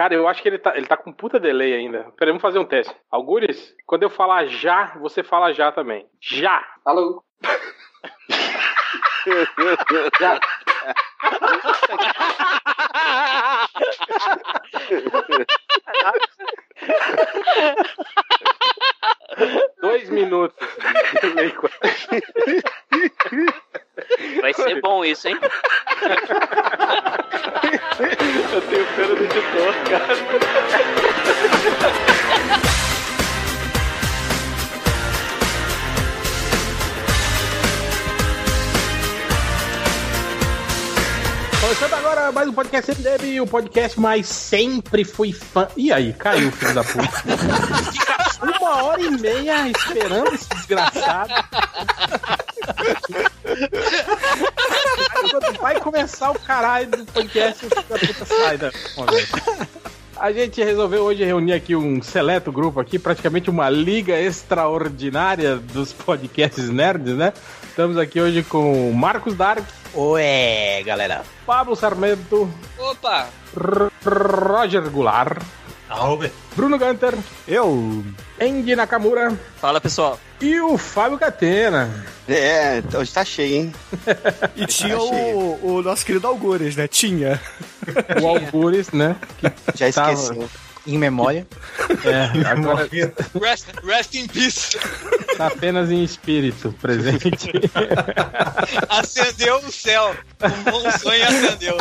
Cara, eu acho que ele tá, ele tá com puta delay ainda. Peraí, vamos fazer um teste. Algures, quando eu falar já, você fala já também. Já! Alô? já. Dois minutos. Vai ser bom isso, hein? Eu tenho pena do editor, cara. Começando agora mais um podcast MDM, o podcast mais sempre fui fã. E aí, caiu, filho da puta. Uma hora e meia esperando esse desgraçado. Vai começar o caralho do podcast, da puta sai da. A gente resolveu hoje reunir aqui um seleto grupo aqui, praticamente uma liga extraordinária dos podcasts nerds, né? Estamos aqui hoje com Marcos Dark. Ué, galera. Pablo Sarmento. Opa! R Roger Goulart. Salve. Bruno Gunter. Eu. Andy Nakamura. Fala, pessoal. E o Fábio Catena. É, hoje tá cheio, hein? E tinha o, o nosso querido Algures, né? Tinha. O Algures, né? Já tava- esqueceu. Em memória. É, agora Rest, rest in peace. tá apenas em espírito presente. Acendeu o céu. Um bom sonho acendeu.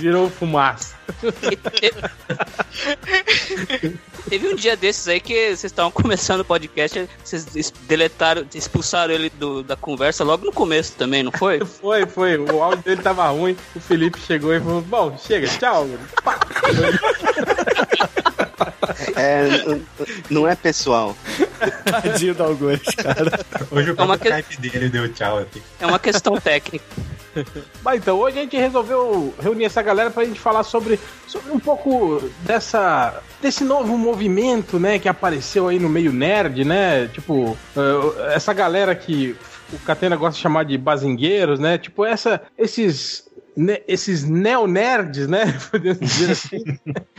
Virou fumaça. Teve um dia desses aí que vocês estavam começando o podcast, vocês deletaram, expulsaram ele do- da conversa logo no começo também, não foi? Foi, foi. O áudio dele tava ruim. O Felipe chegou e falou: Bom, chega, tchau. É, não é pessoal. Tadinho do Algures, cara. Hoje o É uma próprio que- Skype dele deu tchau aqui. É uma questão técnica. Mas então, hoje a gente resolveu reunir essa galera pra gente falar sobre, sobre um pouco dessa desse novo movimento, né, que apareceu aí no meio nerd, né? Tipo, eh, essa galera que o Catena gosta de chamar de bazingueiros, né? Tipo, essa esses ne- esses neo-nerds, né? Podemos dizer assim.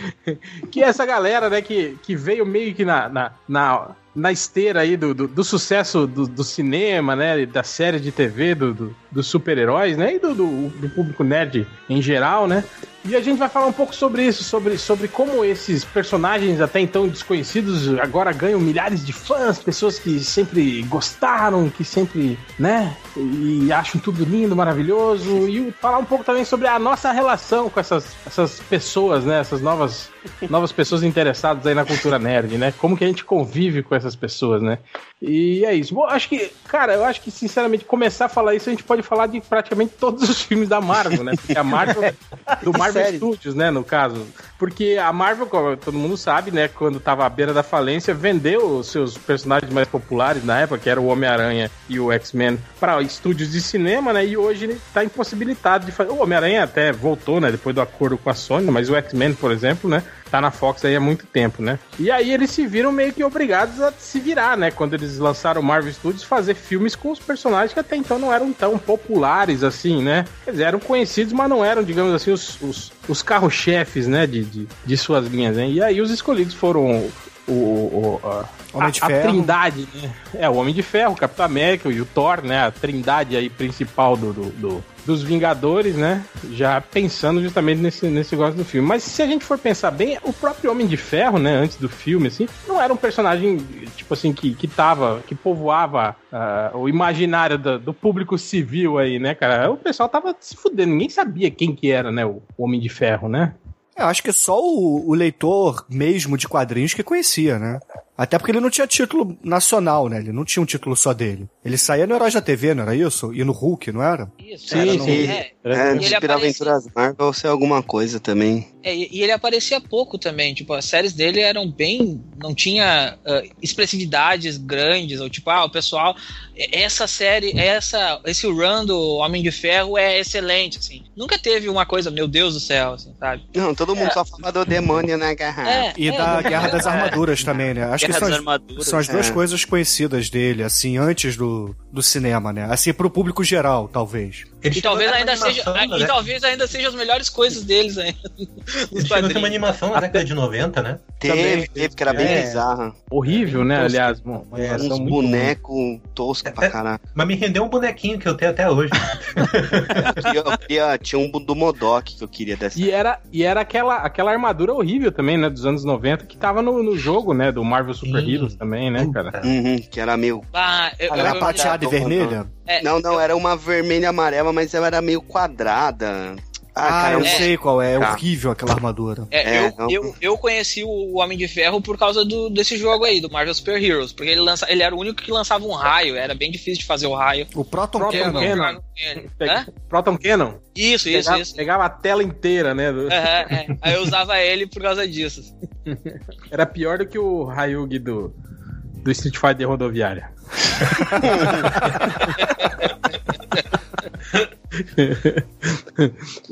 que é essa galera, né, que, que veio meio que na, na, na, na esteira aí do, do, do sucesso do, do cinema, né, da série de TV, do, do- dos super-heróis, né, e do, do, público nerd em geral, né. E a gente vai falar um pouco sobre isso, sobre, sobre como esses personagens até então desconhecidos agora ganham milhares de fãs, pessoas que sempre gostaram, que sempre, né, e acham tudo lindo, maravilhoso, e falar um pouco também sobre a nossa relação com essas, essas pessoas, né, essas novas, novas pessoas interessadas aí na cultura nerd, né, como que a gente convive com essas pessoas, né. E é isso. Bom, acho que, cara, eu acho que, sinceramente, começar a falar isso, a gente pode falar de praticamente todos os filmes da Marvel, né? Porque a Marvel, do Marvel Sério? Studios, né, no caso. Porque a Marvel, como todo mundo sabe, né, quando tava à beira da falência, vendeu os seus personagens mais populares na época, que era o Homem-Aranha e o X-Men, para estúdios de cinema, né? E hoje ele tá impossibilitado de fazer. O Homem-Aranha até voltou, né, depois do acordo com a Sony, mas o X-Men, por exemplo, né, tá na Fox aí há muito tempo, né? E aí eles se viram meio que obrigados a se virar, né? Quando eles lançaram o Marvel Studios, fazer filmes com os personagens que até então não eram tão populares assim, né? Quer dizer, eram conhecidos, mas não eram, digamos assim, os, os, os carro-chefes, né? De, de, de suas linhas, né? E aí os escolhidos foram o, o, a, Homem de a, a Ferro. trindade, né? É, o Homem de Ferro, o Capitão América e o Thor, né? A trindade aí principal do, do, do- dos Vingadores, né? Já pensando justamente nesse, nesse negócio do filme. Mas se a gente for pensar bem, o próprio Homem de Ferro, né? Antes do filme, assim, não era um personagem, tipo assim, que, que tava, que povoava ah, o imaginário do, do público civil aí, né, cara? O pessoal tava se fudendo, ninguém sabia quem que era, né? O Homem de Ferro, né? Eu acho que só o, o leitor mesmo de quadrinhos que conhecia, né? Até porque ele não tinha título nacional, né? Ele não tinha um título só dele. Ele saía no Heróis da TV, não era isso? E no Hulk, não era? Isso, Sim, era sim. no- é, É, E ele Inspira aparecia- Aventuras Marvel ser alguma coisa também. É, e ele aparecia pouco também, tipo, as séries dele eram bem. não tinha ah, expressividades grandes, ou tipo, ah, o pessoal, é- essa série, essa, esse run do Homem de Ferro é excelente, assim. Nunca teve uma coisa, meu Deus do céu, assim, sabe? Não, todo mundo só fala do demônio na garrafa. É, E é, da Guerra das Armaduras também, né? Acho Guerra que são as, são as duas É. coisas conhecidas dele, assim, antes do, do cinema, né? Assim, pro público geral, talvez. Ele E chegou talvez ainda seja. E né? talvez ainda sejam as melhores coisas deles ainda. Ele Nos chegou a ter uma animação na década de 90, né? Teve, teve, que era bem É. bizarra. Horrível, né? Aliás, uma É, animação Uns muito bonecos toscos pra caralho. Mas me rendeu um bonequinho que eu tenho até hoje. Eu eu queria- tinha um do Modok que eu queria dessa. E era, e era aquela, aquela armadura horrível também, né? Dos anos 90, que tava no, no jogo, né? Do Marvel Super Sim. Heroes também, né, cara? Uhum, que era meio. Ah, eu, Era eu- eu- prateada e eu- vermelha? É, Não, não, era uma vermelha e amarela, mas ela era meio quadrada. Ah, cara, eu um- sei qual é. É Tá. horrível aquela armadura. É, É, eu, não- eu, eu conheci o Homem de Ferro por causa do, desse jogo aí, do Marvel Super Heroes, porque ele, lança, ele era o único que lançava um raio, era bem difícil de fazer o raio. O Proton, Proton Cannon. Cannon. Proton Cannon. Isso, isso, pegava, isso. pegava a tela inteira, né? do- Aham, é. Aí eu usava ele por causa disso. Era pior do que o Ryugi do, do Street Fighter Rodoviária.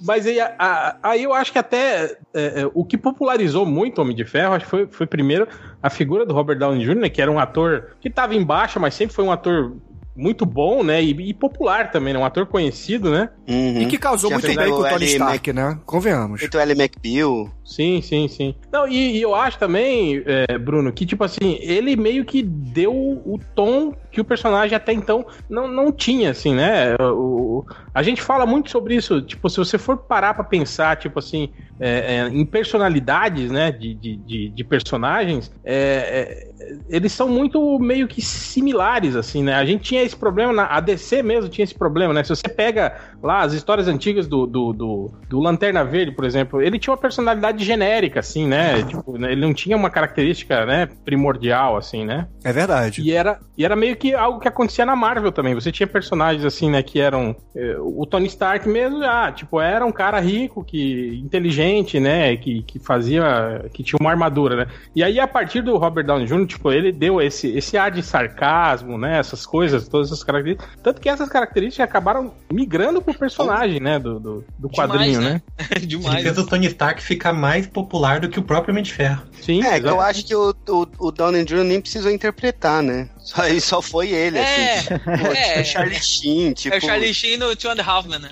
Mas aí, a- a- aí eu acho que até é, é, o que popularizou muito o Homem de Ferro, acho que foi, foi primeiro a figura do Robert Downey Jr., que era um ator que estava em baixa, mas sempre foi um ator muito bom, né? E, e popular também, né? Um ator conhecido, né? Uhum. E que causou Já muito bem com o o Tony. Stark, né? Convenhamos. Feito L. McBeal. Sim, sim, sim. Não, e, e eu acho também, é, Bruno, que, tipo assim, ele meio que deu o tom que o personagem até então não, não tinha, assim, né? O, a gente fala muito sobre isso, tipo, se você for parar pra pensar, tipo assim, é, é, em personalidades, né, de, de, de, de personagens, é, é, eles são muito meio que similares, assim, né? A gente tinha esse problema, na, a DC mesmo tinha esse problema, né? Se você pega lá as histórias antigas do, do, do, do Lanterna Verde, por exemplo, ele tinha uma personalidade genérica, assim, né? Tipo, né, ele não tinha uma característica, né, primordial, assim, né? É verdade. E era, e era meio que algo que acontecia na Marvel também. Você tinha personagens assim, né, que eram. eh, o Tony Stark mesmo, ah, tipo, era um cara rico, que inteligente, né? Que, que fazia. que tinha uma armadura, né? E aí, a partir do Robert Downey Jr., tipo, ele deu esse, esse ar de sarcasmo, né? Essas coisas, todas essas características. Tanto que essas características acabaram migrando pro personagem, né? Do, do, do Demais, quadrinho, né? né? Ele Demais. fez o Tony Stark ficar mais popular do que o próprio Homem de Ferro. Sim, É, que eu acho que o, o, o Downey Jr. nem precisou interpretar, né? Só, e só foi ele, É, assim. Tipo, é. tipo Charlie Sheen, tipo. É o Charlie Sheen no Two and a Half Men, né?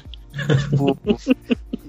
tipo,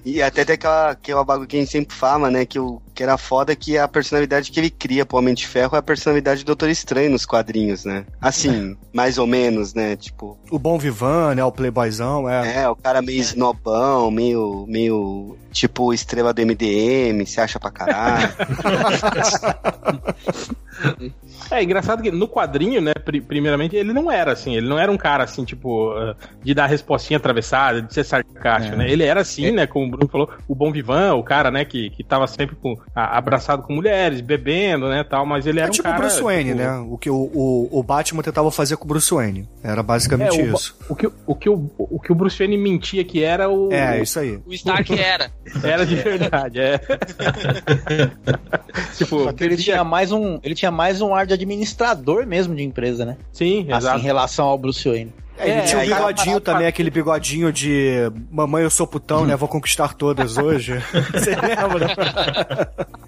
e até tem aquela, aquela bagulho que a gente sempre fala, né? Que, o, que era foda que a personalidade que ele cria pro Homem de Ferro é a personalidade do Doutor Estranho nos quadrinhos, né? Assim, mais ou menos, né? Tipo, O Bom Vivan, né? O Playboyzão, é. é, o cara meio snobão, meio, meio tipo estrela do MDM, se acha pra caralho. É engraçado que no quadrinho, né, pri- primeiramente, ele não era assim, ele não era um cara assim, tipo, ah, de dar respostinha atravessada, de ser sarcástico, É. né? Ele era assim, né, como o Bruno falou, o bom vivan, o cara, né, que, que tava sempre com, a- abraçado com mulheres, bebendo, né, tal, mas ele É era tipo um o cara... Bruce Wayne, tipo, né? O que o, o, o Batman tentava fazer com o Bruce Wayne. Era basicamente É, o, isso. o, que, o, que o, o que o Bruce Wayne mentia que era o... É, isso aí. O Stark era. Era de verdade, é. tipo, Só que ele tinha mais um, ele tinha mais um ar de administrador mesmo de empresa, né? sim, Assim, exato. em relação ao Bruce Wayne. É, ele É, tinha um bigodinho também, aquele bigodinho de mamãe eu sou putão, né? Vou conquistar todas hoje. Você lembra?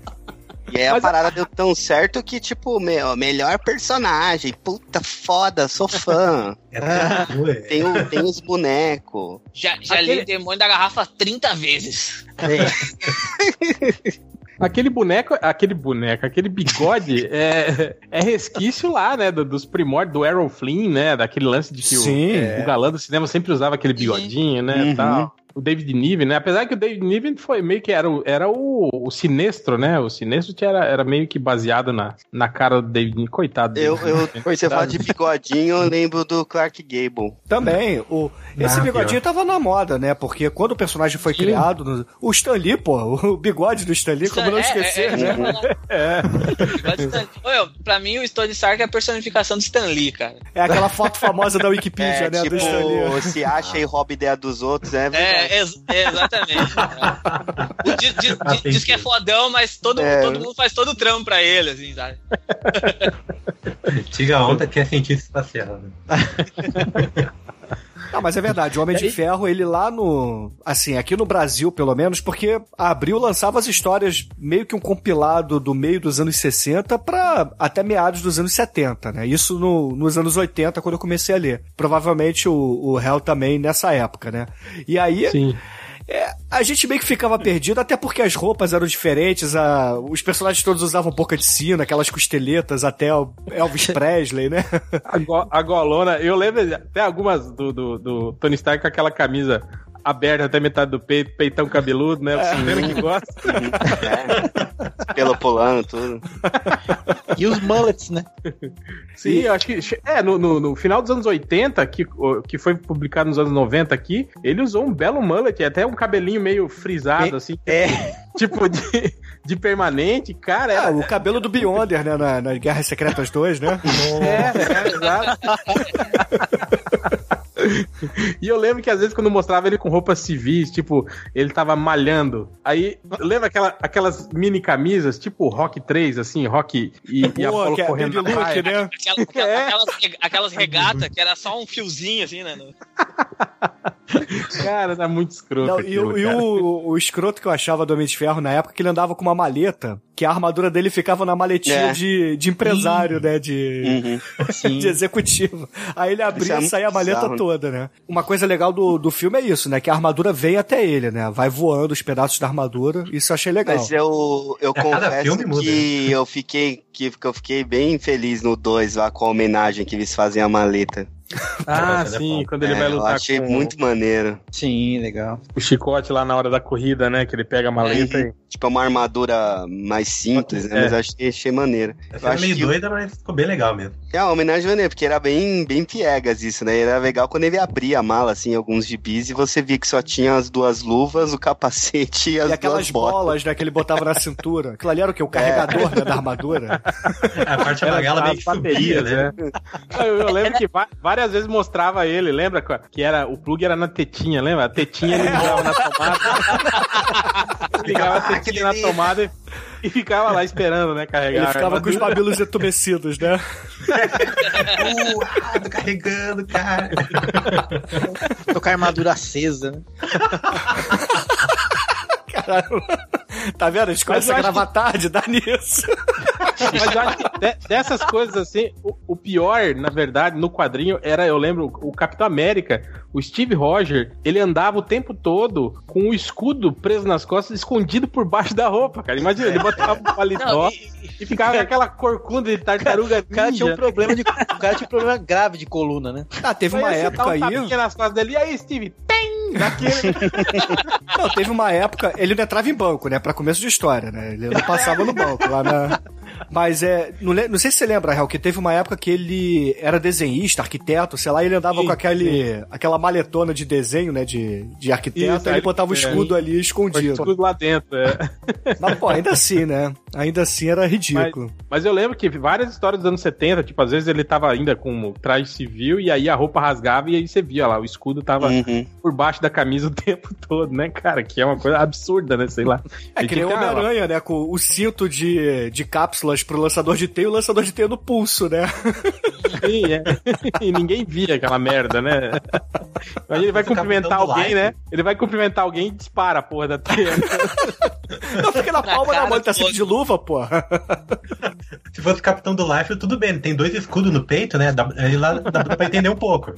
E aí a Mas- parada deu tão certo que, tipo, meu, melhor personagem, puta foda, sou fã. Tem, o- tem os bonecos. Já, já Aquele- li o Demônio da Garrafa 30 vezes. Aquele boneco, aquele boneco, aquele bigode é, é resquício lá, né? do- dos primórdios do Errol Flynn, né? Daquele lance de que o, o galã do cinema sempre usava aquele bigodinho, né? Uhum. Tal. O David Niven, né? Apesar que o David Niven foi meio que era o, era o, o sinestro, né? O sinestro tinha- era, era meio que baseado na, na cara do David Niven. Coitado dele. Eu, eu, você fala de bigodinho, eu lembro do Clark Gable. Também, o, esse Ah, bigodinho tava na moda, né? Porque quando o personagem foi criado, no- o Stan Lee, pô, o bigode do Stan Lee, como não É, esquecer, é, é, né? É. Ô, pra mim, o Tony Stark é a personificação do Stan Lee, cara. É aquela foto famosa da Wikipedia, É, né? tipo, do Stan Lee. se acha e rouba ideia dos outros, é verdade. É, ex- é, exatamente. É. Diz, diz- diz- diz que é fodão, mas todo, É. todo mundo faz todo o trampo pra ele, assim, sabe? Tira a onda que é cientista espacial. Né? Não, mas é verdade, o Homem de Ferro, ele lá no. Assim, aqui no Brasil, pelo menos, porque a Abril lançava as histórias meio que um compilado do meio dos anos 60 pra até meados dos anos 70, né? Isso no- nos anos 80, quando eu comecei a ler. Provavelmente o, o Hell também nessa época, né? E aí. Sim. É, a gente meio que ficava perdido, até porque as roupas eram diferentes, a, os personagens todos usavam boca de sino, aquelas costeletas até o Elvis Presley, né? A, go- a golona, eu lembro até algumas do, do, do Tony Stark com aquela camisa aberta até metade do peito, peitão cabeludo, né? O Silveira que gosta. É. Pelo pulando, tudo. E os mullets, né? Sim, eu acho que. É, no, no, no final dos anos 80, que, que foi publicado nos anos 90 aqui, ele usou um belo mullet, até um cabelinho meio frisado, assim, É. tipo de, de permanente. Cara, Ah, era. o cabelo do Beyonder, né? Na, na Guerras Secretas 2, né? É, é, exato. E eu lembro que às vezes quando mostrava ele com roupas civis, tipo, ele tava malhando. Aí, lembra aquela, aquelas mini camisas, tipo Rock 3, assim, Rock e, e Pô, Apollo que é correndo praia. né? Aquela- aquela- É. aquelas, aquelas regatas que era só um fiozinho, assim, né? Cara, tá muito escroto. Não, e o, aquilo, e cara. o, o escroto que eu achava do Homem de Ferro na época é que ele andava com uma maleta, que a armadura dele ficava na maletinha É. de, de empresário, né? De, Uhum. de executivo. Aí ele abria é e saía a maleta bizarro. toda, né? Uma coisa legal do, do filme é isso, né? Que a armadura vem até ele, né? Vai voando os pedaços da armadura. Isso eu achei legal. Mas eu, eu cada confesso muda. que eu fiquei, que, que eu fiquei bem feliz no 2 lá com a homenagem que eles fazem à maleta. Ah, Essa é sim, quando ele É, vai eu lutar achei com muito maneiro. Sim, legal. o chicote lá na hora da corrida, né? Que ele pega a maleta e. Tipo, é uma armadura mais simples, né? É. Mas eu achei, achei maneiro. Eu acho meio que doida, mas ficou bem legal mesmo. é uma homenagem maneira, porque era bem, bem piegas isso, né? Era legal quando ele abria a mala, assim, alguns gibis, e você via que só tinha as duas luvas, o capacete e as E aquelas duas botas. bolas, né, que ele botava na cintura. Aquilo ali era o quê? O carregador né, da armadura? A parte amarela meio que subia, né? Eu, eu lembro que va- várias vezes mostrava ele, lembra? que era O plug era na tetinha, lembra? A tetinha ele ligava na tomada. ligava a Ah, tetinha na tomada e, e ficava lá esperando, né? Carregar. Ele ficava com os babilos entumecidos, né? Carregando, cara. Tô com a armadura acesa, né? Caralho. Tá vendo? A gente começa a gravar tarde, dá nisso. Mas eu acho que de- dessas coisas assim, o, o pior, na verdade, no quadrinho, era, eu lembro, o Capitão América, o Steve Roger, ele andava o tempo todo com o escudo preso nas costas, escondido por baixo da roupa, cara. Imagina, ele botava um paletó Não, e, ficava com aquela corcunda de tartaruga O cara tinha um problema de. O cara tinha um problema grave de coluna, né? Ah, teve uma Aí dá época um aí. nas costas dele, e aí, Steve? Tem! Daquele. Não, teve uma época. Ele não entrava em banco, né? Pra começo de história, né? Ele não passava no banco lá na. Mas é. Não, le- não sei se você lembra, Real, que teve uma época que ele era desenhista, arquiteto, sei lá, e ele andava Sim, com aquele, aquela maletona de desenho, né? De, de arquiteto, Isso, aí ele botava o é. escudo ali escondido. Tudo lá dentro, é. Mas, pô, ainda assim, né? Ainda assim era ridículo. Mas eu lembro que várias histórias dos anos 70, tipo, às vezes ele tava ainda com traje civil e aí a roupa rasgava e aí você via lá, o escudo tava Uhum. por baixo da camisa o tempo todo, né, cara? Que é uma coisa absurda, né? Sei lá. É Ele que nem o Homem-Aranha, né? Com o cinto de, de cápsulas pro lançador de teia e o lançador de teia no pulso, né? Sim, é. e ninguém via aquela merda, né? Aí ele vai cumprimentar alguém, né? Ele vai cumprimentar alguém e dispara a porra da teia. Não fica na palma da mão, ele tá sempre de luva, porra. Se fosse Capitão do Life, tudo bem. Tem dois escudos no peito, né? Dá, aí lá dá pra entender um pouco.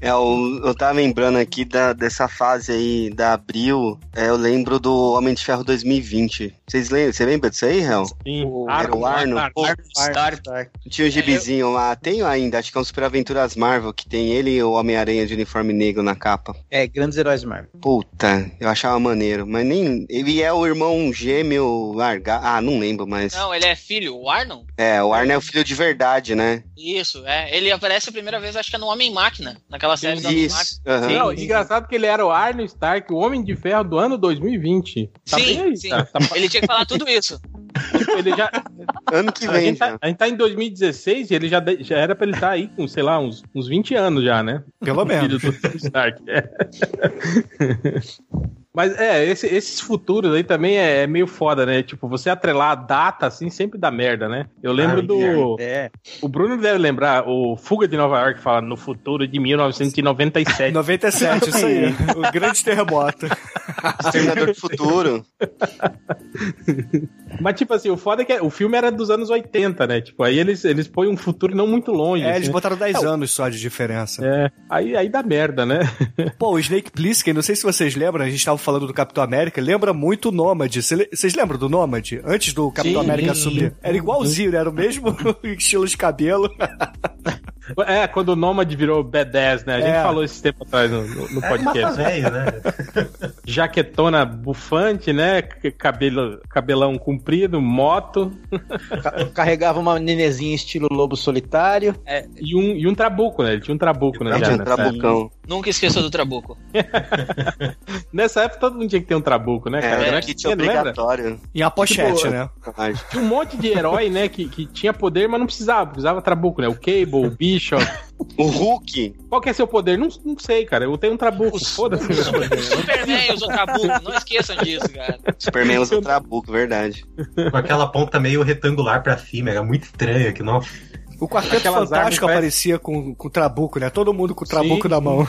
É, eu, eu tava lembrando aqui da, dessa fase aí da Abril. É, eu lembro do Homem de Ferro 2020. Vocês lembram? Você lembra disso aí, Hel? Sim. Era o Arno? Arno. Stark. Tinha um gibizinho lá. Tem ainda, acho que é um Super Aventuras Marvel, que tem ele e o Homem-Aranha de uniforme negro na capa. É, grandes heróis Marvel. Puta, eu achava maneiro. Mas nem. Ele é o irmão gêmeo largar. Ah, não lembro, mas. Não, ele é filho, o Arnon? É, o Arno é o filho de verdade, né? Isso, é. Ele aparece a primeira vez, acho que é no Homem-Máquina, naquela série do Homem-Máquina. Isso. aham. Não, engraçado que ele era o Arno Stark, o Homem de Ferro do ano 2020. Tá bem Sim, aí, sim. tá? Tá- Ele tinha que falar tudo isso. tipo, ele já, Ano que a, vem gente já. tá, a gente tá em 2016 e ele já, de- já era pra ele estar aí com, sei lá, uns, uns 20 anos já, né? Pelo Filho menos. do Tony Stark. É. Mas é, esse- esses futuros aí também é, é meio foda, né? Tipo, você atrelar a data assim sempre dá merda, né? Eu lembro Ah, do. É. O Bruno deve lembrar, o Fuga de Nova York fala no futuro de 1997. 97, isso aí. o grande terremoto. Exterminador do Futuro. Mas, tipo assim, o foda é que o filme era dos anos 80, né? Tipo, aí eles, eles põem um futuro não muito longe. É, assim, eles né? botaram 10 anos só de diferença. É, aí, aí dá merda, né? Pô, o Snake Plissken, não sei se vocês lembram, a gente tava falando do Capitão América, lembra muito o Nômade. Vocês lembram do Nômade? Antes do Capitão Sim. América assumir. Era igualzinho, né? Era o mesmo estilo de cabelo. É, quando o Nômade virou B10, né? A gente É. falou esse tempo atrás no, no- É mata podcast. velho, né? Jaquetona bufante, né? Cabelo, cabelão comprido, moto Ca- Carregava uma nenezinha estilo lobo solitário. e um, e um trabuco, né? Ele tinha um trabuco, né? Tinha um trabucão. Nunca esqueça do Trabuco. nessa época todo mundo tinha que ter um trabuco, né, cara? É, Não kit tinha, lembra? obrigatório. E a pochete, Tipo, né? Tinha um monte de herói, né, que, que tinha poder, mas não precisava. Precisava trabuco, né? O Cable, o Bishop. O Hulk. Qual que é seu poder? Não, não sei, cara. Eu tenho um trabuco. Foda-se. Superman usou Trabuco, não esqueçam disso, cara. Superman usa o trabuco, verdade. Com aquela ponta meio retangular pra cima, era muito estranho, que não. O Quarteto Aquelas Fantástico armas aparecia com, com o trabuco, né? Todo mundo com o trabuco Sim, na mão.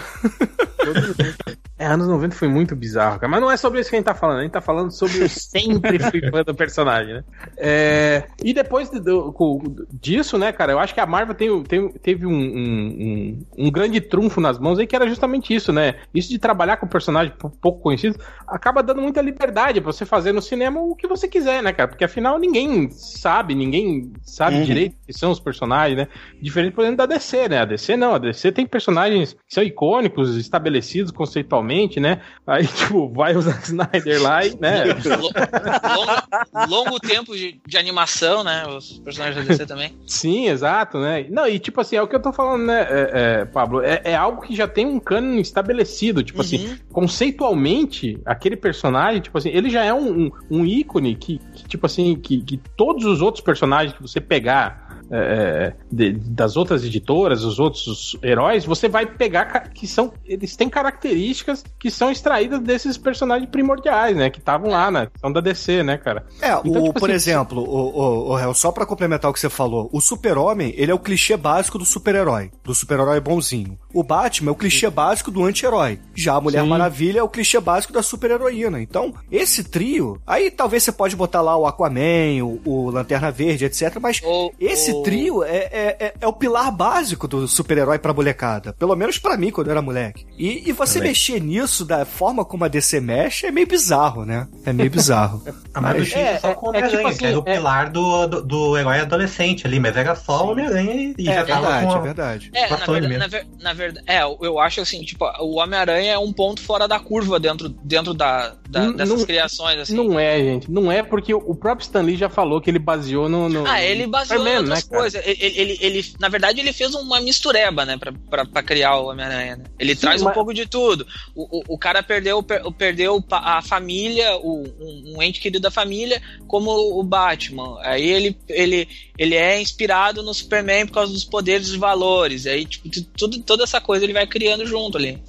É, anos 90 foi muito bizarro, cara. Mas não é sobre isso que a gente tá falando. A gente tá falando sobre eu sempre fui fã do personagem, né? É, e depois do- do- disso, né, cara, eu acho que a Marvel tem, tem- teve um, um- um- grande trunfo nas mãos aí, que era justamente isso, né? Isso de trabalhar com personagens pou- pouco conhecidos acaba dando muita liberdade pra você fazer no cinema o que você quiser, né, cara? Porque afinal ninguém sabe, ninguém sabe Uhum. direito que são os personagens, né? Diferente, por exemplo, da DC, né? A DC não, a DC tem personagens que são icônicos, estabelecidos conceitualmente, né? Aí, tipo, vai o Zack Snyder lá e, né? Lo- longo, longo tempo de, de animação, né? Os personagens da DC também. Sim, exato, né? Não, e tipo assim, é o que eu tô falando, né, é, é, Pablo? É, é algo que já tem um cano estabelecido. Tipo assim, Uhum. conceitualmente, aquele personagem, tipo assim, ele já é um, um, um ícone que, que, tipo assim, que, que todos os outros personagens que você pegar. É, de- das outras editoras, os outros heróis, você vai pegar que são. Eles têm características que são extraídas desses personagens primordiais, né? Que estavam lá, né? que São da DC, né, cara? É, Então, o, tipo por assim, exemplo, o, o, o só pra complementar o que você falou, o super-homem, ele é o clichê básico do super-herói, do super-herói bonzinho. O Batman é o clichê básico do anti-herói. Já a Mulher Sim. Maravilha é o clichê básico da super-heroína. Então, esse trio, aí talvez você pode botar lá o Aquaman, o, o Lanterna Verde, etc, mas O- esse o- trio é, é, é, é o pilar básico do super-herói pra molecada. Pelo menos pra mim, quando eu era moleque. E, e você Também. mexer nisso da forma como a DC mexe é meio bizarro, né? É meio bizarro. A Marvel Mas- é, só é- com o é tipo Homem-Aranha, assim, que era o é- pilar do, do, do herói adolescente ali, mas era só o Homem-Aranha e, É já tava verdade, com é a- verdade. É, verdade, na, ver- na verdade, é, eu acho assim, tipo, o Homem-Aranha é um ponto fora da curva dentro, dentro da, da- dessas não- criações, assim. Não é, gente. Não é porque o próprio Stan Lee já falou que ele baseou no. no Ah, ele baseou Superman, outras né, coisas. Ele, ele, ele- na verdade, ele fez uma mistureba, né, pra, pra, pra criar o Homem-Aranha. né? Ele Sim, traz um mas- pouco de tudo. O, o, o cara perdeu, per- perdeu a família, o, um, um ente querido da família, como o Batman. Aí ele, ele, ele é inspirado no Superman por causa dos poderes e dos valores. Aí, tipo, tu- tudo, toda essa coisa ele vai criando junto ali.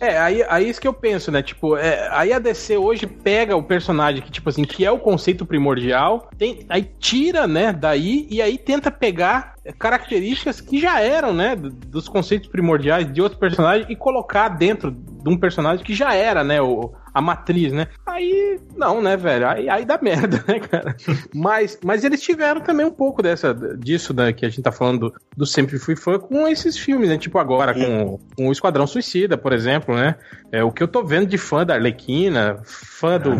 É, aí, aí isso que eu penso, né? Tipo, é, aí a DC hoje pega o personagem que, tipo assim, que é o conceito primordial, tem, aí tira, né, daí, e aí tenta pegar características que já eram, né, do- dos conceitos primordiais de outro personagem e colocar dentro de um personagem que já era, né, o, a matriz, né? Aí, não, né, velho? Aí, aí dá merda, né, cara? Mas, mas eles tiveram também um pouco dessa, disso, né, que a gente tá falando do, do Sempre Fui Fã com esses filmes, né? Tipo agora com, com o Esquadrão Suicida, por exemplo, né? É, o que eu tô vendo de fã da Arlequina, fã do,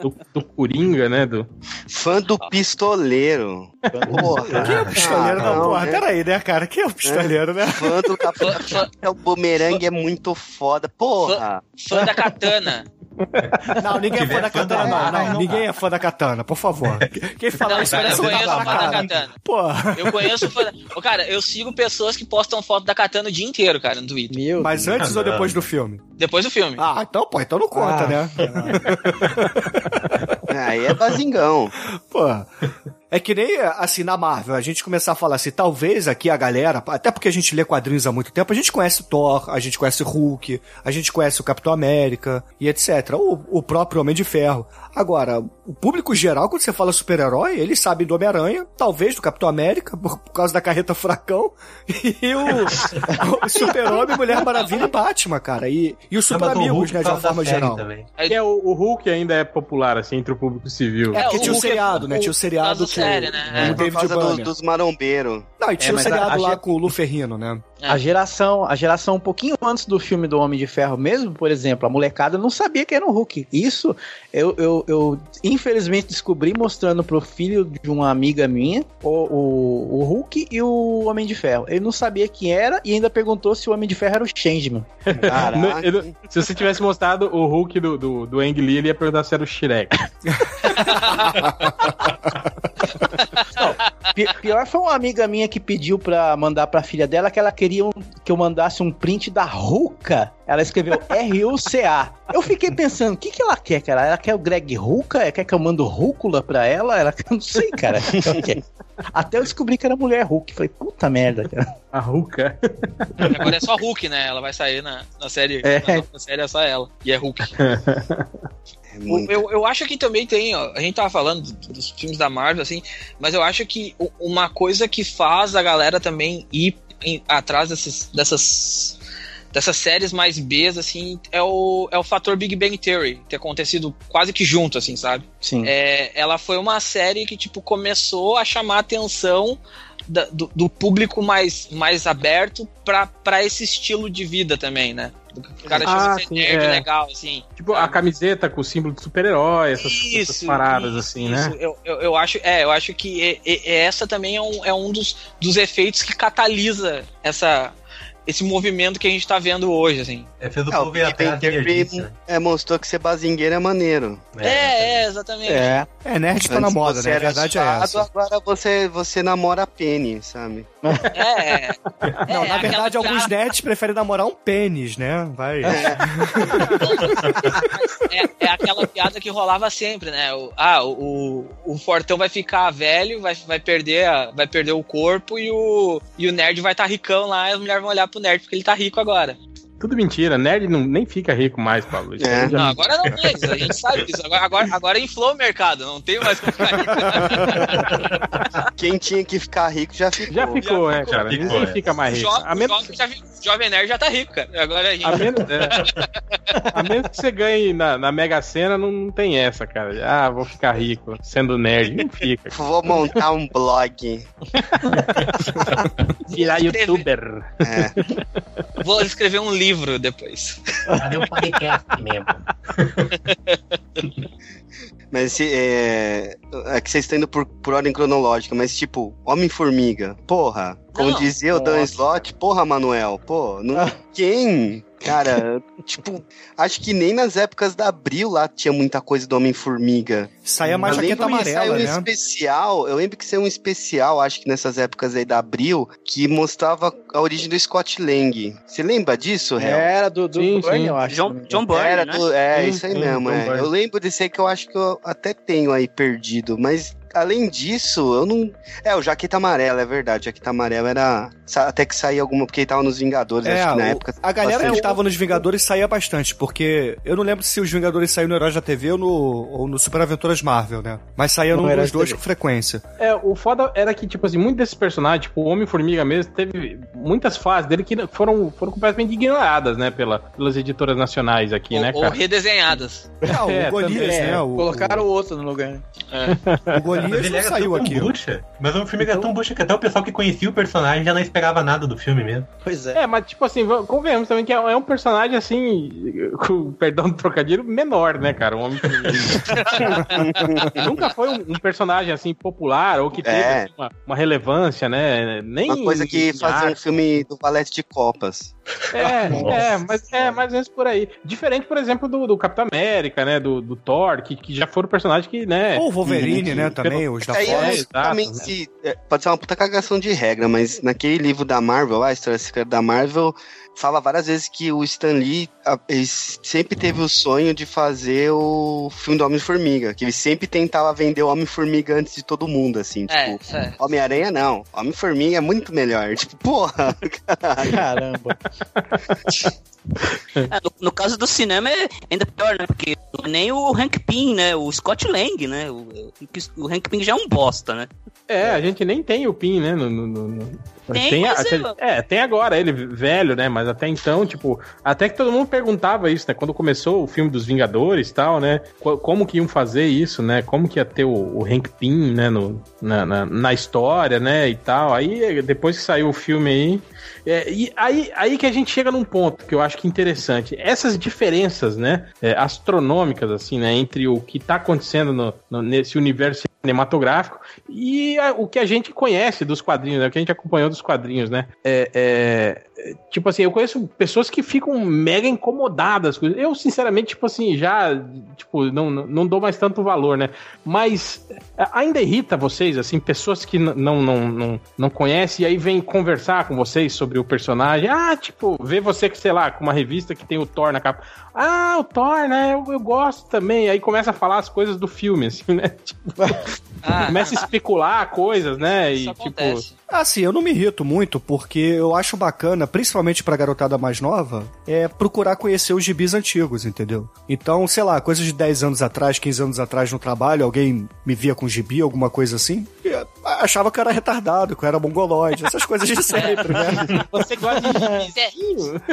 do, do Coringa, né? Do, Fã do pistoleiro. Porra. Quem é o pistoleiro Ah, da não, porra? né? Peraí, né, cara? Quem é o pistoleiro, né? Fã do Capitão. Fã- fã- O bumerangue é muito foda. Porra. Fã da Katana. Não, ninguém é fã da da katana, não. Não. não Ninguém dá. é fã da katana, por favor. Quem fala Não, isso cara, parece eu conheço fã da. Katana. Porra. Eu conheço fã. Ô, cara, eu sigo pessoas que postam foto da Katana o dia inteiro, cara, no Twitter. Meu Mas Deus. antes ou depois do filme? Depois do filme. Ah, então, pô, então não conta, Ah. né? Aí é bazingão. Porra. É que nem, assim, na Marvel, a gente começar a falar assim, talvez aqui a galera, até porque a gente lê quadrinhos há muito tempo, a gente conhece Thor, a gente conhece Hulk, a gente conhece o Capitão América e etc. O, o próprio Homem de Ferro. Agora, o público geral, quando você fala super-herói, eles sabem do Homem-Aranha, talvez do Capitão América, por, por causa da carreta Furacão, e o, o Super-Homem, Mulher Maravilha e Batman, cara. E, e os o super-amigos, Hulk né, de uma causa da forma geral. Também. Que é o, o Hulk ainda é popular, assim, entre o público civil. É, porque o tinha o é- seriado, né? o- Tinha o seriado que série, né? É. Por David causa do- dos marombeiros. Não, e tinha É, o seriado a lá com o Lu Ferrino, né? A geração, a geração um pouquinho antes do filme do Homem de Ferro mesmo, por exemplo, a molecada não sabia que era um Hulk. Isso eu, eu, eu infelizmente descobri mostrando pro filho de uma amiga minha o, o, o Hulk e o Homem de Ferro. Ele não sabia quem era e ainda perguntou se o Homem de Ferro era o Changeman. Caraca. Eu- Se você tivesse mostrado o Hulk do, do, do Ang Lee, ele ia perguntar se era o Shrek. Pi- Pior foi uma amiga minha que pediu pra mandar pra filha dela que ela queria um- que eu mandasse um print da Ruka. Ela escreveu R-U-C-A. Eu fiquei pensando, o que, que ela quer, cara? Ela quer o Greg Ruka? Ela quer que eu mando rúcula pra ela? Ela eu não sei, cara. Até eu descobri que era mulher Hulk. Falei, puta merda, cara. A Hulka. Agora é só Hulk, né? Ela vai sair na, na série. É. Na, nova série é só ela. E é Hulk. É muito. Eu, eu acho que também tem, ó, a gente tava falando do- dos filmes da Marvel, assim, mas eu acho que uma coisa que faz a galera também ir em- atrás desses, dessas, dessas séries mais Bs, assim, é o, é o fator Big Bang Theory, ter acontecido quase que junto, assim, sabe? Sim. É, ela foi uma série que, tipo, começou a chamar a atenção da- do, do público mais, mais aberto pra, pra esse estilo de vida também, né? O cara Ah, sim, nerd é. legal, assim. Tipo, a camiseta com o símbolo de super-herói, essas, essas paradas isso, assim, isso. né? Eu, eu, eu acho, é, eu acho que é- é- essa também é um, é um dos, dos efeitos que catalisa essa, esse movimento que a gente tá vendo hoje, assim. É, fez o É, povo ir atrás né? é, mostrou que ser bazingueiro é maneiro. É, é, exatamente. É. É, nerd tá na moda, né? A verdade é essa. Agora você, você namora a Penny, sabe? É, é. Não, É, na verdade, aquela alguns nerds preferem namorar um pênis, né? Vai. é, é aquela piada que rolava sempre, né? O, ah, o, o Fortão vai ficar velho, vai, vai, perder, vai perder o corpo e o, e o nerd vai estar ricão lá e as mulheres vão olhar nerd porque ele tá rico agora. Tudo mentira, nerd não, nem fica rico mais, Pablo. É. Não, agora não mais, a gente sabe disso. Agora, agora, agora inflou o mercado, não tem mais como ficar rico. Quem tinha que ficar rico já ficou. Já ficou, Já é, ficou. cara. Ficou, Ninguém é. fica mais O rico. jo- A menos, jovem, já, jovem nerd já tá rico, cara. Agora a gente. a menos, é. A menos que você ganhe na, na Mega Sena, não, não tem essa, cara. Ah, vou ficar rico sendo nerd. Não fica. Vou montar um blog. Virar youtuber. É. Vou escrever um livro depois. Cadê o podcast mesmo? Mas se, é, é que vocês estão indo por, por ordem cronológica, mas tipo, Homem-Formiga, porra. Como Não. dizia o Dan. Slott, porra, Manuel, pô, não, quem? Cara, tipo, acho que nem nas épocas da Abril lá tinha muita coisa do Homem-Formiga. Saía mais jaqueta que saiu amarela, um né? especial, eu lembro que saiu um especial, acho que nessas épocas aí da Abril, que mostrava a origem do Scott Lang. Você lembra disso, Hel? Era do, do Sim, Burn, sim. eu acho. John, John Byrne, Era né? do- é, Sim, isso aí sim, mesmo. É. Eu lembro desse aí que eu acho que eu até tenho aí perdido, mas além disso, eu não. É, o Jaqueta Amarela, é verdade. Jaqueta Amarela era. Até que saía alguma, porque ele tava nos Vingadores, É, acho que na o- época. a galera bastante- que tava nos Vingadores saía bastante, porque eu não lembro se os Vingadores saíram no Heróis da TV ou no, ou no Super Aventuras Marvel, né? Mas saía No num Heróis dos da dois TV. com frequência. É, o foda era que, tipo assim, muitos desses personagens, tipo, o Homem-Formiga mesmo, teve muitas fases dele que foram, foram completamente ignoradas, né, pela, pelas editoras nacionais aqui, ou, né, ou cara? redesenhadas. Ah, o É, Golias, também, né? O, Colocaram o outro no lugar. o, o Golias Mas ele não era saiu tão aqui. bucha. Mas o filme era tão bucha que até o pessoal que conhecia o personagem já não esperava nada do filme mesmo. Pois é. É, mas tipo assim, convenhamos também que é é um personagem assim, com perdão do trocadilho, menor, né, cara? Um homem Nunca foi um, um personagem assim popular ou que teve É. assim, uma, uma relevância, né? Nem Uma coisa que fazia um filme do Valete de Copas. É, é, mas é mais ou menos por aí. Diferente, por exemplo, do, do Capitão América, né? Do, do Thor, que, que já foram personagens que, né? Ou o Wolverine, que- né, que- também, os da Aí eu É, né? se. é, Pode ser uma puta cagação de regra, mas naquele livro da Marvel, a história secreta da Marvel, fala várias vezes que o Stan Lee sempre teve o sonho de fazer o filme do Homem-Formiga, que ele sempre tentava vender o Homem-Formiga antes de todo mundo, assim, É, tipo. é. Homem-Aranha não, Homem-Formiga é muito melhor. Tipo, porra, Caramba. É, no, no caso do cinema é ainda pior, né? Porque não é nem o Hank Pym, né? O Scott Lang, né? O, o, o Hank Pym já é um bosta, né? É, a gente nem tem o PIN, né? No, no- no- Tem, a- mas é, tem agora, ele velho, né? Mas até então, tipo, até que todo mundo perguntava isso, né? Quando começou o filme dos Vingadores e tal, né? co- Como que iam fazer isso, né? Como que ia ter o, o Hank Pym, né? No, na, na, na história, né? E tal. Aí, depois que saiu o filme aí. é, e aí, aí que a gente chega num ponto que eu acho que é interessante. Essas diferenças, né? é, astronômicas, assim, né? Entre o que tá acontecendo no- no- nesse universo cinematográfico e a- o que a gente conhece dos quadrinhos, né? O que a gente acompanhou dos quadrinhos, né? É, é, tipo assim, eu conheço pessoas que ficam mega incomodadas. Eu, sinceramente, tipo assim, já tipo, não, não, dou mais tanto valor, né? Mas é, ainda irrita vocês, assim, pessoas que não, não, não, não conhecem e aí vêm conversar com vocês sobre o personagem. Ah, tipo, vê você que, sei lá, com uma revista que tem o Thor na capa. Ah, o Thor, né? Eu, eu gosto também. Aí começa a falar as coisas do filme, assim, né? Tipo, Ah, começa a especular coisas, né? isso E tipo. acontece. Ah, sim, eu não me irrito muito, porque eu acho bacana, principalmente pra garotada mais nova, é procurar conhecer os gibis antigos, entendeu? Então, sei lá, coisas de 10 anos atrás, 15 anos atrás no trabalho, alguém me via com gibi, alguma coisa assim, e achava que eu era retardado, que eu era mongoloide, essas coisas de sempre, né? Você gosta de você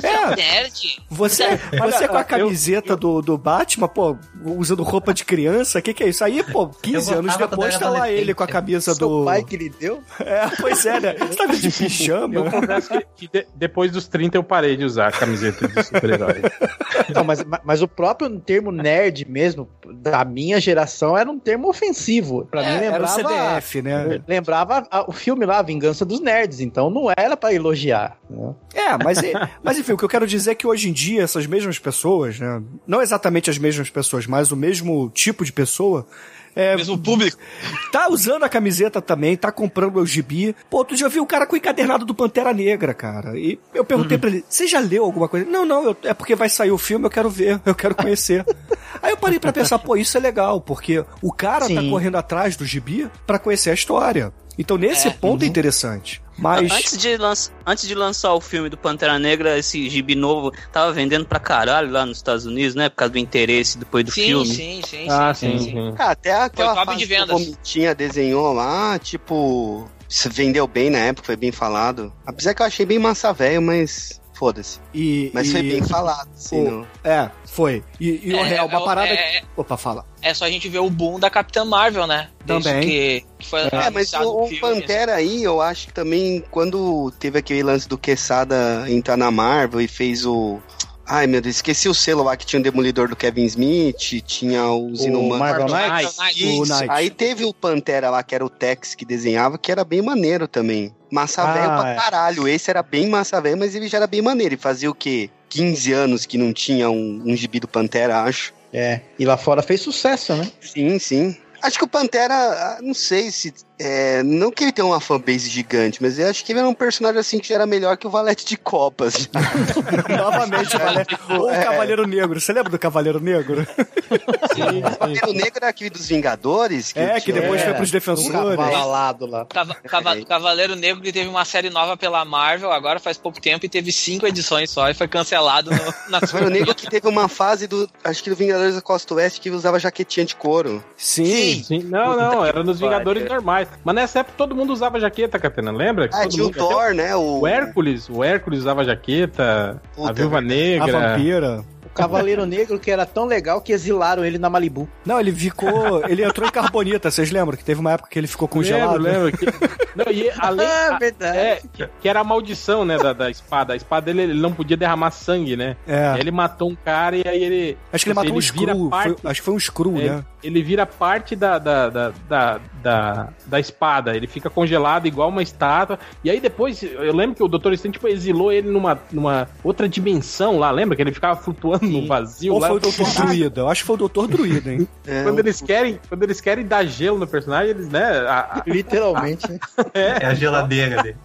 é um nerd? Você, você com a camiseta Do, do Batman, pô, usando roupa de criança, o que, que é isso? Aí, pô, 15 Eu anos depois tá lá ele com a camisa Seu do. pai que lhe deu? É, pois é, né? Você tá de pijama? Eu confesso que, que de- depois dos 30 eu parei de usar camiseta de super-herói. Não, mas, mas o próprio termo nerd mesmo, da minha geração, era um termo ofensivo. Pra mim Era o lembrava... CDF, né? Lembrava a- o filme lá, A Vingança dos Nerds, então não era pra elogiar. né? É, mas, mas enfim, o que eu quero dizer é que hoje em dia essas mesmas pessoas, né? Não exatamente as mesmas pessoas, mas o mesmo tipo de pessoa. É, Mesmo público. tá usando a camiseta também, tá comprando o gibi. Pô, tu já viu o cara com o encadernado do Pantera Negra, cara. E eu perguntei pra ele, você já leu alguma coisa? Não, não, eu- é porque vai sair o filme, eu quero ver, eu quero conhecer. Aí eu parei pra pensar, pô, isso é legal, porque o cara tá Sim. correndo atrás do gibi pra conhecer a história. Então, nesse É. ponto é interessante. Mas. Antes, de lança- antes de lançar o filme do Pantera Negra, esse gibi novo tava vendendo pra caralho lá nos Estados Unidos, né? Por causa do interesse depois do Sim, filme. sim, sim, Ah, sim, sim, sim. sim. Ah, até aquela top fase de que o vendas. Vomitinha desenhou lá, tipo, se vendeu bem na época, foi bem falado. Apesar que eu achei bem massa velho, mas foda-se. E, Mas e- foi bem falado, assim, o- É, foi. E, e o É, real, uma é, parada. é- Opa, fala. É só a gente ver o boom da Capitã Marvel, né? Desde Também. Que, que foi É, mas o, o filme, Pantera aí, eu acho que também, quando teve aquele lance do Quesada entrar na Marvel e fez o. Ai, meu Deus, esqueci o selo lá que tinha o Demolidor do Kevin Smith, tinha os O Inumanos. Marvel Knights? Aí teve o Pantera lá, que era o Tex que desenhava, que era bem maneiro também. Massa Ah, velho pra é. caralho. Esse era bem massa velho, mas ele já era bem maneiro. Ele fazia o quê? 15 anos que não tinha um, um gibi do Pantera, acho. É, e lá fora fez sucesso, né? Sim, sim. Acho que o Pantera, ah, não sei se. É, não que ele tenha uma fanbase gigante, mas eu acho que ele era um personagem assim que já era melhor que o Valete de Copas. Novamente, vale... Ou o é. Cavaleiro Negro. Você lembra do Cavaleiro Negro? o Cavaleiro Negro era aquele dos Vingadores? É, que depois É, foi pros Um defensores. cavalo alado lá. Cava- Cava- Cavaleiro Negro que teve uma série nova pela Marvel agora faz pouco tempo e teve cinco edições só e foi cancelado no, na Cavaleiro Negro que teve uma fase do. Acho que do Vingadores da Costa Oeste que usava jaquetinha de couro. Sim. Sim, não, Puta não, que era nos Vingadores normais. Mas nessa época todo mundo usava jaqueta, Catena, lembra? Que Ah, todo tinha o Thor, né? O, O Hércules, o Hércules usava jaqueta, Puta, a Viúva A Negra. vampira. O Cavaleiro Negro que era tão legal que exilaram ele na Malibu. Não, ele ficou. Ele entrou em carbonita, vocês lembram? Que teve uma época que ele ficou congelado. Lembro, lembro. Que... Não, e além, Ah, a- verdade. é, que, que era a maldição, né, da, da espada. A espada dele, ele não podia derramar sangue, né? É. Aí ele matou um cara e aí ele... Acho que ele matou um screw. parte- foi- acho que foi um screw, É, né? Ele vira parte da, da, da, da, da, da espada. Ele fica congelado igual uma estátua. E aí depois, eu lembro que o Doutor Estranho tipo, exilou ele numa, numa outra dimensão lá, lembra? Que ele ficava flutuando no vazio Ou lá. foi o Doutor Druida? Eu acho que foi o Doutor Druida, hein? É, Quando eles querem, quando eles querem dar gelo no personagem, eles, né? a- a- Literalmente, né? É a geladeira dele.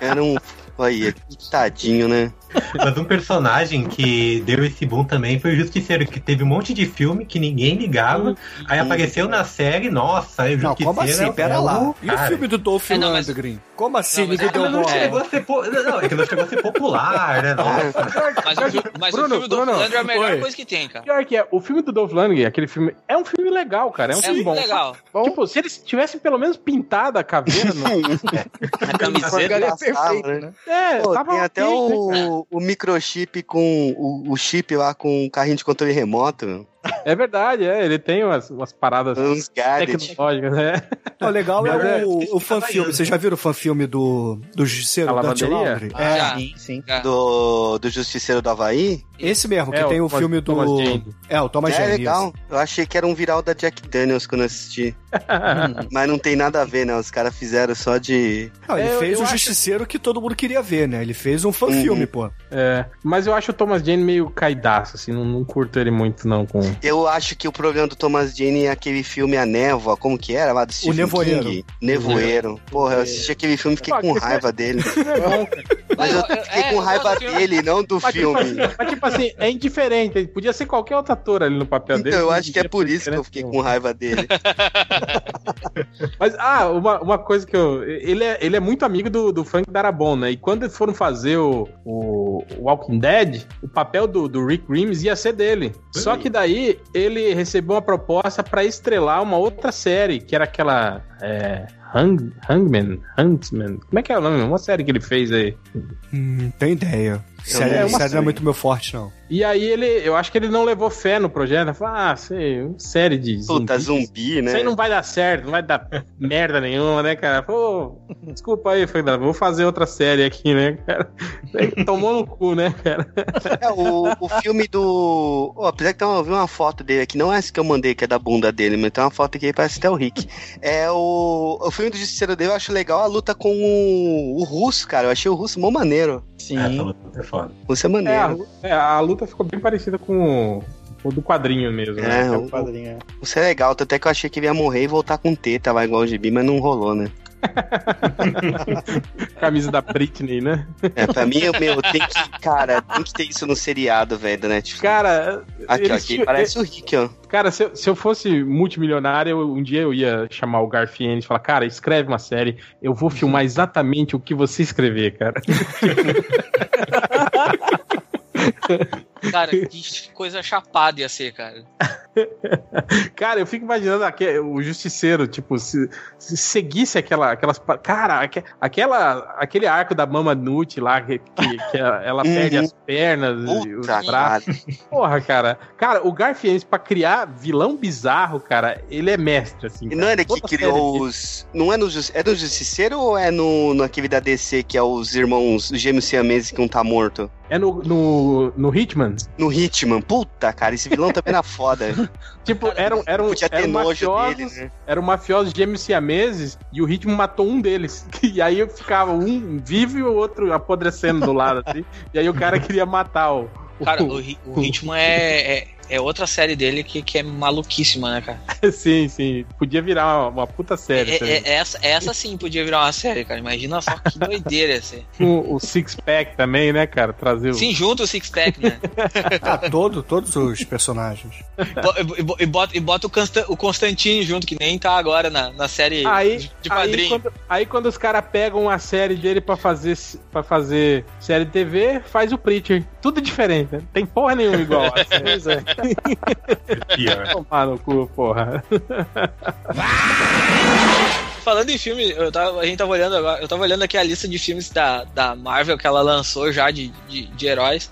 Era um. Olha, que tadinho, né? Mas um personagem que deu esse boom também foi o Justiceiro, que teve um monte de filme que ninguém ligava. Aí apareceu na série, nossa, aí o Não, Justiceiro. como assim? é Pera o lá. E o cara. filme do Dolph É, não, mas- Lundgren? Como assim? Não, mas é- Ele não chegou a ser po- Não, é que não chegou a ser popular, né? Nossa. Mas, o, mas Bruno, o filme do Bruno, Flandre é a melhor oi. coisa que tem, cara. Pior que é, o filme do Dolph Lundgren, aquele filme, é um filme legal, cara. É um É filme muito bom. legal. Tipo, se eles tivessem pelo menos pintado a caveira no... A camiseta. Engraçado, perfeito, né? né? É, Pô, tava tem até né, cara? O, microchip com o, o chip lá com o carrinho de controle remoto. É verdade, é. Ele tem umas, umas paradas Uns tecnológicas, né? O legal é Mas é- o, o fanfilme. Vocês já viram o fanfilme do, do Justiceiro, A do Dante lavanderia? Laundry? Ah, É, já. Sim, sim. Já. Do, do Justiceiro do Havaí? esse mesmo, que É, tem o o, filme do... Thomas Jane. É, o Thomas é Jane, legal. Eu achei que era um viral da Jack Daniels quando eu assisti. Mas não tem nada a ver, né? Os caras fizeram só de. Não, ele É, fez o acho- Justiceiro que todo mundo queria ver, né? Ele fez um fanfilme, pô. É, mas eu acho o Thomas Jane meio caidaço, assim, não, não curto ele muito, não, com... Eu acho que o problema do Thomas Jane é aquele filme A Névoa, como que era lá do Stephen Nevoeiro. King? Nevoeiro. Porra, eu assisti aquele filme e fiquei Pô, com raiva dele. É. Mas eu fiquei é, com raiva dele, não do Mas tipo, filme. assim, mas, tipo assim, é indiferente. Podia ser qualquer outro ator ali no papel dele. Então, eu acho que é por isso que eu fiquei com raiva dele. Mas, ah, uma, uma coisa que eu. Ele é, ele é muito amigo do, do Frank Darabont, né? E quando eles foram fazer o, o Walking Dead, o papel do, do Rick Grimes ia ser dele. Só que daí ele recebeu uma proposta pra estrelar uma outra série, que era aquela. É, Hang, Hangman? Huntsman? Como é que é o nome? Uma série que ele fez aí. Hum, tem ideia. Série, É, uma série não é muito meu forte, não. E aí ele, eu acho que ele não levou fé no projeto. Ele Falou, ah, sei, uma série de Puta, zumbi, Isso né? aí não vai dar certo, não vai dar merda nenhuma, né, cara? Pô, desculpa aí, Fernando, vou fazer outra série aqui, né, cara? Tomou no cu, né, cara? É, o, o filme do. Oh, apesar que tem uma- eu vi uma foto dele aqui, não é essa que eu mandei, que é da bunda dele, mas tem uma foto aqui que parece até o Rick. É o. O filme do Justiceiro dele, eu acho legal a luta com o, o russo, cara. Eu achei o russo mó maneiro. Sim. É foda. Russo é É, maneiro. a, é, a luta ficou bem parecida com o, o do quadrinho mesmo, né? É, É o, o quadrinho. o russo é legal, até que eu achei que ele ia morrer e voltar com teta lá igual o gibi, mas não rolou, né? Camisa da Britney, né? É, pra mim, meu, tem que. Cara, tem que ter isso no seriado, velho, da Netflix. Cara, aqui, ó, eles aqui tinham- parece o Rick, ó. Cara, se eu, se eu fosse multimilionário, eu- um dia eu ia chamar o Garfiennes e falar, cara, escreve uma série, eu vou filmar exatamente o que você escrever, cara. Cara, que coisa chapada ia ser, cara. Cara, eu fico imaginando aque- o justiceiro, tipo, se, se seguisse aquela, aquelas. Cara, aque- aquela, aquele arco da Mama Nut lá, que, que, que ela, Uhum. perde as pernas e os Puta, braços. cara. Porra, cara. Cara, o Garfiennes, pra criar vilão bizarro, cara, ele é mestre, assim. Cara. não é ele que criou os. Não é no, é no Justiceiro ou é no, naquele da DC que é os irmãos os gêmeos siameses que um tá morto? É no, no, no Hitman. No Hitman. Puta, cara, esse vilão também era foda. Tipo, eram, eram, Podia ter eram nojo mafiosos, dele, né? eram mafiosos gêmeos siameses e o Hitman matou um deles. E aí ficava um vivo e o outro apodrecendo do lado, assim. E aí o cara queria matar o. o- Cara, o, o Ritmo é, é, é outra série dele que, que é maluquíssima, né, cara? sim, sim. Podia virar uma, uma puta série. É- também. é- essa, essa sim podia virar uma série, cara. Imagina só que doideira ia ser. O, o Six Pack também, né, cara? Trazer o. Sim, junto o Six Pack, né? Ah, todo, todos os personagens. E bo- E bota, e bota o, Constan- o Constantine junto, que nem tá agora na, na série Aí, de, de aí, quando, aí quando os caras pegam a série dele pra fazer, para fazer série de TV, faz o Preacher. Tudo diferente, né? Tem porra nenhuma igual. a série. Pois é. Pior. Tomar no cu, porra. Falando em filme, eu tava, a gente tava olhando agora, eu tava olhando aqui a lista de filmes da, da Marvel que ela lançou já de, de, de heróis.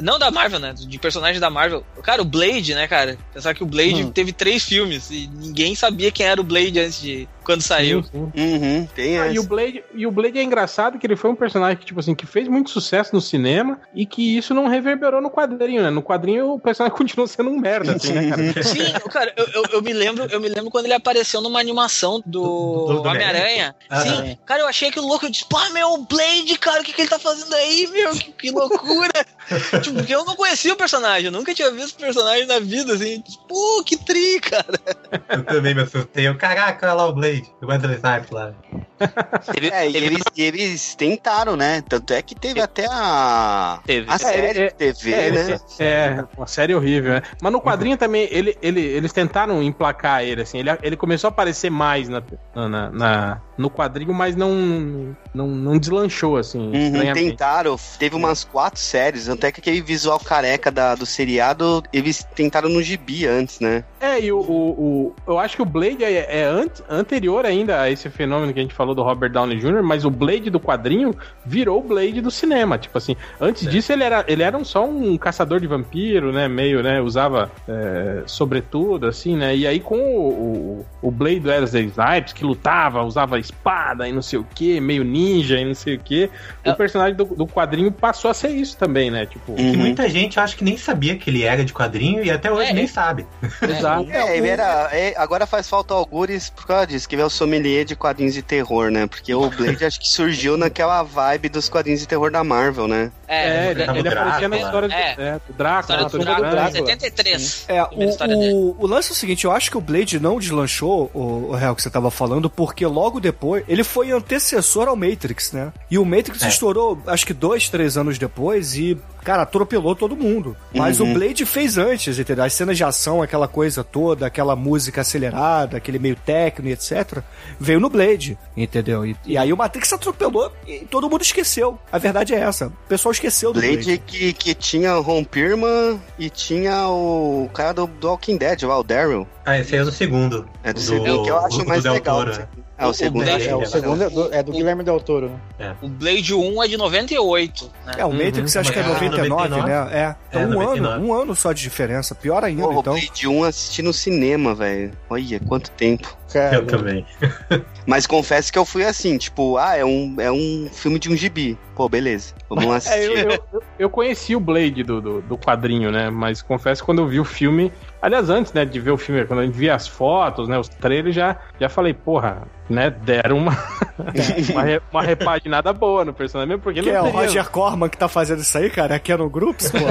Não da Marvel, né? De personagens da Marvel. Cara, o Blade, né, cara? Pensar que o Blade Hum. teve três filmes e ninguém sabia quem era o Blade antes de, quando saiu. Sim, sim. Uhum, tem Ah, essa. e, o Blade, e o Blade é engraçado que ele foi um personagem que, tipo assim, que fez muito sucesso no cinema e que isso não reverberou no quadrinho, né? No quadrinho o personagem continua sendo um merda, assim, né, cara? Sim, cara, eu, eu, eu me lembro, eu me lembro quando ele apareceu numa animação do, Do- do Homem-Aranha. Ah, Sim, cara, eu achei aquilo louco. Eu disse, pô, meu, o Blade, cara, o que, que ele tá fazendo aí, meu? Que, que loucura! tipo, porque eu não conhecia o personagem, eu nunca tinha visto o personagem na vida, assim. Pô, que tri, cara. Eu também me assustei. Eu, caraca, olha lá o Blade. O Wesley Snipes lá. É, e eles, e eles tentaram, né? Tanto é que teve até a, Teve. a série É, é, de TV, É, né? é, uma série horrível, né? Mas no quadrinho também, ele, ele, eles tentaram emplacar ele, assim. Ele, ele começou a aparecer mais na, na, na- no quadrinho, mas não, não, não deslanchou, assim. Uhum, tentaram, teve umas quatro séries, até que aquele visual careca da, do seriado, eles tentaram no gibi antes, né? É, e o, o, o- eu acho que o Blade é, é ante- anterior ainda a esse fenômeno que a gente falou do Robert Downey Jr., mas o Blade do quadrinho virou o Blade do cinema. Tipo assim, antes disso ele era, ele era um- só um caçador de vampiro, né? Meio, né? Usava é, sobretudo, assim, né? E aí com o, o, o Blade do Wesley Snipes, que lutava, usava espada e não sei o que, meio ninja e não sei o que, É. o personagem do, do quadrinho passou a ser isso também, né? Tipo, E Uhum. muita gente, eu acho que nem sabia que ele era de quadrinho e até hoje É. nem sabe. exato. É, ele era. é, agora faz falta algures por causa disso, que é o sommelier de quadrinhos de terror, né? Porque o Blade acho que surgiu naquela vibe dos quadrinhos de terror da Marvel, né? É, ele, Tava ele o aparecia na Drácula. história do, É. é, do Drácula, História do Drácula, Branco. 73. É, o, o, o lance é o seguinte, eu acho que o Blade não deslanchou, o, o real que você tava falando, porque logo depois, ele foi antecessor ao Matrix, né? E o Matrix É. estourou, acho que dois, três anos depois e, cara, atropelou todo mundo. Mas Uhum. o Blade fez antes, entendeu? As cenas de ação, aquela coisa toda, aquela música acelerada, aquele meio técnico, etc., veio no Blade, entendeu? E, e aí o Matrix atropelou e todo mundo esqueceu. A verdade é essa. O pessoal esqueceu do Blade. Blade que, que tinha o Ron Perlman e tinha o cara do, do Walking Dead, o Daryl. Ah, esse aí é do segundo. É do segundo, que eu acho do mais legal. Toro, né? É, o, O segundo. Blade- É, o É, segundo é do, é do Guilherme Del Toro, né? O Blade 1 é de 98, né? É, o Matrix acho que é Mas é 99, 99? né? É. Então É, um 99. ano, um ano só de diferença. Pior ainda, Porra, então. o Blade 1 assisti no cinema, velho. Olha, quanto tempo. Cara, Eu também. Mas confesso que eu fui assim, tipo, ah, é um, é um filme de um gibi. Pô, beleza. Vamos lá É, assistir. eu, eu- eu conheci o Blade do, do, do quadrinho, né? Mas confesso que quando eu vi o filme. Aliás, antes né, de ver o filme, quando a gente via as fotos, né? Os trailers, já, já falei, porra, né? Deram uma, uma, re- uma repaginada boa no personagem, mesmo porque Que é não o teria- Roger Corman que tá fazendo isso aí, cara? Aqui é no Groups, pô.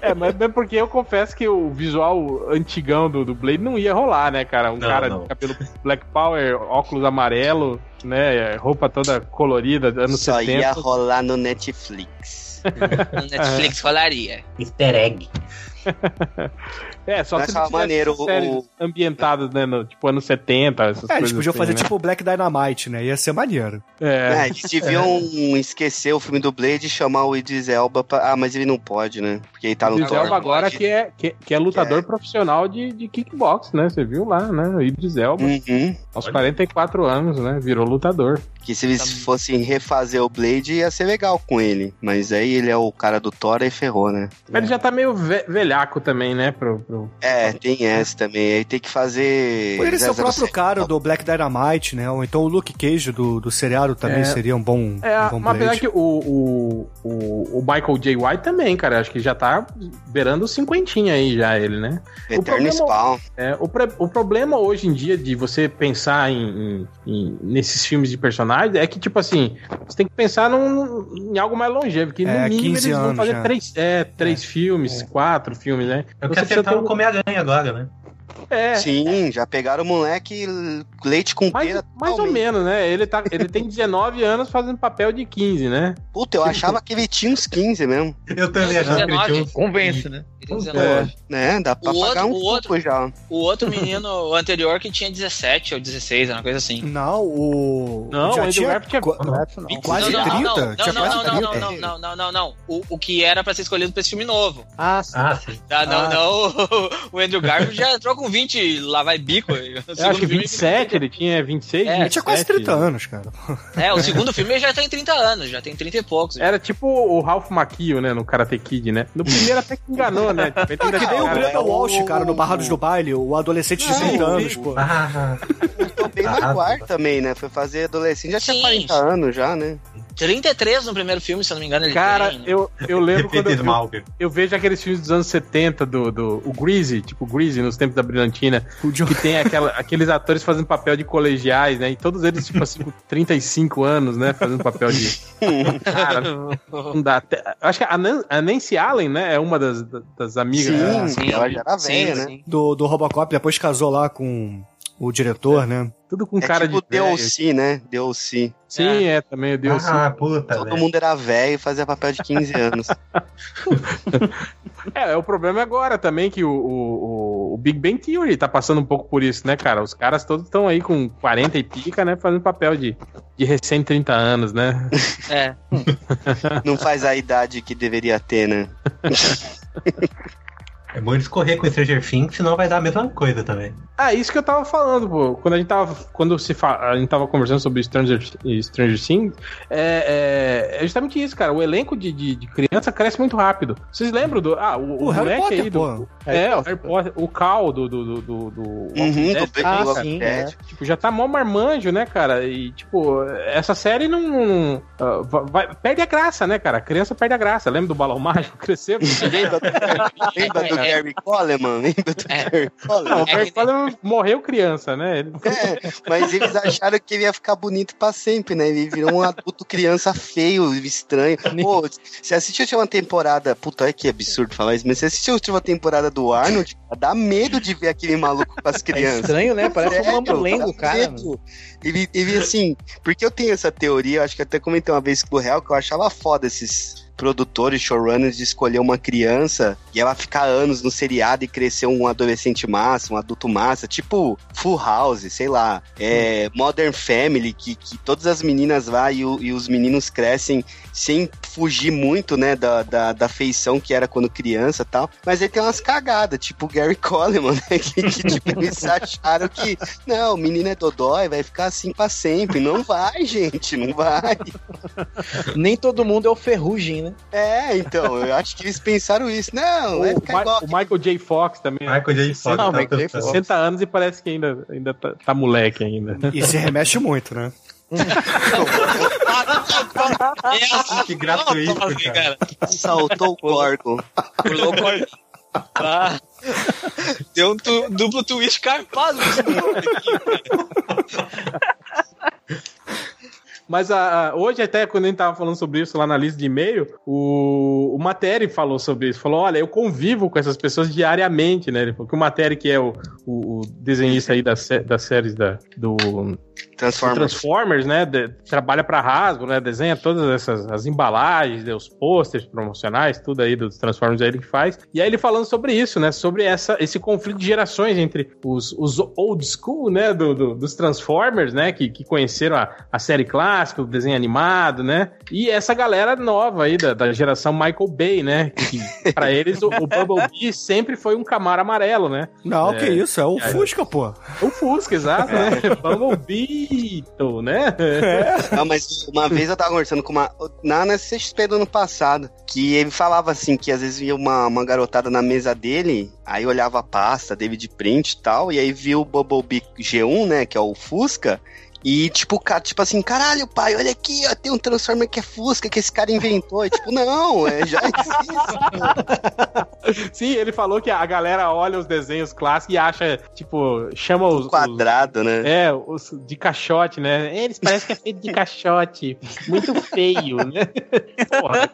É, mas é porque eu confesso que o visual antigão do, do Blade não ia rolar, né, cara? Um Não, cara não. de cabelo Black Power, óculos amarelo, né? Roupa toda colorida, anos Só 70. ia rolar no Netflix. No Netflix falaria. Easter egg. É, só Mas se séries o- ambientadas, né, no, tipo anos 70, essas É, eles podiam assim, fazer né? tipo o Black Dynamite, né? Ia ser maneiro. É, É, eles deviam esquecer o filme do Blade e chamar o Idris Elba pra... Ah, mas ele não pode, né? Porque ele tá no Idris Thor. Elba agora pode. que é, que, que é lutador É. profissional de, de kickbox, né? Você viu lá, né? O Idris Elba, Uhum. aos Olha. 44 anos, né? Virou lutador. Que se eles Tá- fossem refazer o Blade, ia ser legal com ele. Mas aí ele é o cara do Thor e ferrou, né? Mas Ele já tá meio ve- velhaco também, né? Pro, pro- É, tem essa também. Aí tem que fazer. Poderia ser o 007. próprio cara do Black Dynamite, né? Ou então o Luke Cage do, do seriado também É. seria um bom, É, um bom mas apesar que o, o, o, o Michael J. White também, cara, acho que já tá beirando o cinquentinha aí já ele, né? O Eterno problema- Spawn. É, o, pre- o problema hoje em dia de você pensar em, em- em- nesses filmes de é que, tipo assim, você tem que pensar num, em algo mais longevo, que no É, mínimo 15 eles vão fazer já. três, é, três filmes, quatro filmes, né? Eu Você quero acertar ter o um- Come-Aranha agora, né? É, Sim, já pegaram o moleque leite com mais, pera. mais ou menos, né? Ele, tá, ele tem 19 anos fazendo papel de 15, né? Puta, eu achava que ele tinha uns 15 mesmo. Eu também achava que ele tinha 19. uns... Convence, né? 19. É. Né? Dá pra O pagar outro- um o outro- pouco já. O outro menino o anterior que tinha 17 ou 16, uma coisa assim. Não, o. Não, já o Andrew tinha Garfield tinha- qu- Não, não. Quase não, não, 30? Não, Tinha não, quase não, não, 30. não, não, não, não, não, não. O, o que era pra ser escolhido pra esse filme novo. Ah, sim. Ah, sim. Não, Ah. não. O Andrew Garfield já entrou com 20, lá vai bico. Eu acho que filme- 27, ele tinha 26, É, Ele tinha quase 27. 30 anos, cara. É, o segundo filme já tem 30 anos, já tem 30 e poucos. Era tipo o Ralph Macchio, né, no Karate Kid, né? No primeiro até que enganou, né? Tipo, ainda Que nem o Brenda é o- Walsh, cara, no Barrados do Baile, o adolescente de Sim, 30 anos, pô. Ah, Ah, também, né? Foi fazer adolescente, já tinha Sim. 40 anos já, né? 33 no primeiro filme, se eu não me engano, ele Cara, tem. eu, eu lembro quando eu, eu, eu vejo aqueles filmes dos anos 70 do, do o Greasy, tipo Greasy nos tempos da Brilhantina, que tem aquela, aqueles atores fazendo papel de colegiais, né? E todos eles, tipo assim, com 35 anos, né? Fazendo papel de. Cara, não dá. Até- Acho que a, Nan- a Nancy Allen, né? É uma das, das amigas. Sim, né? ela já era velha, né? sim. do, do Robocop, depois casou lá com o diretor, né? Tudo com É cara tipo de. velho. DLC, né? DLC. Sim, é, também o Deus. Ah, puta, Todo velho. mundo era velho e fazia papel de 15 anos. É, é, o problema é agora também que o, o, o- o Big Bang Theory tá passando um pouco por isso, né, cara? Os caras todos estão aí com 40 e pica, né? Fazendo papel de, de recém 30 anos, né? É. Não faz a idade que deveria ter, né? É bom eles correr com Stranger Things, senão vai dar a mesma coisa também. Ah, isso que eu tava falando, pô. Quando a gente tava, quando se fa... a gente tava conversando sobre Stranger, Stranger Things, é, é- é justamente isso, cara. O elenco de, de, de criança cresce muito rápido. Vocês lembram do. Ah, o, O Harry moleque Potter, aí pô. do. É, o Harry Potter, o Cal do. do, do, do, do Walking Uhum, Dead, do Ah, sim, Dead. Tipo, já tá mó marmanjo, né, cara? E, tipo, essa série não. não, ah, vai- vai- perde a graça, né, cara? A criança perde a graça. Lembra do balão mágico? Cresceu. Lembra do, É. Gary Coleman? Lembra do É. Gary Não, Coleman? o Harry Potter morreu criança, né? Ele- É, mas eles acharam que ele ia ficar bonito pra sempre, né? Ele virou um adulto criança feio, estranho. Pô, você assistiu a última temporada. Puta, olha que absurdo falar isso, mas você assistiu a última temporada do Arnold? Dá medo de ver aquele maluco com as É crianças. estranho, né? Parece um Sério, mamulengo, dá cara. medo. Ele, ele, assim, porque eu tenho essa teoria, eu acho que até comentei uma vez com o Real, que eu achava foda esses produtores, showrunners, de escolher uma criança e ela ficar anos no seriado e crescer um adolescente massa, um adulto massa, tipo Full House, sei lá, é, Modern Family, que, que todas as meninas lá e, e os meninos crescem sem fugir muito, né, da, da, da feição que era quando criança e tal. Mas aí tem umas cagadas, tipo Gary Coleman, né, que, que tipo, eles acharam que, não, o menino é dodói, vai ficar assim pra sempre. Não vai, gente, não vai. Nem todo mundo é o ferrugem, né? É, então, eu acho que eles pensaram isso. Não, O, vai ficar Ma- igual. o Michael J. Fox também. né? Michael J. Fox. Não, tá Michael J. Fox. 60 anos e parece que ainda, ainda tá, tá moleque ainda. E se remexe muito, né? Que gratuito, cara. Saltou o Gorgon. Pulou o cor- Ah, Deu um tu- duplo twist carpado nesse mundo aqui, cara. Mas a, a- hoje, até quando a gente tava falando sobre isso lá na lista de e-mail, o, o Materi falou sobre isso. Falou: olha, eu convivo com essas pessoas diariamente, né? Ele falou que o Materi, que é o, o, o desenhista aí das, das séries da, do, Transformers. Transformers, né? de- trabalha pra Hasbro, né? Desenha todas essas as embalagens, né, os posters promocionais, tudo aí dos Transformers aí ele que faz. E aí ele falando sobre isso, né? Sobre essa, esse conflito de gerações entre os, os old school, né? do- do- dos Transformers, né? Que, que conheceram a, a série clássica, o desenho animado, né? E essa galera nova aí da, da geração Michael Bay, né? Que pra eles o, o Bumblebee sempre foi um Camaro amarelo, né? Não, É. que isso, é o Fusca, pô. O Fusca, exato, né? Bumblebee, né? Não, mas uma vez eu tava conversando com uma. Na, na CXP do ano passado, que ele falava assim: que às vezes via uma, uma garotada na mesa dele, aí olhava a pasta, David Print e tal, e aí viu o Bumblebee G1, né? Que é o Fusca. E, tipo, o cara, tipo assim, caralho, pai, olha aqui, ó, tem um Transformer que é Fusca, que esse cara inventou. E, tipo, não, é, já existe. Sim, ele falou que a galera olha os desenhos clássicos e acha, tipo, chama os. os- Quadrado, né? é, os de caixote, né? Eles parecem que é feito de caixote. Muito feio, né? Porra.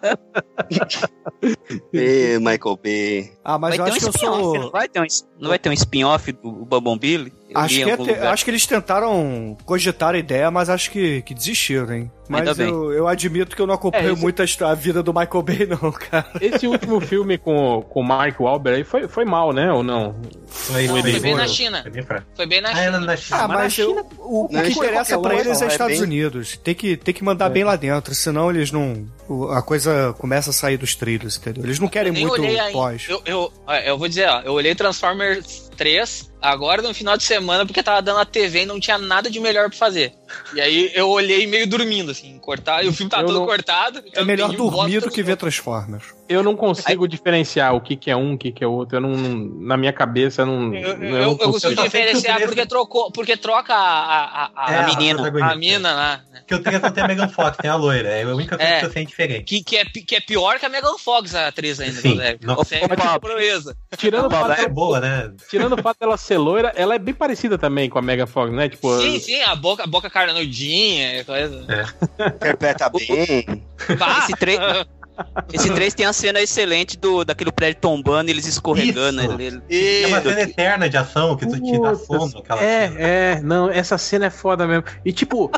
Ê, Michael Bay. Ah, mas vai eu acho um que eu spin-off, não sou. vai ter um, não vai ter um spin-off do Bumblebee? Eu Acho que, é lugar. acho que eles tentaram cogitar a ideia, mas acho que, que desistiram, hein? Mas Ainda bem. eu, eu admito que eu não acompanho É, isso- muito a, vida do Michael Bay, não, cara. Esse último filme com, com o Mark Wahlberg aí foi, foi mal, né? Ou não? Foi, Foi Foi bem na foi- China. foi bem fraco. Foi bem na Ah, China. na China. Ah, Mas mas na eu- China- o, o Não, que é interessa pra eles é é Estados bem- Unidos. Tem que, tem que mandar bem lá dentro, senão eles não. A coisa começa a sair dos trilhos, entendeu? Eles não querem muito pós. Eu, eu, ó, eu vou dizer, ó, eu olhei Transformers 3 agora no final de semana porque tava dando a TV e não tinha nada de melhor pra fazer. E aí eu olhei meio dormindo, assim, cortado. E o filme tá Eu todo não- cortado. É então melhor tem um dormir do que ver Transformers. Eu não consigo diferenciar o que, que é um, o que, que é outro. Eu não, na minha cabeça, não. Eu, eu, não eu, consigo. consigo Eu diferenciar três- porque trocou, porque troca a, a, a, É, a menina, a mina lá, né? Que o 3 não tem a Megan Fox, tem a loira. É a única coisa É. que eu sei diferente. Que, que, é, que é pior que a Megan Fox, a atriz ainda. Sim. né? Não. É uma proeza. Tirando o, fato Ela é boa, né? tirando o fato dela ser loira, ela é bem parecida também com a Mega Fox, né? Tipo, Sim, sim, a boca, a boca carnudinha, coisa. Interpreta bem. Esse tre- Esse 3 tem a cena excelente do, daquele prédio tombando e eles escorregando. Isso. Ele, ele- E É uma cena eterna de ação que tu te dá sono. Aquela É, cena. é, não, essa cena é foda mesmo. E tipo,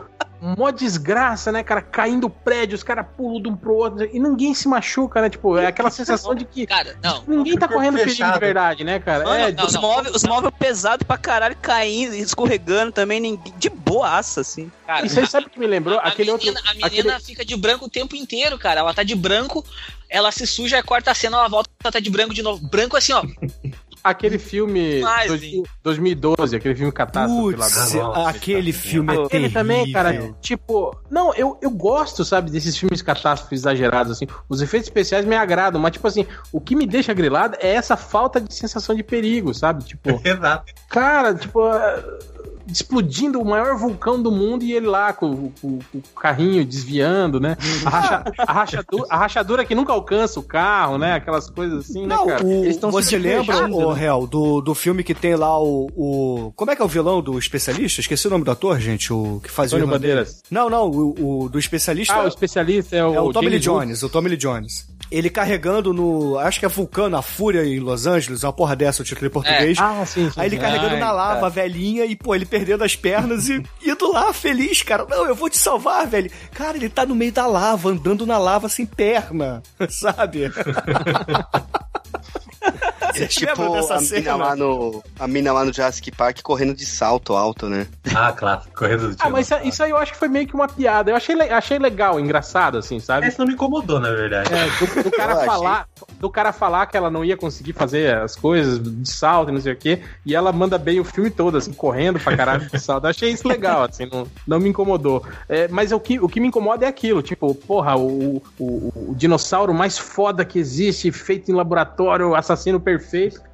mó desgraça, né, cara? Caindo o prédio, os caras pulam de um pro outro e ninguém se machuca, né? Tipo, é aquela sensação de que Cara, não. ninguém tá correndo perigo de verdade, né, cara? Não, é, não, os não. móveis os móveis pesados pra caralho caindo, escorregando também, ninguém, de boaça, assim. Cara, Isso aí sabe o que me lembrou? a, aquele menina, outro. a menina aquele- fica de branco o tempo inteiro, cara. Ela tá de branco, ela se suja, corta a cena, ela volta, ela tá de branco de novo. Branco assim, ó. Aquele filme Mas, dois- hein? 2012, aquele filme catástrofe lá Putz, nossa, aquele filme é Aquele terrível. também, cara, tipo, não, eu, eu gosto, sabe, desses filmes catástrofes exagerados, assim. Os efeitos especiais me agradam, mas, tipo assim, o que me deixa grilado é essa falta de sensação de perigo, sabe? Tipo, Exato. cara, tipo, é, explodindo o maior vulcão do mundo e ele lá com, com- com o carrinho desviando, né? A, racha- a rachadura, a rachadura que nunca alcança o carro, né? Aquelas coisas assim, né, Não, cara? o, Eles você se lembra, o né? Réu, do, do filme que tem lá o, o. Como é que é o vilão do especialista? Esqueci o nome do ator, gente. O que faz Antônio. Bandeiras. Não, não, o, o do especialista Ah, o especialista é o, é o Tommy Lee Woods. Jones, o Tommy Lee Jones. Ele carregando no. Acho que é Vulcano, a Fúria em Los Angeles, uma porra dessa, o título em português. Ah, sim, sim. Aí ele carregando Ai, na lava cara. a velhinha e, pô, ele perdendo as pernas e indo lá feliz, cara. Não, eu vou te salvar, velho. Cara, ele tá no meio da lava, andando na lava sem perna, sabe? É tipo dessa a mina, cena? lá no, a mina lá no Jurassic Park correndo de salto alto, né? Ah, claro. Correndo do Ah, mas isso, isso aí eu acho que foi meio que uma piada. Eu achei, achei legal, engraçado, assim, sabe? Esse não me incomodou, na verdade. É, do, do Eu cara achei. falar, do cara falar que ela não ia conseguir fazer as coisas de salto e não sei o quê, e ela manda bem o filme todo, assim, correndo pra caralho de salto. Eu achei isso legal, assim, não, não me incomodou. É, mas o que, o que me incomoda é aquilo, tipo, porra, o, o, o dinossauro mais foda que existe, feito em laboratório, assassino perfeito,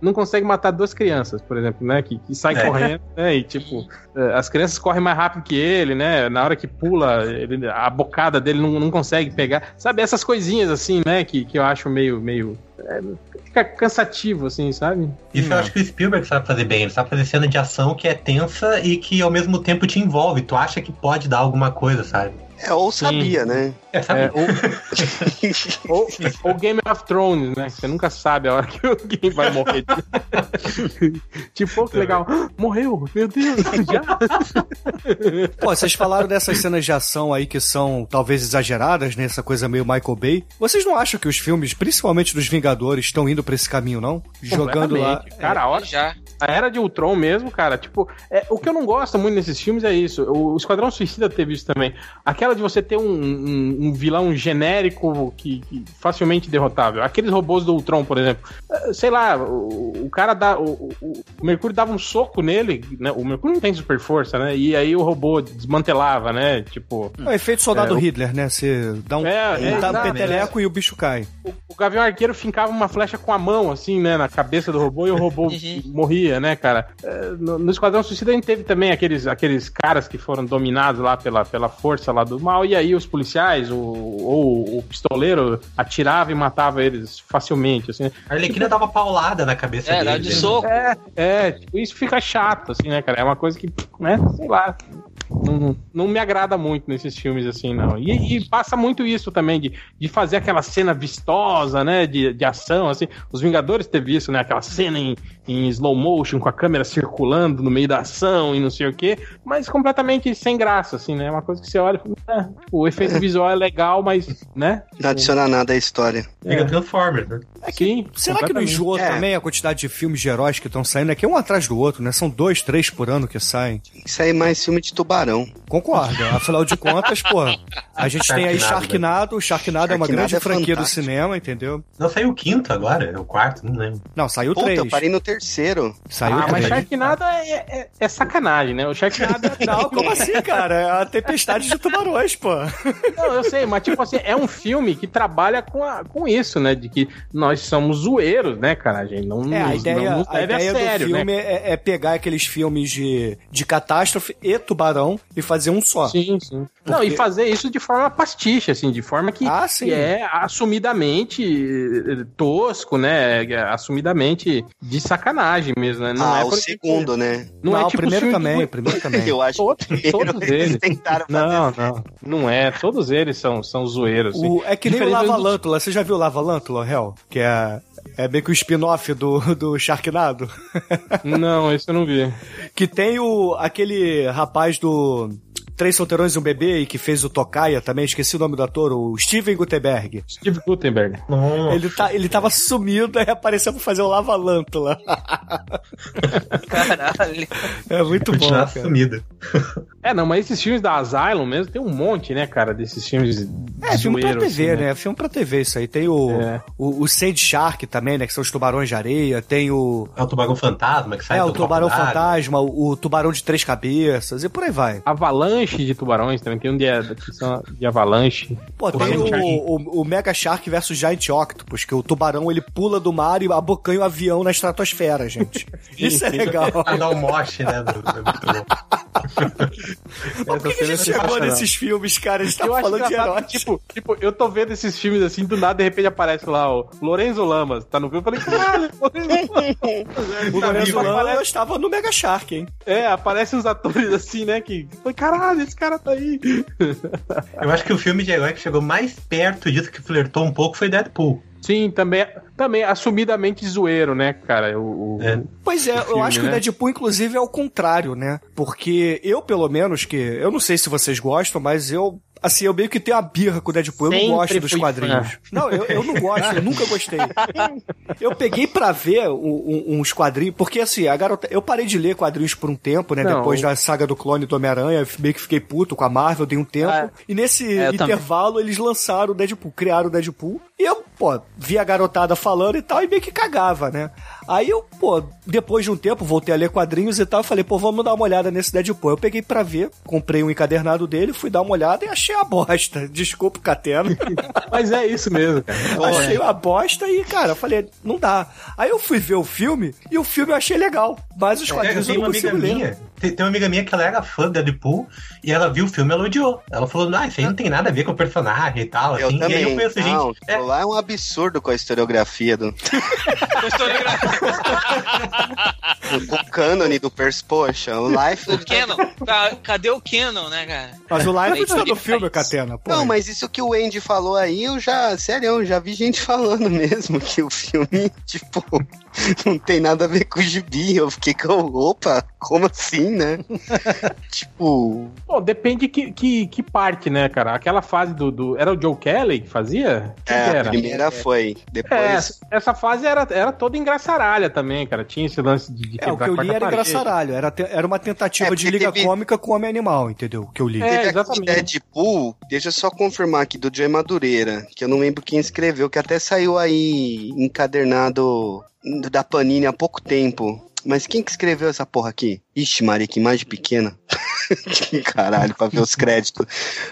não consegue matar duas crianças, por exemplo, né? Que, que sai É. correndo, né? E tipo, é, as crianças correm mais rápido que ele, né? Na hora que pula, ele- a bocada dele não, não consegue pegar. Sabe, essas coisinhas assim, né? Que, que eu acho meio. meio é, fica cansativo, assim, sabe? Isso eu acho que o Spielberg sabe fazer bem. Ele sabe fazer cena de ação que é tensa e que ao mesmo tempo te envolve. Tu acha que pode dar alguma coisa, sabe? É, ou sabia, né? É? É, ou, ou, ou Game of Thrones, né? Você nunca sabe a hora que alguém vai morrer. tipo, que legal. Morreu, meu Deus, já. Pô, vocês falaram dessas cenas de ação aí que são talvez exageradas, né? Essa coisa meio Michael Bay. Vocês não acham que os filmes, principalmente dos Vingadores, estão indo pra esse caminho, não? Jogando lá. Completamente. Cara, a hora, Já. A era de Ultron mesmo, cara, tipo, é, o que eu não gosto muito nesses filmes é isso. O, o Esquadrão Suicida teve isso também. Aquela de você ter um, um- um vilão genérico que, que facilmente derrotável. Aqueles robôs do Ultron, por exemplo. É, Sei lá, o, o cara dá. O, o- o Mercúrio dava um soco nele, né? O Mercúrio não tem super força, né? E aí o robô desmantelava, né? Tipo. É o efeito soldado É, Hitler, né? Você dá um, É, é, dá um peteleco e o bicho cai. O, o Gavião Arqueiro fincava uma flecha com a mão, assim, né, na cabeça do robô e o robô Uhum. morria, né, cara? É, no, no Esquadrão Suicida a gente teve também aqueles, aqueles caras que foram dominados lá pela, pela força lá do mal, e aí os policiais, o, ou o pistoleiro atirava e matava eles facilmente, assim. A Arlequina dava paulada na cabeça É, dele. de né? soco. É, é, tipo, isso fica chato, assim, né, cara? É uma coisa que, né, sei lá. Não, não me agrada muito nesses filmes, assim, não. E, e passa muito isso também, de, de fazer aquela cena vistosa, né? De, de ação, assim. Os Vingadores teve isso, né? Aquela cena em, em slow motion, com a câmera circulando no meio da ação e não sei o quê, mas completamente sem graça, assim, né? É uma coisa que você olha e fala, é, tipo, o efeito visual é legal, mas, né? Não adiciona nada à história. Liga Transformers, né? Sim, Será que não enjoa É. também a quantidade de filmes de heróis que estão saindo? É que é um atrás do outro, né? São dois, três por ano que saem. Isso aí é mais filme de tubarão, não. Concordo. Afinal de contas, pô, a gente tem aí Sharknado, Sharknado. Sharknado é uma grande é franquia do cinema, entendeu? Não saiu o quinto agora, é o quarto, não lembro. Não, saiu Puta, três. eu parei no terceiro. Saiu Ah, mas três. Sharknado é, é, é sacanagem, né? O Sharknado é... Não, como assim, cara? É a tempestade de tubarões, pô. Não, eu sei, mas tipo assim, é um filme que trabalha com, a, com isso, né? De que nós somos zoeiros, né, cara? A gente não, É, a ideia, não nos a ideia a sério, do filme né? é, é pegar aqueles filmes de, de catástrofe e tubarão e fazer um só. Sim, sim. Não, e fazer isso de forma pastiche, assim, de forma que, Ah, que é assumidamente eh, tosco, né? É Assumidamente de sacanagem mesmo, né? Não ah, é o segundo, né? Não, é o tipo primeiro filme também, o primeiro também. Eu acho Todos- que o primeiro todos eles tentaram fazer. Não, não. Não é. Todos eles são, são zoeiros. assim. O- é que nem o Diferente Lava do- Lântula. Você já viu o Lava Lântula, Hel? Que é, é meio que o spin-off do, do Sharknado. Não, esse eu não vi. que tem o aquele rapaz do Três Solteirões e um Bebê e que fez o Tocaia também, esqueci o nome do ator, o Steven Gutenberg. Steve Gutenberg. Nossa. Ele, tá, ele tava sumido e apareceu pra fazer o Lava Lântula. Caralho. É muito bom, cara. sumido. É, não, mas esses filmes da Asylum mesmo tem um monte, né, cara, desses filmes. É, filme pra TV, assim, né? Filme pra TV, isso aí. Tem o, É. o, o Sand Shark também, né? Que são os tubarões de areia. Tem o. É o tubarão fantasma que sai É, do o tubarão fantasma, o, o tubarão de três cabeças e por aí vai. Avalanche de tubarões também, tem um de, são de avalanche. Pô, tem o, o, o Mega Shark versus Giant Octopus, que o tubarão ele pula do mar e abocanha o avião na estratosfera, gente. Isso é legal. Pra dar um moche, né? do- do- muito bom. Por que, que a gente chegou nesses filmes, cara? A gente tá eu falando de que, tipo, tipo, eu tô vendo esses filmes assim, do nada, de repente aparece lá o Lorenzo Lamas, tá no filme? Eu falei, caralho, Lorenzo Lamas. O Lorenzo Lamas estava no Mega Shark, hein? é, aparecem uns atores assim, né, que... Foi, caralho, esse cara tá aí. Eu acho que o filme de herói que chegou mais perto disso, que flertou um pouco, foi Deadpool. Sim, também, também assumidamente zoeiro, né, cara? O, o- É. Pois é, eu filme, acho que né? o Deadpool, inclusive, é o contrário, né? Porque eu, pelo menos, que. Eu não sei se vocês gostam, mas eu. Assim, eu meio que tenho a birra com o Deadpool. Eu Sempre não gosto dos quadrinhos. fã. Não, eu, eu não gosto, eu nunca gostei. Eu peguei pra ver um- um- uns quadrinhos, porque assim, a garota. Eu parei de ler quadrinhos por um tempo, né? Não. Depois da saga do clone do Homem-Aranha, meio que fiquei puto com a Marvel, dei um tempo. Ah, e nesse é, eu também. intervalo, eles lançaram o Deadpool, criaram o Deadpool. E eu, pô, vi a garotada falando e tal, e meio que cagava, né? Aí eu, pô, depois de um tempo, voltei a ler quadrinhos e tal, falei, pô, vamos dar uma olhada nesse Deadpool. Eu peguei pra ver, comprei um encadernado dele, fui dar uma olhada e achei a bosta. Desculpa, Catena. Mas é isso mesmo, cara. achei uma bosta e, cara, eu falei, não dá. Aí eu fui ver o filme e o filme eu achei legal, mas os É, quadrinhos tem eu uma não consigo ler. minha, tem, tem uma amiga minha que ela era fã do Deadpool e ela viu o filme e ela odiou. Ela falou, ah, isso aí não tem nada a ver com o personagem e tal. Eu assim. também. E aí eu conheço não, gente. É, lá é um absurdo com a historiografia do. o cânone do Pers, poxa, o Life. O Canon. Tá, Cadê o Canon, né, cara? Mas o está no fica- filme, Catena. Pô, Não, mas isso que o Andy falou aí, eu já, sério, eu já vi gente falando mesmo que o filme, tipo, não tem nada a ver com o gibi. Eu fiquei com, opa, como assim, né? tipo, Bom, depende que, que, que parte, né, cara? Aquela fase do, do- Era o Joe Kelly que fazia? É, que a era? primeira foi. É, Depois. essa, essa fase era, era toda engraçaralha também, cara. Tinha esse lance de, de É, o que eu a li era parede. engraçaralho. Era, te- era uma tentativa É, de liga teve- cômica com o Homem-Animal, entendeu? O que eu li. É, Teve exatamente. Deadpool, deixa eu só confirmar aqui, do Joey Madureira, que eu não lembro quem escreveu, que até saiu aí encadernado da Panini há pouco tempo. Mas quem que escreveu essa porra aqui? Ixi, Maria, que imagem pequena. Que Caralho, pra ver os créditos.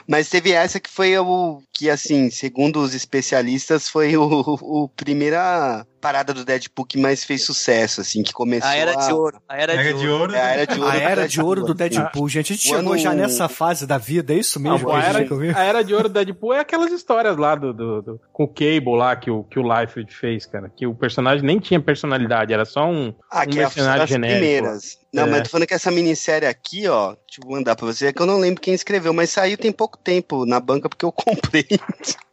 Mas teve essa que foi o que, assim, segundo os especialistas, foi o, o primeira parada do Deadpool que mais fez sucesso, assim, que começou A Era de Ouro. A Era, Era de de Ouro. ouro. É, a era de ouro. A do era de ouro do Deadpool. Deadpool, gente. A gente chegou já nessa fase da vida, é isso mesmo? Ah, a, era, a era de ouro do Deadpool é aquelas histórias lá do, do- do- com o Cable lá que o, que o Liefeld fez, cara. Que o personagem nem tinha personalidade, era só um, Ah, um que é mercenário as genérico. primeiras. Não, É. mas tô falando que essa minissérie aqui, ó, deixa eu mandar pra você, é que eu não lembro quem escreveu, mas saiu tem pouco tempo na banca porque eu comprei.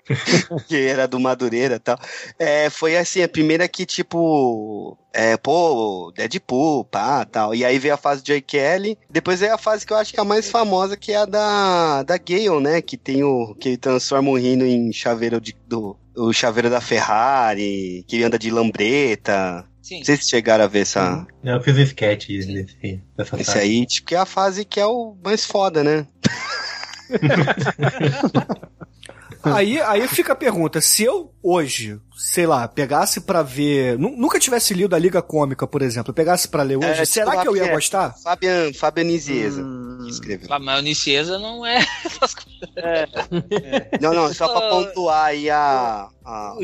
que era do Madureira e tal. É, foi assim, a primeira que, tipo, é, pô, Deadpool, pá, tal. E aí veio a fase de Joy Kelly. Depois veio a fase que eu acho que é a mais famosa, que é a da, da Gale, né? Que tem o. que ele transforma o Rino em chaveiro de, do. O chaveiro da Ferrari, que anda de lambreta. Sim. Não sei se chegaram a ver essa, Eu fiz um sketch desse, dessa esse aí, tipo, que é a fase que é o mais foda, né? Aí, aí fica a pergunta: se eu hoje, sei lá, pegasse pra ver. nu- Nunca tivesse lido a Liga Cômica, por exemplo, eu pegasse pra ler hoje, É, será tipo, que eu ia é, gostar? Fabian, Fabian Nisieza Hum. escreveu. A maionese não é essas coisas. Não, não, só pra Ah. pontuar aí a. a, a-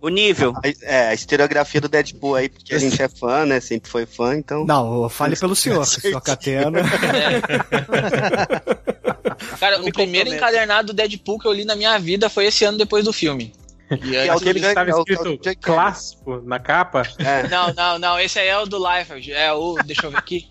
O nível. a- é, a historiografia do Deadpool aí, porque a gente é fã, né? Sempre foi fã, então. Não, fale pelo senhor, senhor Catena. Cara, o me primeiro encadernado do Deadpool que eu li na minha vida foi esse ano depois do filme. E é aí- o Aquele que estava é é escrito Jack- clássico na capa. É. Não, não, não, esse aí é o do Liefeld. É o. Deixa eu ver aqui.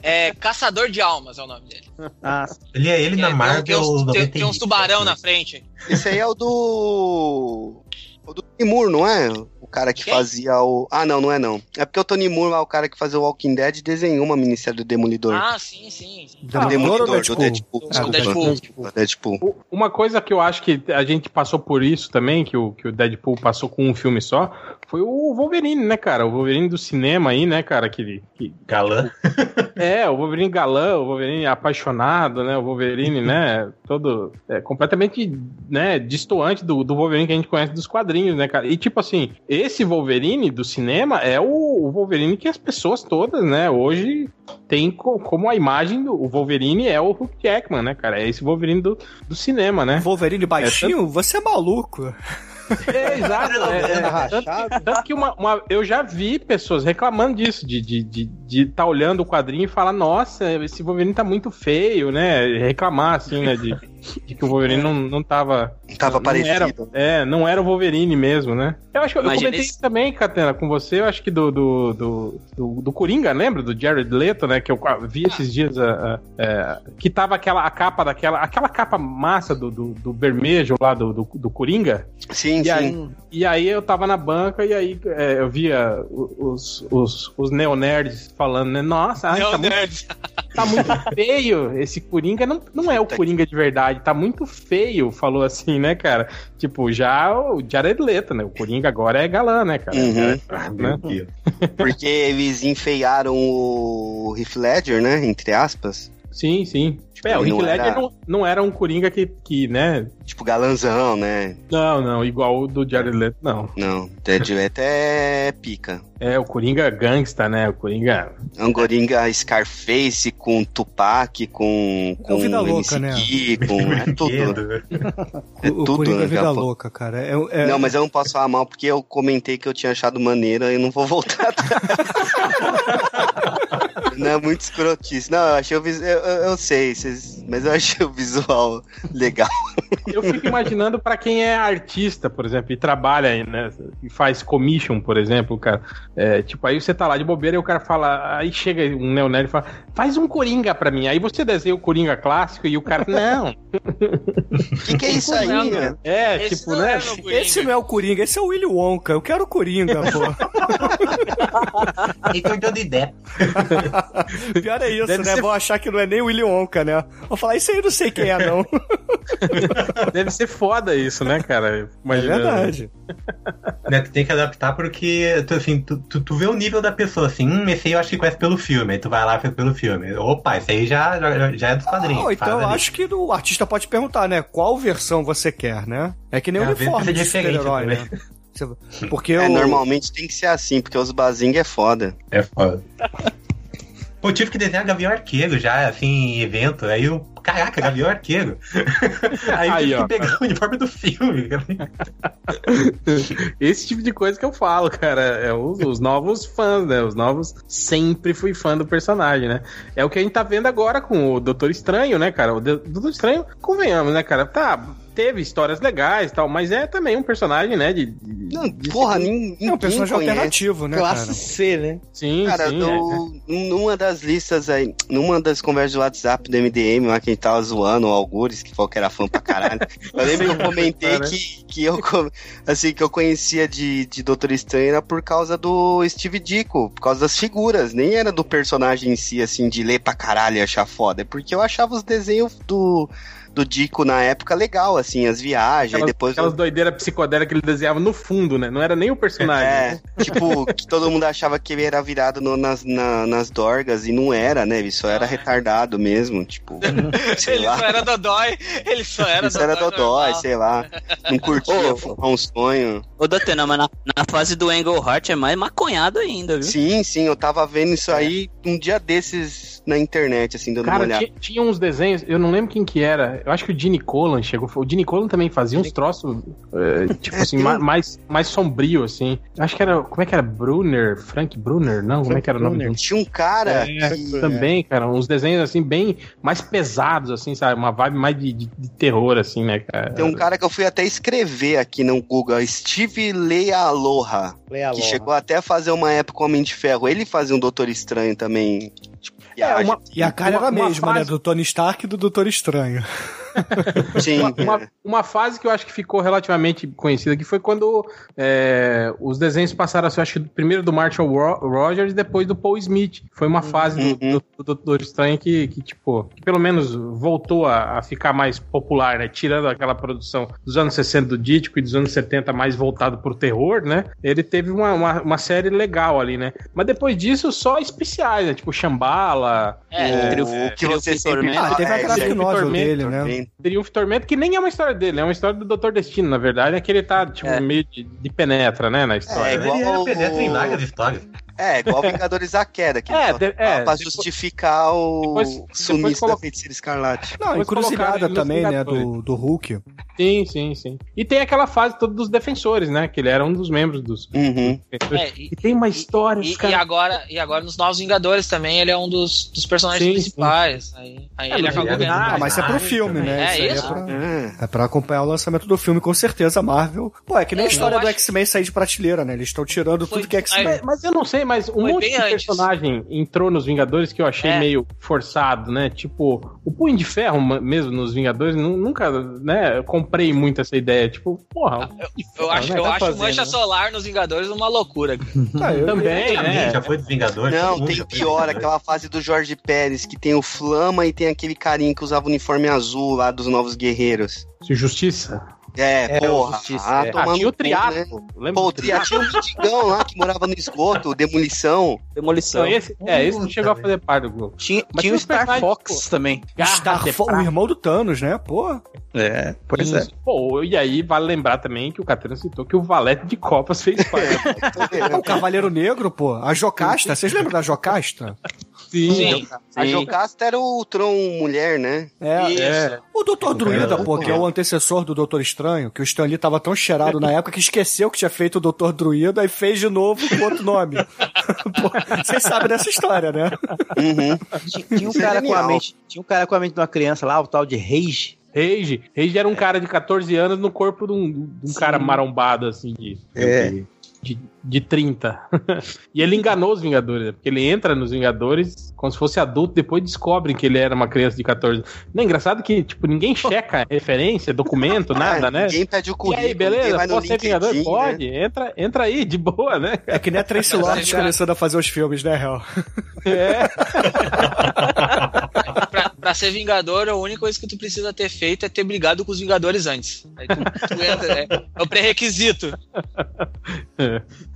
É Caçador de Almas é o nome dele. Ah, Ele é ele É, na tem- Marvel. tem, uns, tem, 90 tem uns tubarão na frente. Esse aí é o do. O do Moore, não é? O cara que Quem? fazia o. Ah, não, não é não. É porque o Tony Moore, lá, o cara que fazia o Walking Dead, desenhou uma minissérie do Demolidor. Ah, sim, sim. Demolidor ou do Deadpool? Deadpool. Do desculpa. Deadpool. Do Deadpool. Uma coisa que eu acho que a gente passou por isso também, que o, que o Deadpool passou com um filme só, foi o Wolverine, né, cara? O Wolverine do cinema aí, né, cara? Que, que Galã. é, o Wolverine galã, o Wolverine apaixonado, né? O Wolverine, né? Todo é, completamente, né? Distoante do, do Wolverine que a gente conhece dos quadrinhos, né, cara? E tipo assim, esse Wolverine do cinema é o, o Wolverine que as pessoas todas, né? Hoje tem co- como a imagem do o Wolverine é o Hugh Jackman, né, cara? É esse Wolverine do, do cinema, né? Wolverine baixinho? Você é maluco. É, exato. É, é, tanto, que- tanto que uma, uma- eu já vi pessoas reclamando disso, de estar de, de, de tá olhando o quadrinho e falar, nossa, esse Wolverine tá muito feio, né? Reclamar, assim, né? De, de que o Wolverine não, não tava. Tava não era, parecido. é, não era o Wolverine mesmo, né? Eu acho que eu Imagina comentei esse- isso também, Catena, com você, eu acho que do, do, do, do, do Coringa, lembra? Do Jared Leto, né? Que eu vi esses dias a, a- é, que tava aquela a capa daquela. Aquela capa massa do, do, do Bermejo lá do, do, do Coringa. Sim, E sim. aí, e aí eu tava na banca e aí é, eu via os, os, os neonerds falando, né? Nossa, ai, tá, muito, tá muito feio esse Coringa. Não, não é o Coringa de verdade, tá muito feio, falou assim, né, cara? Tipo, já o Jared Leto, né? O Coringa agora é galã, né, cara? Uhum. Ah, Né? Porque eles enfeiaram o Heath Ledger, né? Entre aspas. Sim, sim. É, o Heath não Ledger era- não, não era um Coringa que, que, né? Tipo, galanzão, né? Não, não, igual o do Jared Leto, não. Não, Dead Leto é pica. É, o Coringa gangsta, né? O Coringa. Angoringa Scarface com Tupac, com, É o com Vida Louca, MC né? Com. É tudo. É o tudo, Coringa né, é vida cara? louca, cara. É, é- Não, mas eu não posso falar mal porque eu comentei que eu tinha achado maneira e não vou voltar atrás. Não é muito escrotice. Não, eu achei o visual. Eu, eu- eu sei, vocês- mas eu achei o visual legal. Eu fico imaginando pra quem é artista, por exemplo, e trabalha aí, né? E faz commission, por exemplo, cara. É, tipo, aí você tá lá de bobeira e o cara fala. Aí chega um neonerd e fala: faz um Coringa pra mim. Aí você desenha o Coringa clássico e o cara, não. O que, que é isso aí, Não, né? É, Esse tipo, né? é. Esse não é o Coringa, esse é o Willy Wonka. Eu quero o Coringa, pô. É o Johnny Depp. Pior é isso, Deve né? ser- Vão achar que não é nem o Willy Wonka, né? Vou falar, isso aí eu não sei quem é, não. Deve ser foda isso, né, cara? É Imagina- verdade. Né, tu tem que adaptar porque tu, assim, tu, tu, tu vê o nível da pessoa, assim, hum, esse aí eu acho que conhece pelo filme. Aí tu vai lá e pelo filme. Opa, esse aí já, já, já é dos quadrinhos. Ah, então eu ali. acho que o artista pode perguntar, né? Qual versão você quer, né? É que nem É, uniforme é de diferente super-herói, né? Você- Porque É, o... normalmente tem que ser assim, porque os Bazing é foda. É foda. Pô, eu tive que desenhar Gavião Arqueiro já, assim, em evento. Aí eu, caraca, Gavião Arqueiro. aí eu Aí, tive ó. que pegar o uniforme do filme. Esse tipo de coisa que eu falo, cara. É os, os novos fãs, né? Os novos sempre fui fã do personagem, né? É o que a gente tá vendo agora com o Doutor Estranho, né, cara? O Doutor Estranho, convenhamos, né, cara? Tá, teve histórias legais e tal, mas é também um personagem, né? De, de- Não, de- porra, nin- ninguém É um personagem conhece. alternativo, né, Classe cara? C, né? Sim, Cara, sim. eu- numa das listas aí, numa das conversas do WhatsApp do MDM, lá que a gente tava zoando o Algures, que falou que era fã pra caralho. Eu lembro que eu comentei Cara. que, que eu assim, que eu conhecia de, de Doutor Estranho era por causa do Steve Ditko, por causa das figuras, nem era do personagem em si, assim, de ler pra caralho e achar foda. É porque eu achava os desenhos do, do Dico na época legal, assim, as viagens, Aquelas, depois... aquelas doideiras psicodélicas que ele desenhava no fundo, né? Não era nem o personagem. É, tipo, que todo mundo achava que ele era virado no- nas, na- nas dorgas e não era, né? Ele só era retardado mesmo, tipo, sei Ele lá. só era Dodói. Ele só era Isso era Dodói. sei lá. Não curtia fumar um sonho. Ô, Datena, mas na, na fase do Englehart é mais maconhado ainda, viu? Sim, sim, eu tava vendo isso aí um dia desses na internet, assim, dando uma Cara, olhada. tinha, tinha uns desenhos, eu não lembro quem que era. Eu acho que o Gene Colan chegou. O Gene Colan também fazia uns troços, eh, tipo assim, mais, mais sombrio, assim. Eu Acho que era. Como é que era? Brunner? Frank Brunner? Não, como é que era o nome Brunner. dele? Tinha um cara É, que. também, cara, uns desenhos assim, bem mais pesados, assim, sabe? Uma vibe mais de, de- de terror, assim, né, cara? Tem um cara que eu fui até escrever aqui no Google, Steve Lealoha, Leia que chegou até a fazer uma época Homem de Ferro. Ele fazia um Doutor Estranho também. Tipo, É, viagem. uma- E a cara era a uma mesma, né? fase- Do Tony Stark e do Doutor Estranho. Sim, Uma, uma, uma fase que eu acho que ficou relativamente conhecida que foi quando é, os desenhos passaram a ser, acho que primeiro do Marshall Ro- Rogers e depois do Paul Smith. Foi uma fase do, Uhum. do, do Doutor Estranho que, que, tipo, que pelo menos voltou a, a ficar mais popular, né? Tirando aquela produção dos anos 60 do Dítico e dos anos 70 mais voltado pro terror, né? Ele teve uma, uma, uma série legal ali, né? Mas depois disso, só especiais, né? Tipo Shambhala, É, o, o que trio você Vitor sempre Mendes. Ah, teve é, novel Tormento dele, né? Triunfo e Tormento, que nem é uma história dele, é uma história do Doutor Destino, na verdade, é que ele tá, tipo, É. meio de, de penetra, né, na história. É, né? igual Ele era o- penetra em várias histórias. É, igual Vingadores da Queda, que É, só- de- é, pra depois- justificar o depois- depois sumiço colo- da feiticeira escarlate. Não, Depois encruzilhada ele também, né? Do, do Hulk. Sim, sim, sim. E tem aquela fase toda dos defensores, né, que ele era um dos membros dos Uhum. É, e, E tem uma história, e, os e agora, e agora nos Novos Vingadores também ele é um dos, dos personagens Sim, principais. Aí, aí É, ele mas acabou ele é ganhando. Ah, mas isso é pro filme, né? é aí isso? É pra, É. é pra acompanhar o lançamento do filme, com certeza, a Marvel. Pô, é que nem a história do acho- X-Men sair de prateleira, né? Eles estão tirando Foi- tudo que é X-Men. mas eu não sei, mas um Foi monte de antes. personagem entrou nos Vingadores que eu achei É. meio forçado, né? Tipo, o Punho de Ferro mesmo nos Vingadores, nu- nunca, né, eu comprei muito essa ideia. Tipo, porra, Eu acho, né, eu tá acho fazendo, Mancha né? Solar nos Vingadores uma loucura. Ah, eu- também, Também, né? já foi dos Vingadores. Não, tem pior, aquela fase do Jorge Pérez, que tem o Flama e tem aquele carinha que usava o uniforme azul lá dos Novos Guerreiros. Justiça. É, É, porra. ah, é. Ah, tinha o cu, triatlo. né? Lembra Pô, do o tri- tinha um mendigão lá que morava no esgoto, demolição. Demolição. Não, esse, é, esse não chegou a fazer parte do grupo. Tinha, Mas tinha tinha o Star Fox pô. também. Star o irmão do Thanos, né? Pô. É, pois é. Isso. Pô, e aí vale lembrar também que o Catena citou que o Valete de Copas fez parte. O Cavaleiro Negro, pô. A Jocasta. Vocês lembram da Jocasta? Sim. Sim. A. Jocasta era o Tron mulher, né? É. É. O Doutor Druida, Era pô, que é o antecessor do Doutor Estranho, que o Stan Lee tava tão cheirado na época que esqueceu que tinha feito o Doutor Druida e fez de novo com outro nome. Vocês sabem dessa história, né? Uhum. Tinha, um é cara com a mente, tinha um cara com a mente de uma criança lá, o tal de Rage. Rage. Rage era um cara de 14 anos no corpo de um, de um cara marombado, assim, de, É. de, de, de 30. e ele enganou os Vingadores, né? porque ele entra nos Vingadores como se fosse adulto, depois descobrem que ele era uma criança de 14 Não é engraçado que, tipo, ninguém checa referência, documento, nada, Ah, né? Ninguém pede o E currículo. aí, ninguém beleza? Pode ser Vingador? Né? Pode. Entra, entra aí, de boa, né? É que nem a Tracy Mas Lords começando a fazer os filmes, né, Hel? É. Pra, ser Vingador, a única coisa que tu precisa ter feito é ter brigado com os Vingadores antes. Aí tu, tu entra, é, é o pré-requisito.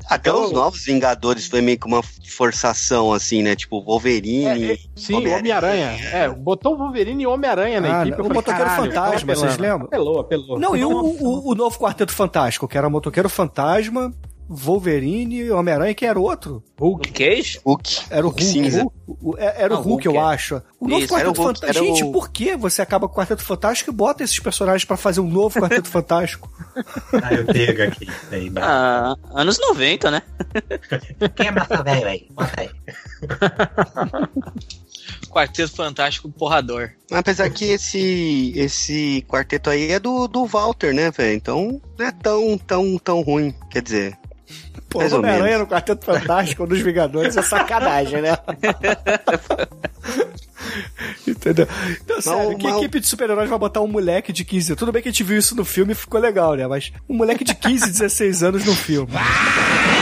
Até Então- os novos Vingadores foi meio que uma forçação, assim, né? Tipo, Wolverine. É, Sim, Homem-Aranha. Homem-Aranha. É, botou Wolverine e Homem-Aranha na Ah, equipe. o falei, Motoqueiro caralho, Fantasma, apelando. vocês lembram? Apelou, apelou. Não, e o, o, o novo Quarteto Fantástico, que era Motoqueiro Fantasma, Wolverine, Homem-Aranha, quem era o outro? Hulk. Cage? Hulk. Era o Hulk cinza. Hulk- o- é- era o Não, Hulk, Hulk eu é. acho. O novo Isso, Quarteto o Fantástico. Gente, o- por que você acaba com o Quarteto Fantástico e bota esses personagens pra fazer um novo Quarteto Fantástico? Ah, eu pego aqui. Aí, Ah, anos 90, né? Quem é massa velho aí? Bota aí. Quarteto Fantástico Porrador. Apesar que esse, esse quarteto aí é do, do Walter, né, velho? Então não é tão, tão, tão ruim. Quer dizer, Pô, Homem-Aranha no Quarteto Fantástico, dos Vingadores, é sacanagem, né? Entendeu? Então, sério, que mal- equipe de super-heróis vai botar um moleque de 15 Tudo bem que a gente viu isso no filme e ficou legal, né? Mas um moleque de 15, 16 anos no filme.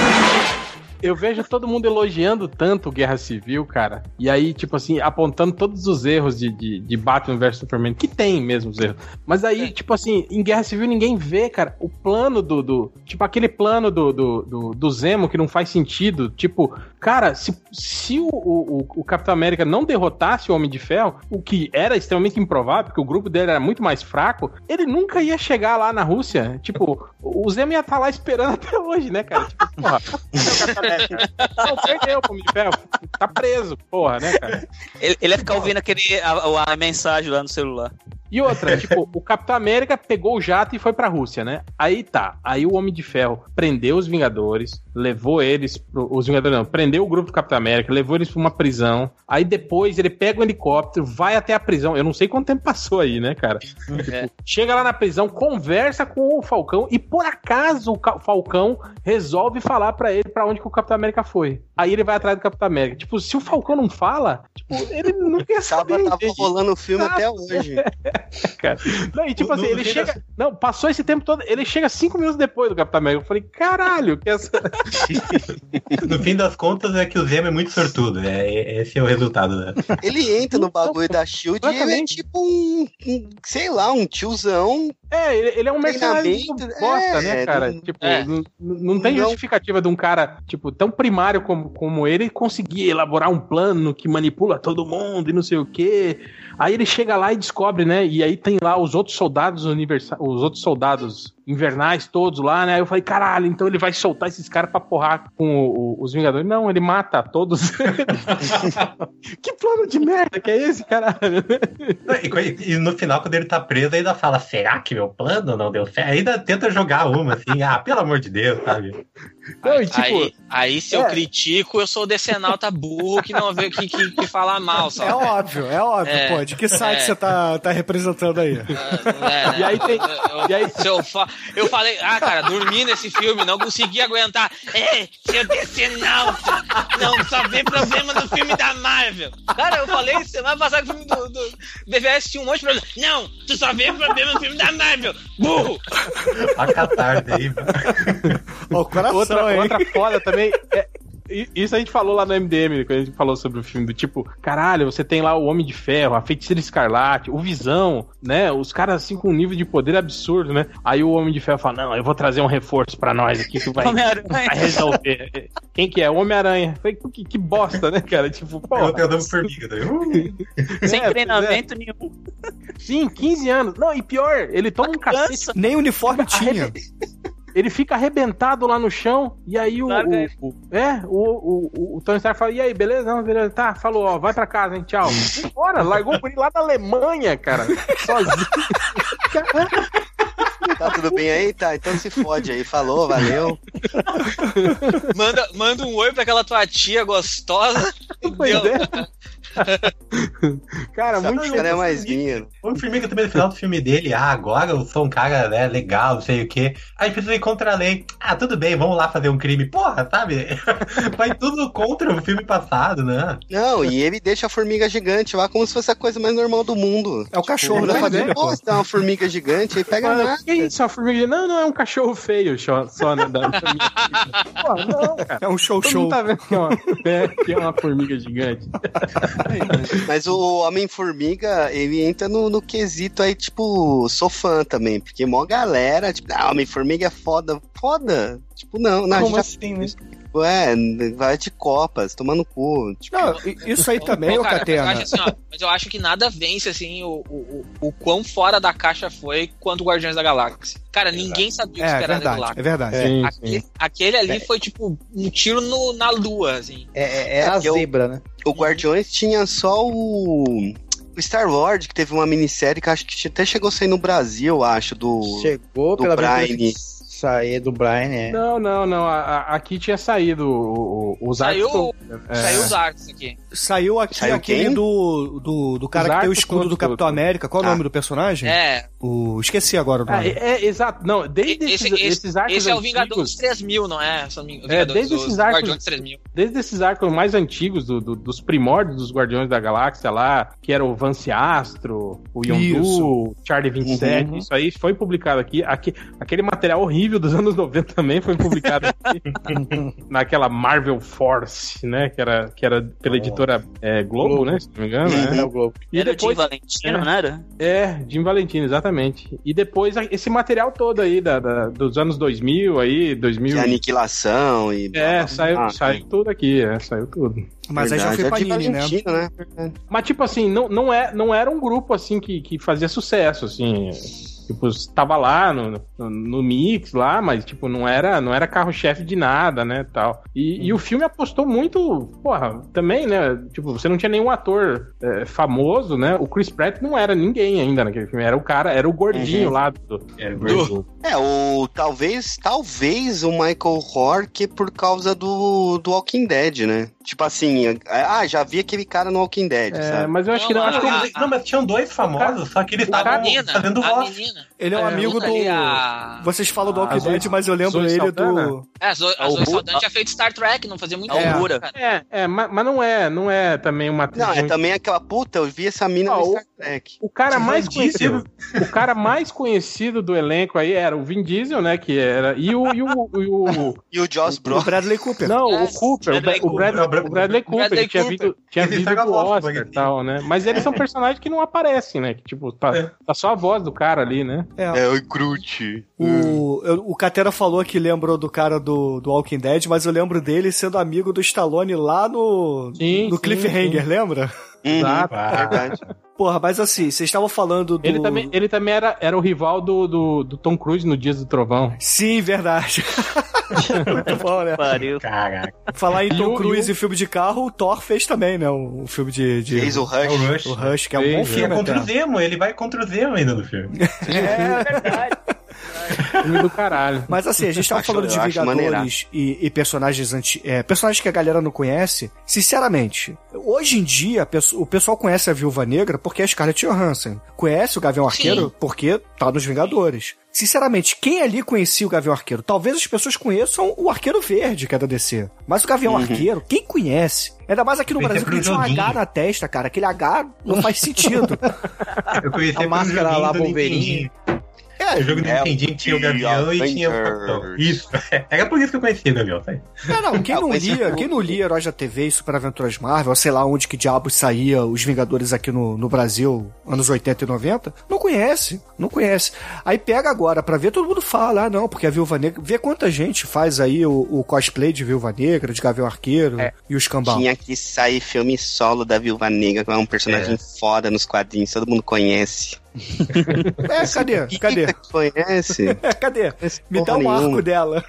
eu vejo todo mundo elogiando tanto Guerra Civil, cara. E aí, tipo assim, apontando todos os erros de, de, de Batman vs Superman, que tem mesmo os erros. Mas aí, tipo assim, em Guerra Civil ninguém vê, cara, o plano do. do tipo, aquele plano do, do, do, do Zemo que não faz sentido. Tipo, cara, se, se o, o, o Capitão América não derrotasse o Homem de Ferro, o que era extremamente improvável, porque o grupo dele era muito mais fraco, ele nunca ia chegar lá na Rússia. Tipo, o Zemo ia estar lá esperando até hoje, né, cara? Tipo, porra, Não, perdeu o Homem de Ferro. Tá preso, porra, né, cara? Ele, ele ia ficar ouvindo aquele, a, a mensagem lá no celular. E outra, tipo, o Capitão América pegou o jato e foi pra Rússia, né? Aí tá. Aí o Homem de Ferro prendeu os Vingadores, levou eles. Pro, os Vingadores não, prendeu o grupo do Capitão América, levou eles pra uma prisão. Aí depois ele pega o helicóptero, vai até a prisão. Eu não sei quanto tempo passou aí, né, cara? Tipo, chega lá na prisão, conversa com o Falcão e por acaso o Falcão resolve falar pra ele pra onde que o Capitão América foi. Aí ele vai atrás do Capitão América. Tipo, se o Falcão não fala, tipo, ele não quer Tava, saber. tava entende? rolando o filme até hoje. Cara. Não, e tipo No- assim, no ele chega. Não, passou esse tempo todo. Ele chega cinco minutos depois do Capitão América. Eu falei, caralho, que essa. No fim das contas é que o Zemo é muito sortudo. É, é- esse é o resultado, né? Ele entra no bagulho da Shield e ele é tipo um, um, sei lá, um tiozão. É, ele, ele é um mercenário bosta, é, né, cara? não- tipo, é. não, não tem Não. justificativa de um cara, tipo, tão primário como, como ele conseguir elaborar um plano que manipula todo mundo e não sei o quê. Aí ele chega lá e descobre, né? E aí tem lá os outros soldados universa os outros soldados invernais todos lá, né? Aí eu falei, caralho, então ele vai soltar esses caras pra porrar com o- o- os Vingadores. Não, ele mata todos. que plano de merda que é esse, caralho? E, e no final, quando ele tá preso, ainda fala: será que meu plano não deu certo? Ainda tenta jogar uma assim, ah, pelo amor de Deus, sabe? Não, e tipo, aí, aí, se eu é. critico, eu sou decenalta burro que não vê que, que, que fala mal, É sabe? óbvio, é óbvio, É, pô. De que site é. você tá, tá representando aí? É, né? E aí tem- Eu, eu- e aí- eu, fa- eu falei, ah, cara, dormi nesse filme, não consegui aguentar. É, seu decenalta, não só vê problema no filme da Marvel. Cara, eu falei semana passada que o filme do, do BVS tinha um monte de problema. Não, tu só vê problema no filme da Marvel. Burro! A catarse aí. mano. Ó, o coração, outra, hein? outra foda também. é- isso a gente falou lá no MDM, quando a gente falou sobre o filme, do tipo, caralho, você tem lá o Homem de Ferro, a Feiticeira Escarlate, o Visão, né? Os caras assim com um nível de poder absurdo, né? Aí o Homem de Ferro fala, não, eu vou trazer um reforço pra nós aqui que vai, vai resolver. Quem que é? O Homem-Aranha. Falei, Que, que bosta, né, cara? Tipo, pô. Eu tenho dando formiga também. Uh, Sem É, treinamento nenhum. Sim, 15 anos. Não, e pior, ele toma um cacete. Nem uniforme tinha. Ele fica arrebentado lá no chão, e aí o. Larga o- é, o, o, o, o Tony Stark fala: e aí, beleza? Não, beleza. Tá, falou, ó, vai pra casa, hein, tchau. Bora, largou o guri lá da Alemanha, cara. Sozinho. Tá tudo bem aí? Tá, então se fode aí. Falou, valeu. Manda, manda um oi pra aquela tua tia gostosa. Pois Deu. é. Cara, muito. cara é mais. O Formiga também no final do filme dele, ah, agora eu sou um cara né, legal, não sei o quê. Aí precisa ir contra a lei. Ah, tudo bem, vamos lá fazer um crime. Porra, sabe? Vai tudo contra o filme passado, né? Não, e ele deixa a formiga gigante lá como se fosse a coisa mais normal do mundo. É o cachorro da Mas família, pô. posso dar uma formiga gigante aí pega nada. que isso, a formiga? Não, não, é um cachorro feio só, só né? Da, Pô, não, cara. É um show Todo show. tá vendo que é uma, é, que é uma formiga gigante. Mas o Homem-Formiga, ele entra no, no quesito aí, tipo, sou fã também. Porque mó galera, tipo, ah, Homem-Formiga é foda. Foda? Tipo, não, não, a Como gente assim, né? Já, é, vai de copas, tomando cu. Tipo, Não, isso aí também, ô cara, mas, eu Catena. acho assim, ó, mas eu acho que nada vence assim o, o, o, o quão fora da caixa foi quanto Guardiões da Galáxia. Cara, ninguém sabia o que É, esperar verdade, daquilo lá. é verdade. Sim, Aquele, aquele ali foi tipo um tiro no- na lua, assim. É, é, é É, a zebra, né? o Guardiões tinha só o. O Star Lord, que teve uma minissérie que acho que até chegou a sair no Brasil, acho, do. Chegou do pela de sair do Brian, é. Não, não, não. a- a- aqui tinha saído o- o- os Saiu, arcos. é, saiu os arcos aqui. Saiu aqui Saiu aquele quem? do, do, do cara Os que tem o escudo do Capitão. América. Qual é o Ah. nome do personagem? É, O... Esqueci agora o Ah, nome. é, é, exato. Não, desde esse, esses, esse, esses arcos esse é o antigos, Vingadores 3000, não é? É, desde esses arcos- Guardiões 3000. desde esses arcos mais antigos, do- do- dos primórdios dos Guardiões da Galáxia lá, que era o Vance Astro, o Yondu, o Charlie 27, Uhum. isso aí foi publicado aqui. Aqui- Aquele material horrível horrível dos anos 90 também foi publicado aqui, naquela Marvel Force, né? Que era, que era pela editora é, Globo, né? Se não me engano. É, né? o Globo. E era depois, o Jim Valentino, é. não era? É, Jim Valentino, exatamente. E depois esse material todo aí da, da- dos anos 2000 aí, 2000. De aniquilação e. É, saiu, blá. saiu tudo aqui, é, saiu tudo. Mas aí já Verdade, foi é Panini, né? Valentino, né? Verdade. Mas, tipo assim, não, não, é, não era um grupo, assim, que, que fazia sucesso, assim. Tipo, tava lá no, no, mix lá, mas, tipo, não era, não era carro-chefe de nada, né, tal. E, e o filme apostou muito, porra, também, né, tipo, você não tinha nenhum ator é, famoso, né, o Chris Pratt não era ninguém ainda naquele filme, era o cara, era o gordinho Uhum. lá do... É, do- É, o talvez, talvez o Michael Rourke por causa do, do Walking Dead, né? Tipo assim, ah, já vi aquele cara no Walking Dead, É, sabe? mas eu acho que não, Não, acho que ele- Não, mas tinham dois famosos, só que eles A estavam fazendo voz. menina. Ele é um É, amigo do. a- Vocês falam do A Walking Dead, mas eu lembro Zoe ele Saldana? do. É, a Zoe, a o Zoe Ru- Saldana tinha feito Star Trek, não fazia muito É o cara. É, é, mas, mas não é, não é também uma atriz Não, é também aquela puta, eu vi essa mina Ah, no o- Star Trek. O cara Vin mais conhecido, o cara mais conhecido do elenco aí era o Vin Diesel, né, que era e o e o, e o- E o Joss O Brolin. Bradley Cooper. não, É, o Cooper, o, Bra- Bradley o Cooper. o Bradley Cooper, Bradley que tinha Cooper. vindo, tinha Ele vindo do Oscar e tal, né? Mas eles são personagens que não aparecem, né? Que tipo, tá, É. tá só a voz do cara ali, né? É. É, o Groot. O, eu- o Catera falou que lembrou do cara do, do Walking Dead, mas eu lembro dele sendo amigo do Stallone lá no, Sim, no sim, Cliffhanger, lembra? Uhum, Exato. Ah, verdade. Porra, mas assim, vocês estavam falando do. Ele também, ele também era, era o rival do, do, do Tom Cruise no Dias do Trovão. Sim, verdade. Muito bom, né? Pariu. Caraca. Falar em E Tom o- Cruise e e filme de carro, o Thor fez também, né? O, o filme de. de Fez o É o Rush. Rush. o Rush, que é um Fez, bom é. Que é filme. contra o. Zemo, ele vai contra o Zemo ainda no filme. Filme do caralho. Mas assim, a gente tava Acho- falando de Vingadores e, e personagens anti, é, personagens que a galera não conhece. Sinceramente, hoje em dia o pessoal conhece a Viúva Negra porque é a Scarlett Johansson. Conhece o Gavião Arqueiro porque tá nos Vingadores. Sinceramente, quem ali conhecia o Gavião Arqueiro? Talvez as pessoas conheçam o Arqueiro Verde, que é da DC. Mas o Gavião Arqueiro, quem conhece? Ainda mais aqui no Brasil, que tem um. H na testa, cara. Aquele H não faz sentido. Eu conheci A máscara lá. Nintendinho. É, o jogo do É, Nintendinho que tinha o Gavião e tinha o. Capitão. Isso, era por isso que eu conhecia o Gavião, sabe? Não, não, quem não lia, quem não lia Heróis da TV e Super Aventuras Marvel, sei lá onde que diabos saía os Vingadores aqui no, no Brasil, anos 80 e 90, não conhece, não conhece. Aí pega agora pra ver, todo mundo fala, ah não, porque a Viúva Negra, vê quanta gente faz aí o, o cosplay de Viúva Negra, de Gavião Arqueiro e os cambal. Tinha que sair filme solo da Viúva Negra, que é um personagem foda nos quadrinhos, todo mundo conhece. É, cadê? Cadê? Conhece? É, cadê? Me dá um arco nenhuma. dela.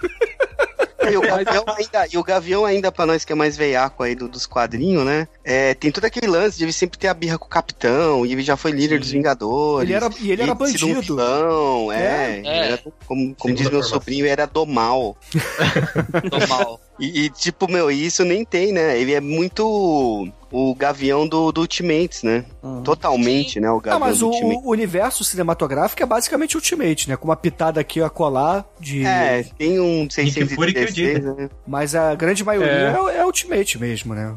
E o Gavião ainda, e o Gavião ainda pra nós que é mais veiaco aí do- dos quadrinhos, né? É, tem todo aquele lance de ele sempre ter a birra com o capitão, e ele já foi líder dos Vingadores. Ele era- e ele era sido um bandido. vilão, é. É. ele era do- como como diz meu formação. sobrinho, ele era do mal. Tô mal. E, e, tipo, meu, isso nem tem, né? Ele é muito o Gavião do, do Ultimates, né? Totalmente, né? O Ah, Gavião mas do o, Ultimates. o universo cinematográfico é basicamente Ultimate, né? Com uma pitada aqui a colar de. É, tem um Fury que o 616, né? Mas a grande maioria É. é, é Ultimate mesmo, né?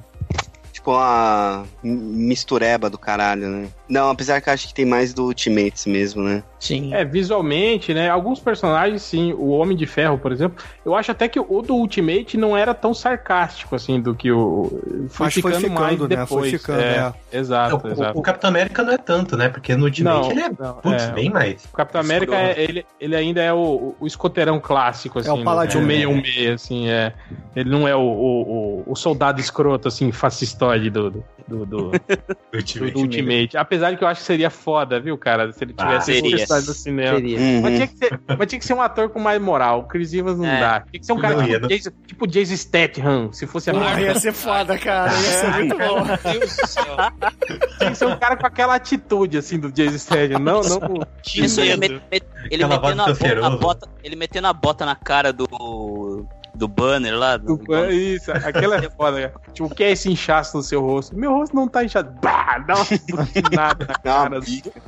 Tipo uma mistureba do caralho, né? Não, apesar que eu acho que tem mais do Ultimates mesmo, né? Sim. É, visualmente, né? Alguns personagens, sim. O Homem de Ferro, por exemplo. Eu acho até que o do Ultimate não era tão sarcástico, assim, do que o. Foi Mas foi ficando ficando, mais né? depois. Foi ficando, é. é. Exato, o, exato. o Capitão América não é tanto, né? Porque no Ultimate Não, ele é, não, putz, é. bem mais. O Capitão América, é, ele, ele ainda é o, o escoteirão clássico, assim. É o paladino, né? meio né? meio, assim, é. Ele não é o, o, o- o soldado escroto, assim, fascistoide do, do, do, do, do Ultimate. Ultimate. Apesar de que eu acho que seria foda, viu, cara? Se ele Ah, tivesse esse seria. personagem no cinema. Seria. Uhum. Mas tinha, que ser, mas tinha que ser um ator com mais moral. O Chris Evans não É. dá. Tinha que ser um cara Não tipo, não. Jason, tipo Jason Statham, se fosse a Porra, ia ser foda, cara. Ia ser muito bom. Meu Deus do céu. Tinha que ser um cara com aquela atitude, assim, do Jason Statham. Não, não com... Isso, ele, medo. met- met- ele metendo a, bo- bota, ele metendo a bota na cara do do banner lá. Do, do- Isso, aquela é foda. cara. Tipo, o que é esse inchaço no seu rosto? Meu rosto não tá inchado. Bah, dá uma butinada na cara.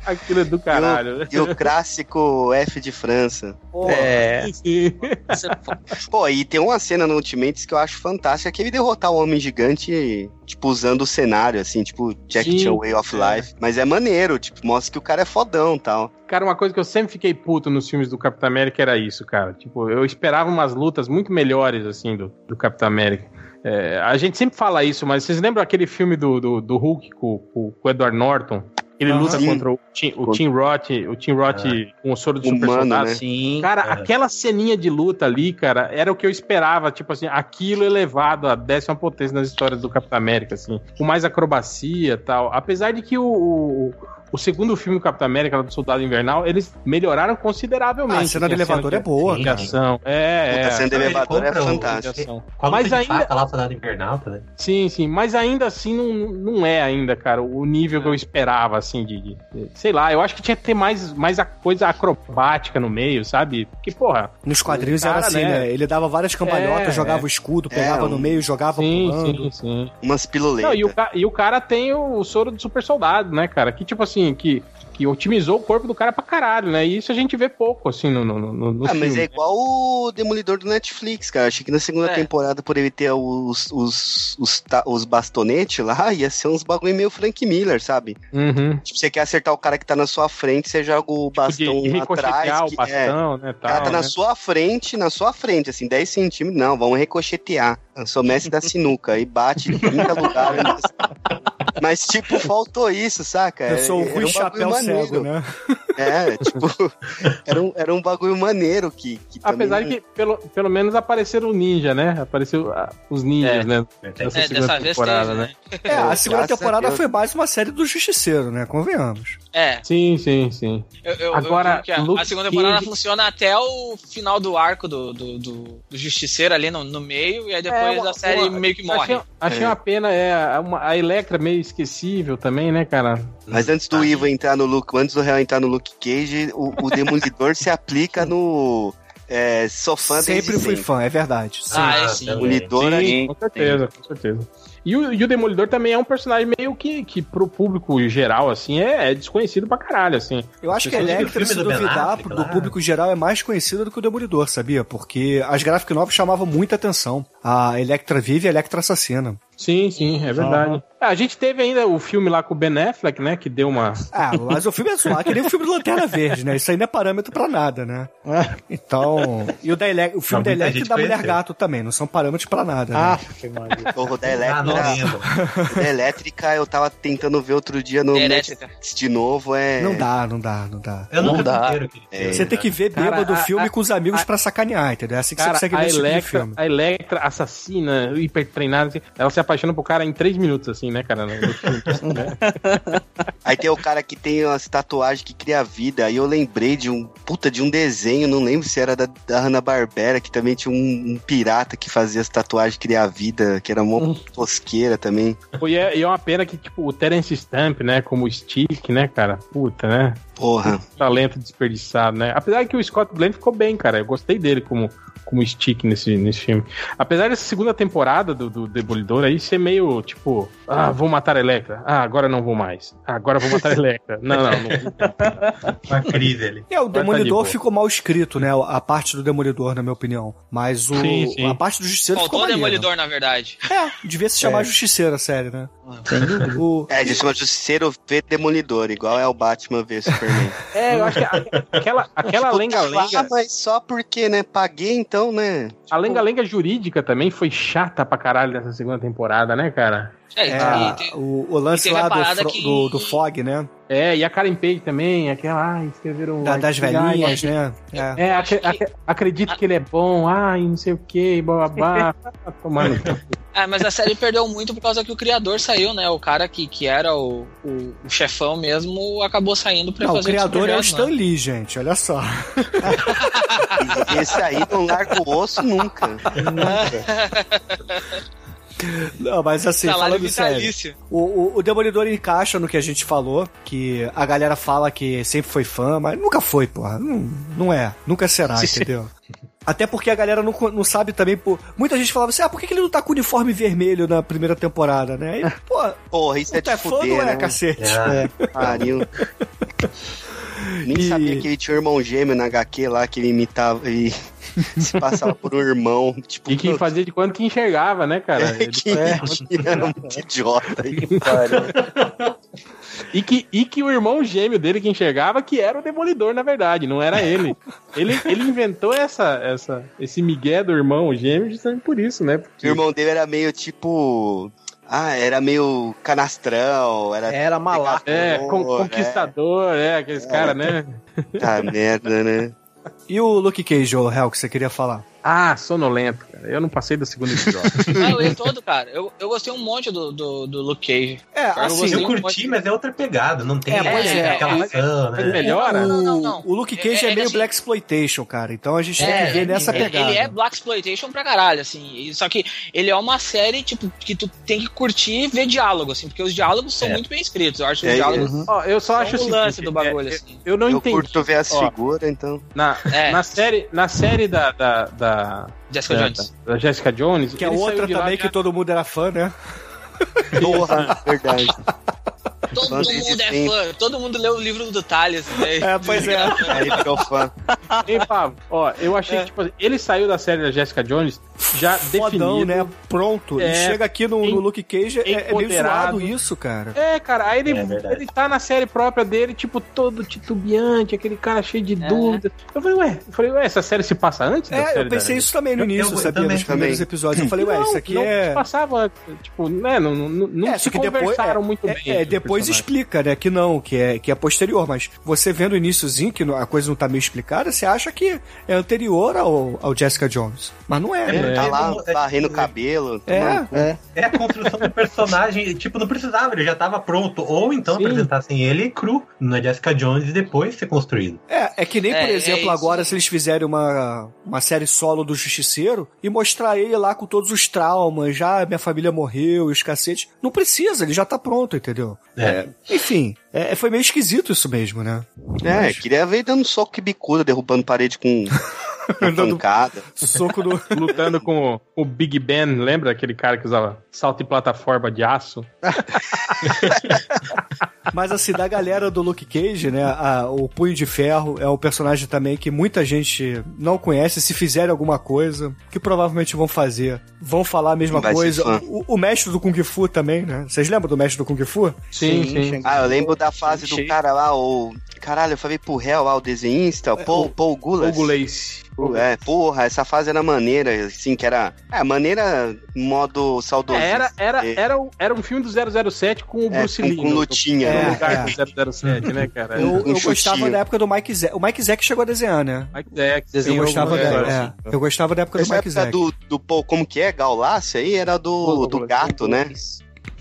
Aquilo é do caralho. E o clássico F de França. É. Sim. Você- Pô, e tem uma cena no Ultimates que eu acho fantástica, que ele derrotar o Homem Gigante tipo, usando o cenário, assim, tipo, Jack Chan Way of é. Life. Mas é maneiro, tipo, mostra que o cara é fodão e tal. Cara, uma coisa que eu sempre fiquei puto nos filmes do Capitão América era isso, cara. Tipo, eu esperava umas lutas muito melhores, assim, do, do Capitão América. É, a gente sempre fala isso, mas vocês lembram aquele filme do, do, do Hulk com, com, com o Edward Norton? Ele Aham. luta Sim. contra o Tim, o Tim Roth, o Tim Roth com o soro do super Humano, soldado. né? Sim. Cara, É. aquela ceninha de luta ali, cara, era o que eu esperava, tipo assim, aquilo elevado à décima potência nas histórias do Capitão América, assim, com mais acrobacia e tal. Apesar de que o, o, o segundo filme do Capitão América, do Soldado Invernal, eles melhoraram consideravelmente. Ah, a cena do elevador é boa, cara. ação. É, é. a cena do Ele elevador é fantástica. Mas ainda- faca lá, Soldado Invernal, tá? Sim, sim, mas ainda assim não, não é ainda, cara, o nível que eu esperava, assim, de, de- Sei lá, eu acho que tinha que ter mais, mais a coisa acrobática no meio, sabe? Porque, porra. Nos quadrinhos cara, era assim, né? né? Ele dava várias cambalhotas, É, jogava é. o escudo, pegava É, no um- meio, jogava Sim, pulando. sim, sim. Umas piruletas. Não, e o, e o cara tem o soro do super soldado, né, cara? Que, tipo assim, que, que otimizou o corpo do cara pra caralho, né? E isso a gente vê pouco, assim, no, no, no, no Ah, mas filme. é igual o Demolidor do Netflix, cara. Achei que na segunda É. temporada, por ele ter os, os, os, os bastonetes lá, ia ser uns bagulho meio Frank Miller, sabe? Uhum. Tipo, você quer acertar o cara que tá na sua frente, você joga o Tipo, de, bastão de ricochetear atrás. o que- é, bastão, né, o cara tal, tá na né? sua frente, na sua frente, assim, 10 centímetros. Não, vamos ricochetear. Eu sou mestre da sinuca. E bate em 30 lugares. Mas, tipo, faltou isso, saca? Eu sou o Rui um Chapéu maneiro. Cego, né? É, tipo, era um, era um bagulho maneiro que, que Apesar também- de que, pelo, pelo menos, apareceram o ninja, né? Apareceu ah, os ninjas, É. né? É, Nessa É, segunda dessa vez temporada, teve, né? né? É, a segunda temporada foi mais uma série do Justiceiro, né? Convenhamos. É, Sim, sim, sim. eu, eu, Agora, eu a, Luke a segunda temporada Cage- funciona até o final do arco do, do, do, do Justiceiro ali no, no meio, e aí depois É, uma- a série uma- meio que morre. Achei, achei É. uma pena, é, a- uma- a Electra meio esquecível também, né, cara? Mas antes do Ivo entrar no Luke, antes do Real entrar no Luke Cage, o, o Demolidor se aplica no. É, sou fã desde Sempre fui sempre. fã, é verdade. Sim. Ah, é sim. também. Demolidor Sim, ali. com certeza, com certeza. E o, e o Demolidor também é um personagem meio que, que pro público geral, assim, é, é desconhecido pra caralho, assim. Eu acho que a Electra, se do duvidar, Affleck do lá. público geral é mais conhecida do que o Demolidor, sabia? Porque as graphic novels chamavam muita atenção. A Electra vive e a Electra assassina. Sim, sim, é verdade. É, a gente teve ainda o filme lá com o Ben Affleck, né, que deu uma... Ah, mas o filme é zoado, que nem o filme do Lanterna Verde, né? Isso aí não é parâmetro pra nada, né? Então. E o, da Ele- o filme Não, da Electra e da Mulher. Gato também, não são parâmetros pra nada. né? Ah, que maravilha. O da Ah, não Elétrica, lembro. o da Elétrica eu tava tentando ver outro dia no. Netflix de novo. É... Não dá, não dá, não dá. Eu nunca Não dá. inteiro. É. Você tem que ver Cara, bêbado do filme a- com os amigos a- pra sacanear, entendeu? É assim que Cara, você consegue a ver esse tipo Electra, filme. a Electra assassina, hiper treinada, assim, ela se apaixona pro cara em três minutos, assim, né, cara? Aí tem o cara que tem umas tatuagens que cria vida. Aí eu lembrei de um puta de um desenho, não lembro se era da, da Hanna-Barbera, que também tinha um, um pirata que fazia as tatuagens criar vida, que era mó tosqueira também. E é, e é uma pena que, tipo, o Terence Stamp, né, como Stick, né, cara, puta, né? Porra. talento desperdiçado, né? Apesar que o Scott Glenn ficou bem, cara. Eu gostei dele como, como Stick nesse, nesse filme. Apesar dessa segunda temporada do, do Demolidor aí ser meio tipo, ah, vou matar a Electra. Ah, agora não vou mais. Ah, agora vou matar a Electra. Não, não, não. Uma crise ali. É, o tá de Demolidor boa. ficou mal escrito, né? A parte do Demolidor, na minha opinião. Mas o, Sim, sim. a parte do Justiceiro Faltou ficou maneira. Demolidor, na verdade. É, devia se chamar É. Justiceiro a série, né? O, É, de cima Justiceiro vê Demolidor, igual é o Batman vê Superman. É, eu acho que aquela, aquela Ah, lenga-lenga, mas só porque, né? Paguei então, né? a lenga-lenga jurídica também foi chata pra caralho nessa segunda temporada, né, cara? É, é, e tem- o, o lance e lá a do, que- do, do Fog, né? É, e a Karen Page também, aquela, ai, escreveram... Da- das velhinhas, né? É. É, que- acre- acredito que ele é bom, ai, não sei o que, bababá. Tomando. Ah, mas a série perdeu muito por causa que o criador saiu, né? O cara que, que era o, o, o chefão mesmo acabou saindo pra Não, o fazer criador é o Superman, Stan né? Lee, gente, olha só. Esse aí não larga o osso nunca. Não, mas assim, Salário falando sério, vitalício. o, o, o Demolidor encaixa no que a gente falou, que a galera fala que sempre foi fã, mas nunca foi, porra. Não, não é, nunca será, entendeu? Até porque a galera não, não sabe também, por... muita gente falava assim, ah, por que ele não tá com uniforme vermelho na primeira temporada, né? E, pô, Porra, isso é tu é de fã ou fuder, não é, né? cacete? É. Pariu. Nem E- sabia que ele tinha um irmão gêmeo na HQ lá que ele imitava. E... se passava por um irmão. Tipo, E que fazia de quanto que enxergava, né, cara? é, Ele que fazia- era muito idiota. E que, e que o irmão gêmeo dele que enxergava que era o Demolidor, na verdade, não era ele. ele, ele inventou essa, essa, esse migué do irmão gêmeo justamente por isso, né? O Porque irmão dele era meio tipo. Ah, era meio canastrão, era. Era malaco. é, con- conquistador, é, aqueles caras, né? Tá merda, né? E o Luke Cage, o Hell, que você queria falar? Ah, sonolento, cara. Eu não passei do segundo episódio. Ah, eu li todo, cara. Eu, eu gostei um monte do, do, do Luke Cage. É, Eu assim, Eu um curti, monte- mas é outra pegada. Não tem É, pois é, aquela é, ação, Mas né? melhora? Não, não, não. o Luke Cage é, É, é meio assim- Black Exploitation, cara. Então a gente tem É, que ver nessa pegada. ele é Black Exploitation pra caralho, assim. Só que ele é uma série, tipo, que tu tem que curtir e ver diálogo, assim, porque os diálogos são É. muito bem escritos. Eu acho que É, os diálogos Ó, eu só são acho o o lance do bagulho, é, assim. Eu não eu entendi. curto ver as figuras, então. Na, É. na série, na série da, da, da, Jessica da, Jones. da Jessica Jones, Que é outra também já- que todo mundo era fã, né? Porra, verdade. Todo mundo é fã, todo mundo leu o livro do Thales. Né? É, pois é. Aí virou fã. Ei, Pablo, ó, eu achei que, tipo, ele saiu da série da Jessica Jones já Fodão, definido. né? Pronto. e É, chega aqui no, no em- Luke Cage, é, é meio zoado isso, cara. É, cara, aí ele, É ele tá na série própria dele, tipo, todo titubeante, aquele cara cheio de É. dúvidas. Eu falei, ué, eu falei, ué, essa série se passa antes da É, série eu pensei da... isso também no Eu- início, eu sabia? também. Nos primeiros episódios. Eu falei, ué, isso aqui não é. se passava, tipo, né, não, não, não É, se que depois, conversaram é, muito é, bem. é, depois explica, né, que não, que é, que é posterior, mas você vendo o iníciozinho, que a coisa não tá meio explicada, você acha que é anterior ao, ao Jessica Jones. Mas não é, né? Tá lá É. varrendo o cabelo. É, É. É a construção do personagem, tipo, não precisava, ele já tava pronto. Ou então Sim. apresentassem ele cru na Jessica Jones e depois ser construído. É, é que nem, por É, é exemplo, isso. agora se eles fizerem uma, uma série solo do Justiceiro e mostrar ele lá com todos os traumas, já minha família morreu e os cacetes. Não precisa, ele já tá pronto, entendeu? É. Enfim, é, foi meio esquisito isso mesmo, né? É, queria ver dando soco e bicuda, derrubando parede com uma Dando- pancada. Soco no. Lutando com o, o Big Ben, lembra aquele cara que usava salto e plataforma de aço? Mas assim, da galera do Luke Cage, né? a- o Punho de Ferro é um personagem também que muita gente não conhece. Se fizerem alguma coisa, que provavelmente vão fazer, vão falar a mesma Vai coisa. O, o mestre do Kung Fu também, né? Vocês lembram do mestre do Kung Fu? Sim, sim. Ah, eu lembro da fase do cara lá, o. Caralho, eu falei pro réu lá, o desenhista, o Paul, Paul Gulas. Hugo Lace. É, porra, essa fase era maneira, assim, que era. É, maneira modo saudoso. É, era, era, É. era, um- era um filme do 007 com o É, Bruce com- Lee. com no- lutinha, né? lugar É. do 007, né, cara? Eu, eu gostava da época do Mike Zack. O Mike Zack chegou a desenhar, né? Mike Zack, Eu sim, gostava, da, é, assim. eu gostava da época do Essa Mike época Zack. do, do Paul, como que é? Gaulácia aí? Era do, do gato, né?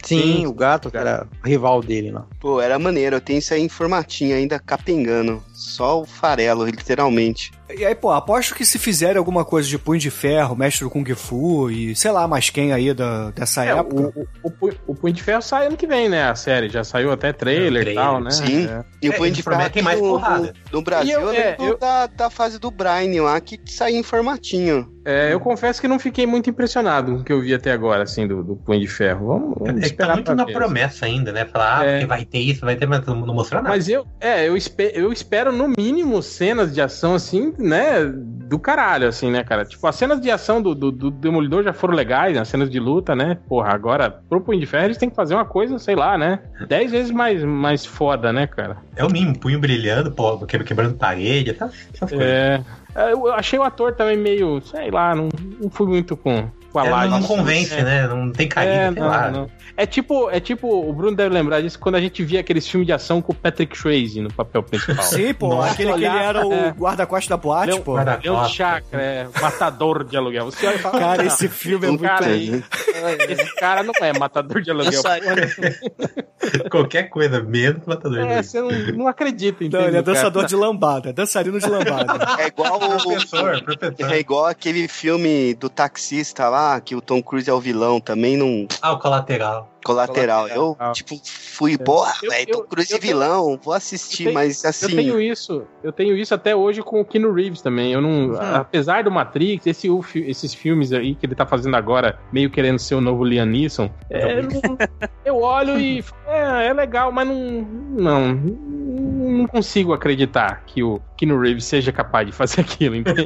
Sim, o gato, era rival dele lá. Pô, era maneiro. Eu tenho isso aí em formatinho ainda, capengando. Só o farelo, literalmente. E aí, pô, aposto que se fizerem alguma coisa de Punho de Ferro, Mestre do Kung Fu e sei lá mais quem aí da, dessa É, época. o, o, o, Punho- o Punho de Ferro sai ano que vem, né? A série. Já saiu até trailer É, e tal, trailer, né? sim. É. E o É, Punho de Ferro prometem aqui mais no, porrada. no, Brasil, E eu- eu, é, eu- Da, da fase do Brian lá, que saiu em formatinho. É, eu confesso que não fiquei muito impressionado com o que eu vi até agora, assim, do, do Punho de Ferro. Vamos, vamos É que tá esperar muito pra na ver. promessa ainda, né? Falar, ah, É. porque vai ter isso, vai ter, mas não não mostrou nada. Mas eu, é, eu, espe- eu espero no mínimo cenas de ação, assim, né, do caralho, assim, né, cara? Tipo, as cenas de ação do, do, do Demolidor já foram legais, né, as cenas de luta, né? Porra, agora, pro Punho de Ferro, eles têm que fazer uma coisa, sei lá, né? Dez vezes mais, mais foda, né, cara? É o mínimo, punho brilhando, pô, que- quebrando parede, tá? essas coisas. É. é, Eu achei o ator também meio, sei lá, não, não fui muito com, com a É, não, não convence, É. né? Não tem carinho, É, sei não, lá. não. É tipo, é tipo, o Bruno deve lembrar disso quando a gente via aqueles filmes de ação com o Patrick Swayze no papel principal. Sim, pô, Nossa, aquele que ele olhar- era o é. guarda-costas da boate, Leão- pô. Leão. Chakra, é, matador de aluguel. Você olha e fala, Cara, "Ah, esse filme é muito. cara aí, esse cara não é matador de aluguel. Qualquer coisa, menos matador de É, luz. você não, não acredita, Não, entendeu? ele é cara? dançador de lambada, dançarino de lambada. É igual o. Professor, professor. É igual aquele filme do taxista lá, que o Tom Cruise é o vilão, também num Ah, o colateral. Colateral. Eu, tipo, fui, porra, Eu- velho, eu- Tom Cruise eu tenho- vilão, vou assistir, eu tenho- mas assim. Eu tenho isso, eu tenho isso até hoje com o Keanu Reeves também. Eu não, apesar do Matrix, esse, esses filmes aí que ele tá fazendo agora, meio querendo ser o novo Liam Neeson, é, não- eu olho e é, é legal, mas não, não, não consigo acreditar que o Keanu Reeves seja capaz de fazer aquilo, entende?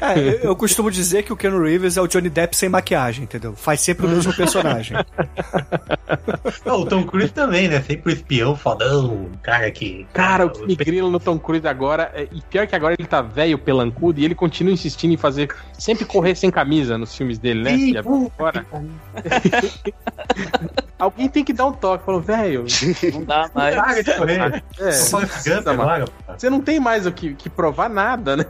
É, eu, eu costumo dizer que o Ken Reeves é o Johnny Depp sem maquiagem, entendeu? Faz sempre o mesmo personagem. Não, o Tom Cruise também, né? Sempre o espião fodão, o cara que. Cara, o que me grila no Tom Cruise agora, é- e pior que agora ele tá velho, pelancudo, e ele continua insistindo em fazer, sempre correr sem camisa nos filmes dele, né? Ih, Que é fora. Alguém tem que dar um toque, falou, velho, Não dá mais. Para de correr. é, Só agora, você não tem mais o que, que provar nada, né?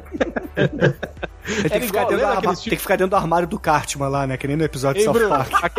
Tem, que ficar igual, aqueles tem que ficar dentro do armário do Cartman lá, né? Que nem no episódio de Ei, South Bruno, Park.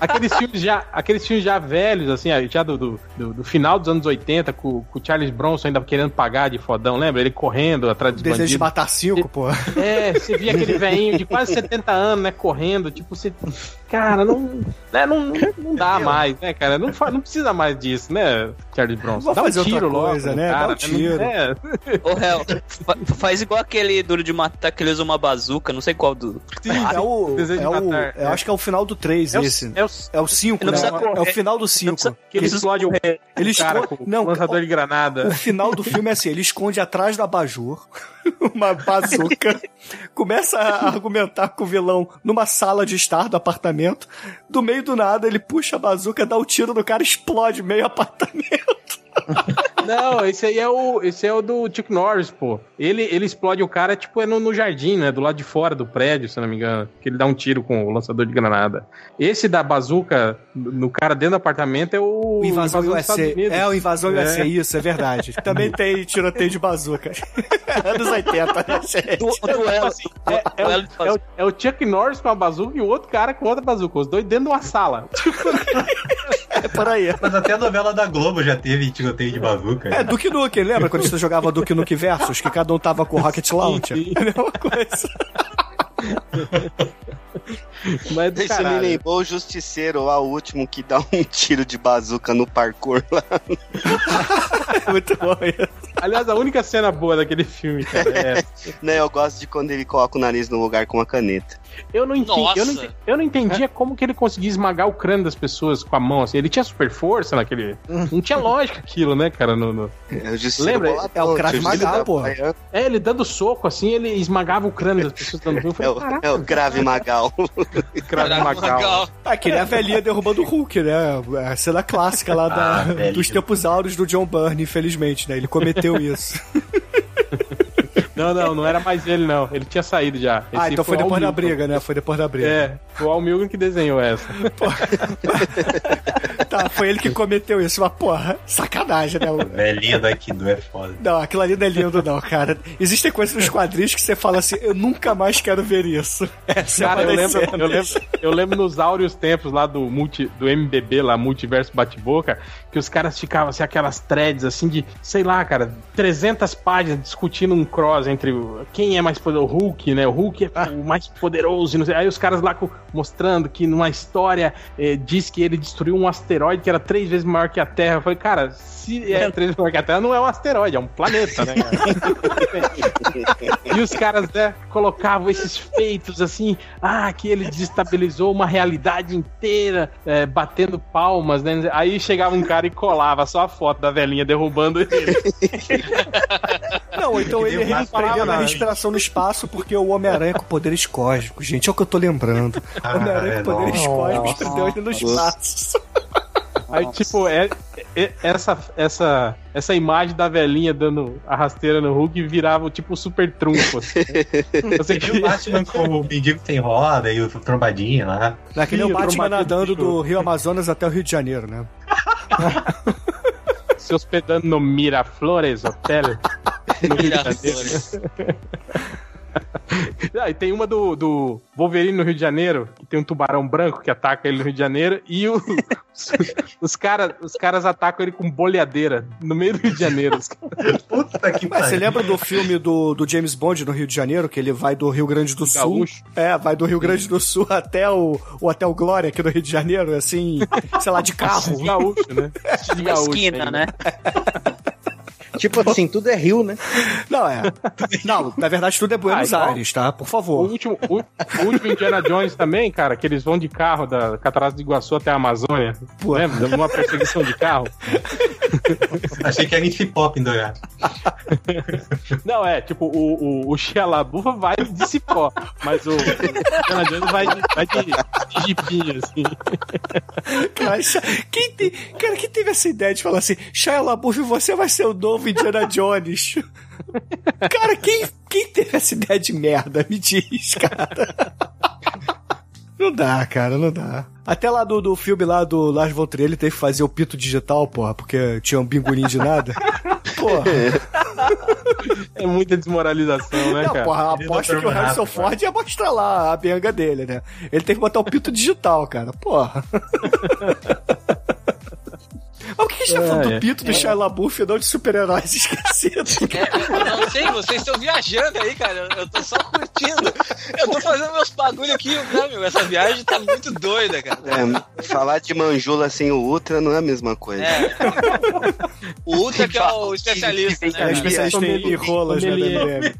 aque- aqueles, filmes já, aqueles filmes já velhos, assim, já do, do, do- do final dos anos 80, com, com o Charles Bronson ainda querendo pagar de fodão, lembra? Ele correndo atrás dos Desejo de bandidos. matar cinco, pô. É, você via aquele velhinho de quase 70 anos, né, correndo, tipo, você... Cara, não, né, não, não dá mais, né, cara? Não, fa- não precisa mais disso, né, Charles Bronson? Dá um tiro logo coisa, né? Dá um Cara, tiro. Não, é, Ô, réu, fa- faz igual aquele duro de matar que ele usa uma bazuca, não sei qual do. É o. Desejo de É o matar, eu é. acho que é o final do 3 é, o, é o, É o 5, Não né? É o final do Não 5. precisa- que ele explode o Ele cara esconde. com Não, lançador de granada. O final do filme é assim: ele esconde atrás do abajur uma bazuca, começa a argumentar com o vilão numa sala de estar do apartamento. Do meio do nada, ele puxa a bazuca, dá o tiro no cara, explode meio apartamento. Não, esse aí é o, esse é o do Chuck Norris, pô. Ele, ele explode o cara, tipo, é no, no jardim, né? Do lado de fora do prédio, se não me engano. Que ele dá um tiro com o lançador de granada. Esse da bazuca no cara dentro do apartamento é o. O Invasão dos USA. É, o Invasão É. USA, isso, é verdade. Também tem tiroteio de bazuca. Anos 80, né, gente? Du- O duelo. assim, É, é, duelo o, é, o, é o Chuck Norris com a bazuca e o outro cara com outra bazuca. Os dois dentro de uma sala. É por aí. Mas até a novela da Globo já teve tiroteio de bazuca. É, Duke Nukem, lembra quando você jogava Duke Nukem Versus? Que cada um tava com o Rocket Launcher? sim. É a mesma coisa. Mas é do Você me lembrou o Justiceiro lá, o último que dá um tiro de bazuca no parkour lá. Muito bom isso. Aliás, a única cena boa daquele filme, cara, é né, eu gosto de quando ele coloca o nariz no lugar com uma caneta. Eu não entendi, eu não, entendi- eu não entendia como que ele conseguia esmagar o crânio das pessoas com a mão, assim. Ele tinha super força naquele. Não tinha lógica aquilo, né, cara? No, no- É Lembra? boladão, É o Krav Justiceiro Maga, da pô. É, ele dando soco, assim, ele esmagava o crânio das pessoas dando Eu É o, é o Grave Magal. Krav Maga. Legal. Ah, que nem a velhinha derrubando o Hulk, né? A cena clássica lá da- Ah, dos tempos áureos do John Byrne, infelizmente, né? Ele cometeu isso. Não, não, não era mais ele, não. Ele tinha saído já. ah, Esse então foi Al depois da briga, né? Foi depois da briga. É, foi o Al Milgrom que desenhou essa. Tá, foi ele que cometeu isso. Mas, porra, sacanagem, né? Velhinha da Kido é foda. Não, aquilo ali não é lindo, não, cara. Existem coisas nos quadrinhos que você fala assim, eu nunca mais quero ver isso. Essa Cara, é eu lembro, eu, lembro, eu lembro nos áureos tempos lá do, multi, do MBB, lá, Multiverso Bate-Boca, que os caras ficavam assim, aquelas threads assim de, sei lá, cara, 300 páginas discutindo um cross entre quem é mais poderoso, o Hulk, né? O Hulk é o mais poderoso, não sei. Aí os caras lá mostrando que numa história eh, diz que ele destruiu um asteroide que era três vezes maior que a Terra. Eu falei, cara, se é três vezes maior que a Terra, não é um asteroide, é um planeta, né? E os caras né, colocavam esses feitos assim, ah, que ele desestabilizou uma realidade inteira, é, batendo palmas, né? Aí chegava um cara e colava só a foto da velhinha derrubando ele. Não, então ele Não falava prendendo a respiração no espaço porque o Homem-Aranha com poderes cósmicos, gente, é o que eu tô lembrando. Ah, Homem-Aranha é, com poderes nossa. cósmicos prendeu ele no espaço. Aí, tipo, é, é- essa, essa, essa imagem da velhinha dando a rasteira no Hulk virava tipo um super trunfo. assim. Você E o Batman com o mendigo sem roda e o trombadinho lá. Naquele Sim, o Batman nadando de do Rio Amazonas até o Rio de Janeiro, né? se hospedando no Miraflores Hotel. No Rio de Janeiro. Ah, e tem uma do, do Wolverine no Rio de Janeiro, que tem um tubarão branco que ataca ele no Rio de Janeiro, e o- os, os, cara, os caras atacam ele com bolhadeira no meio do Rio de Janeiro. Puta que Mas você pariu. lembra do filme do, do James Bond no Rio de Janeiro, que ele vai do Rio Grande do Sul? Gaúcho. É, vai do Rio Grande do Sul até o, o Hotel Glória aqui no Rio de Janeiro, assim, sei lá, de carro. Gaúcho, né? De Na gaúcho esquina, ainda. né? Tipo assim, tudo é rio, né? Não, é. Não, na verdade tudo é Buenos Ah, Aires, tá? Por O favor. último, o, o último Indiana Jones também, cara, que eles vão de carro da Catarata de Iguaçu até a Amazônia. Pô. Lembra? Numa perseguição de carro. Achei que era em cipó pendurado. Não, é, tipo, o, o, o vai de cipó, mas o Indiana Jones vai, de- vai de, de jipinho, assim. Cara, quem, te- cara, quem teve essa ideia de falar assim, LaBeouf, você vai ser o novo Indiana Jones? Cara, quem, quem teve essa ideia de merda? Me diz, cara. Não dá, cara, não dá. Até lá do, do filme lá do Lars von Trier, ele teve que fazer o pito digital, porra, porque tinha um bingolinho de nada. Porra, É muita desmoralização, né, não, cara? porra, aposta que o Harrison Ford ia mostrar lá a benga dele, né? Ele teve que botar o pito digital, cara, porra. Por que a gente tá É, falando é. do pito do Shia LaBeouf e não de super-heróis esquecidos? É, eu não sei, vocês estão viajando aí, cara. Eu, tô só curtindo. Eu tô fazendo meus bagulho aqui, né, meu? Essa viagem tá muito doida, cara. É, falar de manjula sem o Ultra não é a mesma coisa. É. O Ultra que é o especialista, É, né? cara? especialista em rolas, né, Sommelier. MDM.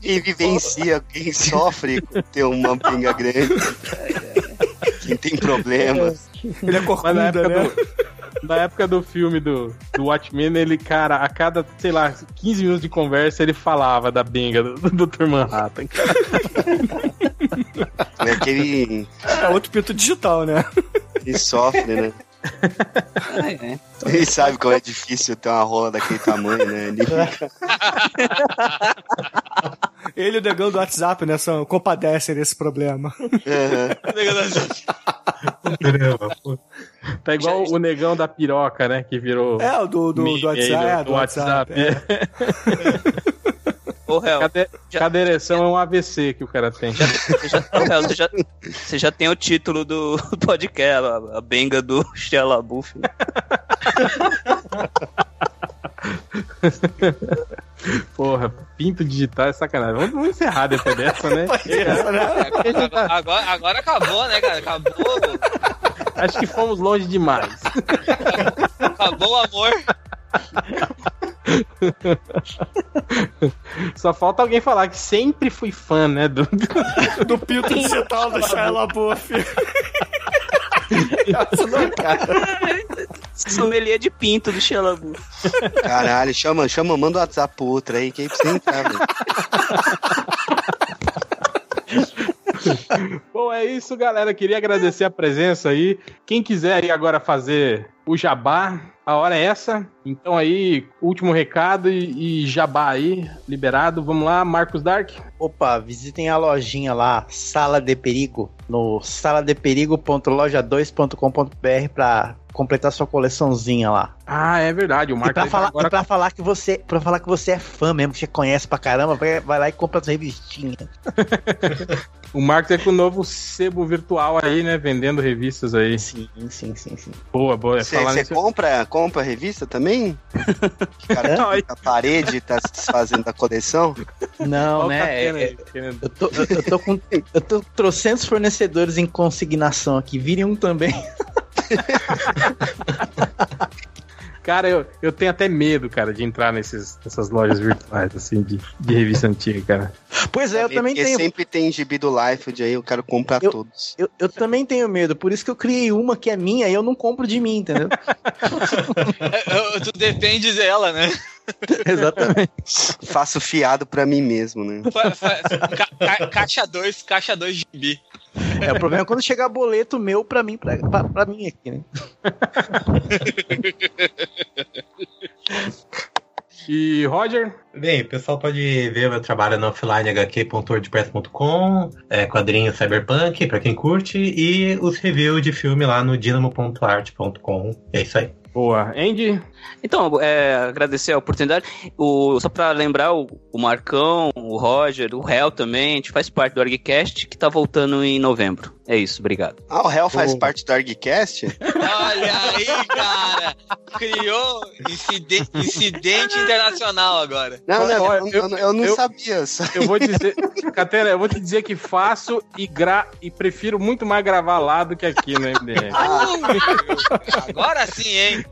Quem vivencia, quem sofre ter uma pinga grande, quem tem problemas. Ele é corcunda, né? do, na época do filme do, do Watchmen, ele, cara, a cada, sei lá, 15 minutos de conversa, ele falava da benga do, do Dr. Manhattan. cara. É aquele É outro pito digital, né? que sofre, né? É, é. Ele sabe como é difícil ter uma rola daquele tamanho, né? Ele. Ele e o negão do WhatsApp, né, são, compadecem desse problema. Aham. Caramba, pô. Tá igual o negão da piroca, né? Que virou. É, o do, do, do WhatsApp. É, do WhatsApp. é. Ô, Hel, Cada, Já- cada ereção é um AVC que o cara tem. você já, ô, Hel, você já, você já tem o título do podcast, a, a benga do Shia LaBeouf. né? Porra, pinto digital é sacanagem. Vamos, vamos encerrar depois dessa, né? Agora, agora, agora acabou, né, cara? Acabou, Acho que fomos longe demais. acabou o amor. Só falta alguém falar que sempre fui fã, né? Do, Do pito digital do Shia LaBeouf. Essa não, cara. Sommelier de pinto do LaBeouf. Caralho, chama, chama, manda o WhatsApp pro outro aí, que aí precisa entrar, velho. Bom, é isso, galera. Queria agradecer a presença aí. Quem quiser aí agora fazer o jabá, a hora é essa. Então aí, último recado e, e jabá aí, liberado. Vamos lá, Marcos Dark. Opa, visitem a lojinha lá, Sala de Perigo, no saladeperigo.loja2.com.br pra completar sua coleçãozinha lá. Ah, é verdade. O E Marcos pra aí tá falar, agora e pra falar que você, para falar que você é fã mesmo, que você conhece pra caramba, vai, vai lá e compra as revistinhas. O Marcos é com o novo sebo virtual aí, né? Vendendo revistas aí. Sim, sim, sim, sim. Boa, boa. É Você falar você nisso- compra, compra a revista também? O cara Não, aí- que a parede tá se desfazendo da coleção? Não, o né? É- eu tô, eu, eu tô com. Eu tô trocentos fornecedores em consignação aqui. Virem um também. Cara, eu, eu tenho até medo, cara, de entrar nesses, nessas lojas virtuais, assim, de, de revista antiga, cara. Pois é, eu também Porque tenho. sempre tem gibi do Life aí eu quero comprar Eu- todos. Eu, eu também tenho medo, por isso que eu criei uma que é minha e eu não compro de mim, entendeu? É, eu- Tu depende dela, né? Exatamente. Faço fiado pra mim mesmo, né? Fa- fa- ca- ca- caixa 2, caixa 2 de bi. É, o problema é quando chegar boleto meu pra mim, pra, pra, pra mim aqui, né? E Roger? Bem, o pessoal pode ver meu trabalho no offlinehq.wordpress.com, é, quadrinhos cyberpunk, pra quem curte, e os reviews de filme lá no dinamo.art.com. É isso aí. Boa. Andy? Então, é, agradecer a oportunidade. O, só pra lembrar, o, o Marcão, o Roger, o Hel também, a gente faz parte do ArgCast, que tá voltando em novembro. É isso, obrigado. Ah, o Hell faz Oh. parte do ArgCast? Olha aí, cara! Criou incide- incidente internacional agora. Não, não, Ó, eu, eu- eu- eu não eu- sabia. Só... Eu vou dizer, Catena, eu vou te dizer que faço e, gra e prefiro muito mais gravar lá do que aqui no MDM. Ah, Agora sim, hein?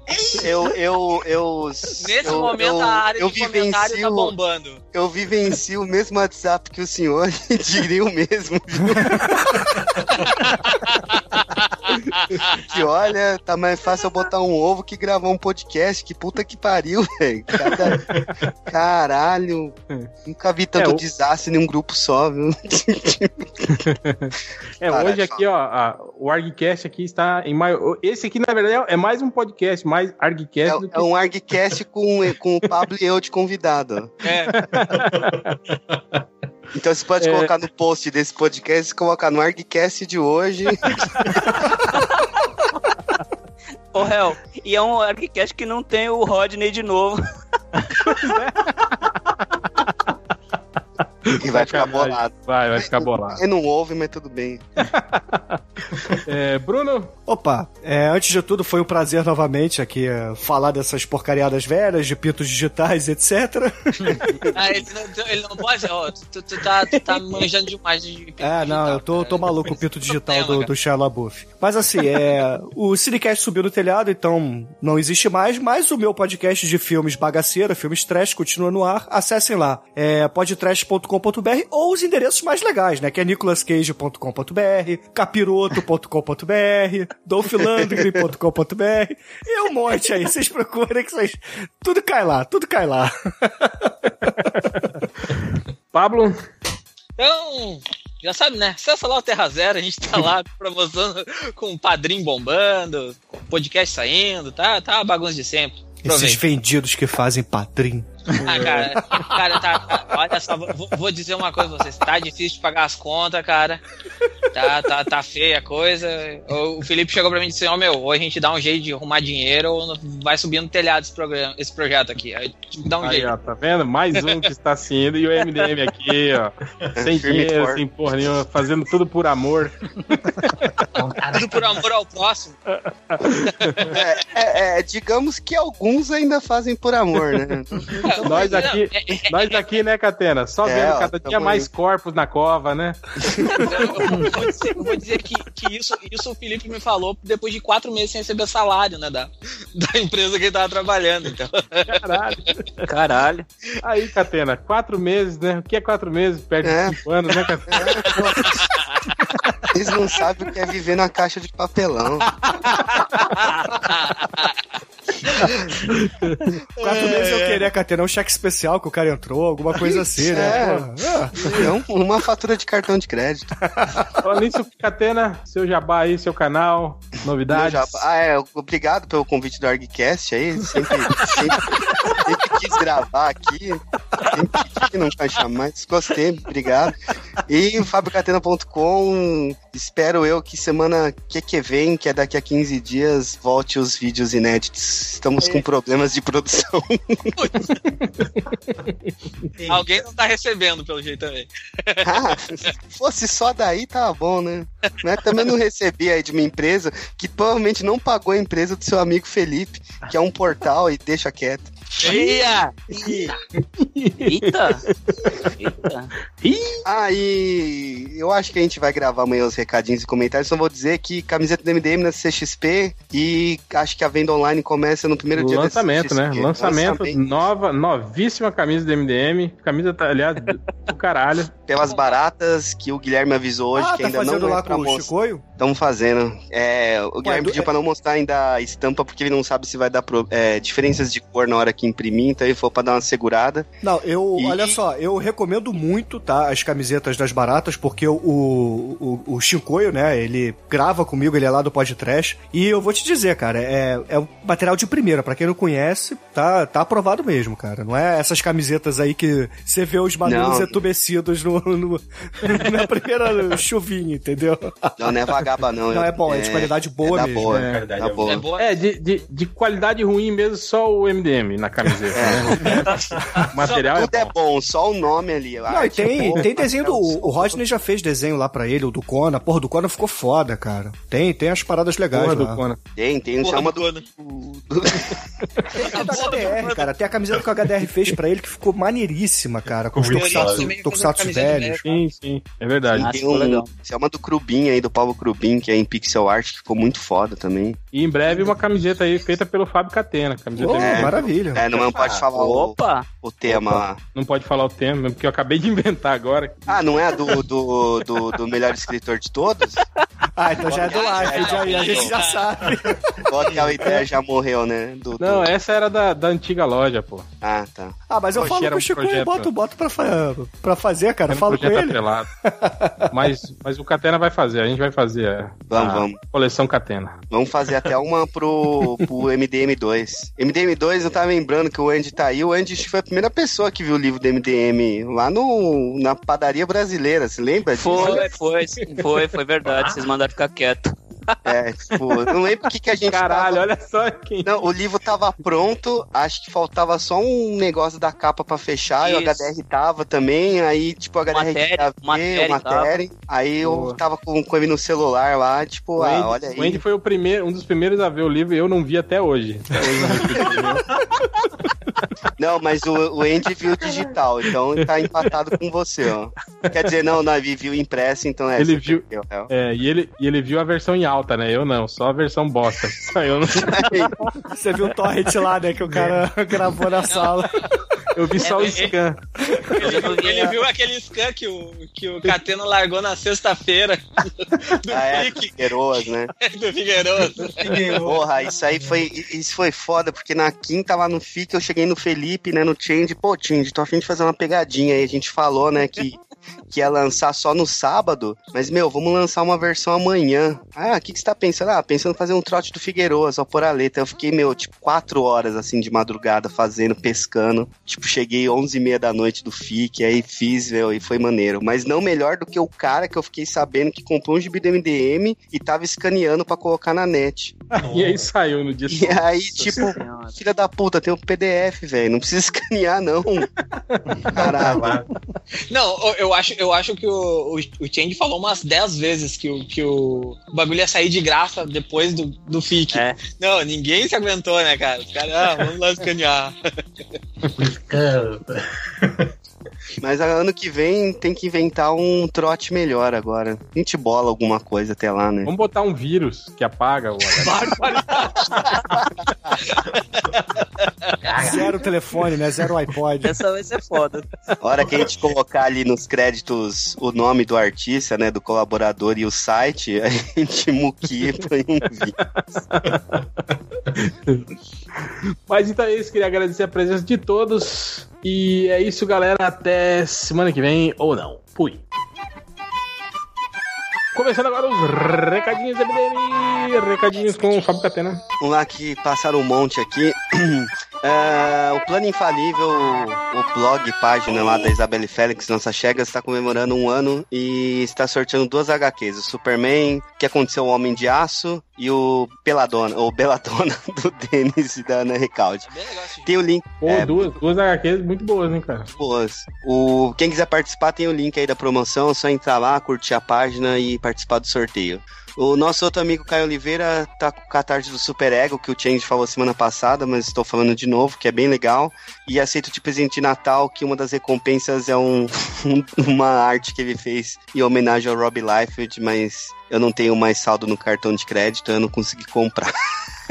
eu, eu, eu, Nesse eu, momento eu, a área eu de comentário tá bombando. eu vivencio o mesmo WhatsApp que o senhor e diria o mesmo. viu? que olha, tá mais fácil eu botar um ovo que gravar um podcast. Que puta que pariu, velho. Cada- Caralho. Nunca vi tanto É, o- desastre em um grupo só, viu? É, Para, hoje aqui, ó, a- o ArgCast aqui está em maior. Esse aqui, na verdade, é mais um podcast, mais ArgCast É, do que. é um ArgCast com, com o Pablo e eu de convidado. É, Então você pode É. colocar no post desse podcast, colocar no ArgCast de hoje. Ô, Hel, e é um ArcCast que não tem o Rodney de novo. e vai ficar bolado. Vai, vai ficar bolado. Ele não ouve, mas tudo bem. É, Bruno, Opa, é, antes de tudo, foi um prazer novamente aqui é, falar dessas porcariadas velhas, de pintos digitais, etc. ah, ele, não, ele não pode, ó, tu, tu tá, tu tá manjando demais de É, não, eu tô, tô maluco com o pinto digital do, do Shia LaBeouf. Mas assim, é, o Cinecast subiu no telhado, então não existe mais, mas o meu podcast de filmes bagaceira, filmes trash, continua no ar. Acessem lá, é podtrash.com.br ou os endereços mais legais, né, que é nicolascage.com.br, capiroto.com.br, dolphilandgren.com.br e um monte aí, vocês procurem que vocês... Tudo cai lá, tudo cai lá. Pablo, Então, já sabe, né? Acessa lá o Terra Zero, a gente tá lá promocionando com o padrinho bombando, podcast saindo, tá, tá a bagunça de sempre. Esses Aproveita. vendidos que fazem padrinho. Ah, cara, cara, tá, tá- olha só, vou, vou dizer uma coisa pra vocês, tá difícil de pagar as contas, cara. Tá, tá, tá feia a coisa. O o Felipe chegou pra mim e disse: Ó, meu, ou a gente dá um jeito de arrumar dinheiro ou vai subir no telhado esse, programa, esse projeto aqui. Aí dar um aí, jeito. ó, tá vendo? Mais um que está se indo e o MDM aqui, ó. Sem Firme dinheiro, sem porra nenhuma, fazendo tudo por amor. Tudo por amor ao próximo. É, é, é, digamos que alguns ainda fazem por amor, né? Nós Não, aqui, é- é- nós aqui, né, Catena? Só É, vendo cada tamo dia mais aí. corpos na cova, né? Eu, eu vou dizer, eu vou dizer que, que isso, isso o Felipe me falou depois de quatro meses sem receber salário, né? Da, da empresa que ele tava trabalhando. Então. Caralho. Caralho. Aí, Catena, quatro meses, né? O que é quatro meses? Perto É. de cinco anos, né, Catena? Eles não sabem o que é viver na caixa de papelão. Quatro meses eu queria, Catena, um cheque especial que o cara entrou, alguma coisa assim, né? É. Ah. Não, uma fatura de cartão de crédito. Falando nisso, Catena, seu jabá aí, seu canal, novidades. Ah, é, obrigado pelo convite do ArgCast aí. Sempre, sempre, sempre quis gravar aqui. Sempre pedi que não vai chamar, gostei, obrigado. E fabricatena.com, espero eu que semana que, que vem, que é daqui a 15 dias, volte os vídeos inéditos. Estamos com problemas de produção. Alguém não tá recebendo, pelo jeito também. Ah, se fosse só daí, tá bom, né? Mas também não recebi aí de uma empresa que provavelmente não pagou a empresa do seu amigo Felipe, que é um portal e deixa quieto. Eia! Eita. Eita. E eu acho que a gente vai gravar amanhã os recadinhos e comentários. Só vou dizer que camiseta do MDM na CXP e acho que a venda online começa no primeiro dia Lançamento, né? CXP. Lançamento, nova, novíssima camisa do MDM. Camisa, tá, aliás, do caralho. Pelas baratas que o Guilherme avisou hoje, ah, que tá ainda não é lá pra com o mostrar. Chicoio? Estamos fazendo. É, o Guilherme do- pediu pra não mostrar ainda a estampa, porque ele não sabe se vai dar pro- é, diferenças de cor na hora que imprimir, então ele falou pra dar uma segurada. Não, eu, E- olha só, eu recomendo muito, tá, as camisetas das baratas, porque o, o, o Chicoio, né, ele grava comigo, ele é lá do podcast, e eu vou te dizer, cara, é, é um material de primeira, pra quem não conhece, tá, tá aprovado mesmo, cara, não é essas camisetas aí que você vê os malucos Não. entumecidos no, no- na primeira chuvinha, entendeu? Não, não é vagaba, não. Não, é bom, é de qualidade boa é mesmo, Boa, é. Verdade, da é boa. É boa. É, de, de, de qualidade ruim mesmo, só o MDM na camiseta. né? O material é Tudo é bom, só o nome ali. Não, e é tem, boa, tem desenho do. O Rodney já fez desenho lá pra ele, o do Conan. Porra, do Conan ficou foda, cara. Tem, tem as paradas legais porra do lá. Conan. Tem, tem um Porra chama do do. Conan. do- Tem a do HDR, cara. Tem a camiseta que o HDR fez pra ele que ficou maneiríssima, cara. Com os tokusatsu, tokusatsu uma velhos. Sim, sim, é verdade. Ah, ficou um, legal. chama do Crubin aí, do Paulo Crubin, que é em pixel art, que ficou muito foda também. E em breve uma camiseta aí feita pelo Fábio Catena. Camiseta Ô, MDM. maravilha. É, não, não pode falar o, Opa. o tema lá. Não pode falar o tema, porque eu acabei de inventar agora. Ah, não é do, do, do, do melhor escritor de todos? Ah, então já é do Life, aí a gente já sabe. Ou aquela ideia já morreu, né? Do, do- Não, essa era da, da antiga loja, pô. Ah, tá. Ah, mas eu Poxa, falo com o Chico e projeto. boto, boto pra, fa- pra fazer, cara. Falo com projeto ele. atrelado. mas, mas o Catena vai fazer, a gente vai fazer a, Vamos, a vamos. coleção Catena. Vamos fazer até uma pro, pro MDM2. MDM2, eu tava lembrando que o Andy tá aí. O Andy foi a primeira pessoa que viu o livro do MDM lá no, na padaria brasileira, se lembra? Foi, foi, foi, foi verdade. Vocês mandaram ficar quieto. É, tipo, eu não lembro o que, que a gente Caralho, tava... olha só quem. Não, o livro tava pronto, acho que faltava só um negócio da capa pra fechar, e o Isso. HDR tava também, aí, tipo, o HDR Matéria, queria ver, matéria o matéria, aí eu tava com, com ele no celular lá, tipo, O ah, Andy, olha o Andy aí. foi o primeiro, um dos primeiros a ver o livro e eu não vi até hoje. Até hoje não vi. Não, mas o, o Andy viu digital, então tá empatado com você, ó. Quer dizer, não, o Navi viu impresso, então é. Ele você viu- perdeu, é. É, e ele, e ele viu a versão em alta, né? Eu não, só a versão bosta. Eu, não, Você viu o torrent lá, né? Que o cara gravou na sala. Eu vi só o É, scan. Ele, ele viu aquele scan que o, que o Catena largou na sexta-feira do Ah, é, Fique, Figueroas, né? do Figueiredo. Porra, isso aí foi. Isso foi foda, porque na quinta lá no FIC eu cheguei no Felipe, né, no Change, pô, Change, tô a fim de fazer uma pegadinha aí. A gente falou, né, que, que ia lançar só no sábado, mas, meu, vamos lançar uma versão amanhã. Ah, o que, que você tá pensando? Ah, pensando em fazer um trote do Figueiredo, só por a letra. Eu fiquei, meu, tipo, quatro horas, assim, de madrugada fazendo, pescando. Tipo, cheguei onze e meia da noite do FIC, aí fiz, meu, e foi maneiro. Mas não melhor do que o cara que eu fiquei sabendo que comprou um gibi do MDM e tava escaneando pra colocar na net. E aí saiu no dia E aí, tipo, Senhora. filha da puta, tem um PDF, velho. Não precisa escanear, não. Caralho. Não, eu- eu acho, eu acho que o, o, o Change falou umas 10 vezes que o, que o bagulho ia sair de graça depois do, do FIC. É. Não, ninguém se aguentou, né, cara? Os caras, ah, vamos lá escanear. Mas ano que vem tem que inventar um trote melhor agora. A gente bola alguma coisa até lá, né? Vamos botar um vírus que apaga o. Zero telefone, né? Zero iPod. Essa vai ser foda. A hora que a gente colocar ali nos créditos o nome do artista, né? Do colaborador e o site, a gente muquia e põe um vídeo. Mas então é isso, queria agradecer a presença de todos. E é isso, galera. Até semana que vem, ou não. Fui. Começando agora os recadinhos da MDM. Recadinhos com o Fábio Catena. Vamos lá que passaram um monte aqui. É, o Plano Infalível, o blog, página lá da Isabelle Félix, nossa Chegas, está comemorando um ano e está sorteando duas HQs. O Superman, que aconteceu o Homem de Aço, e o Peladona, ou Beladona, do Denis e da Ana Recalde. Bem legal esse Tem o link, Pô, É, duas, duas HQs muito boas, hein, cara. boas. O, quem quiser participar tem o link aí da promoção, é só entrar lá, curtir a página e participar do sorteio. O nosso outro amigo Caio Oliveira tá com o catarse do Super Ego, que o Change falou semana passada, mas estou falando de novo, que é bem legal. E aceito de presente de Natal, que uma das recompensas é um, uma arte que ele fez em homenagem ao Rob Liefeld, mas eu não tenho mais saldo no cartão de crédito, eu não consegui comprar.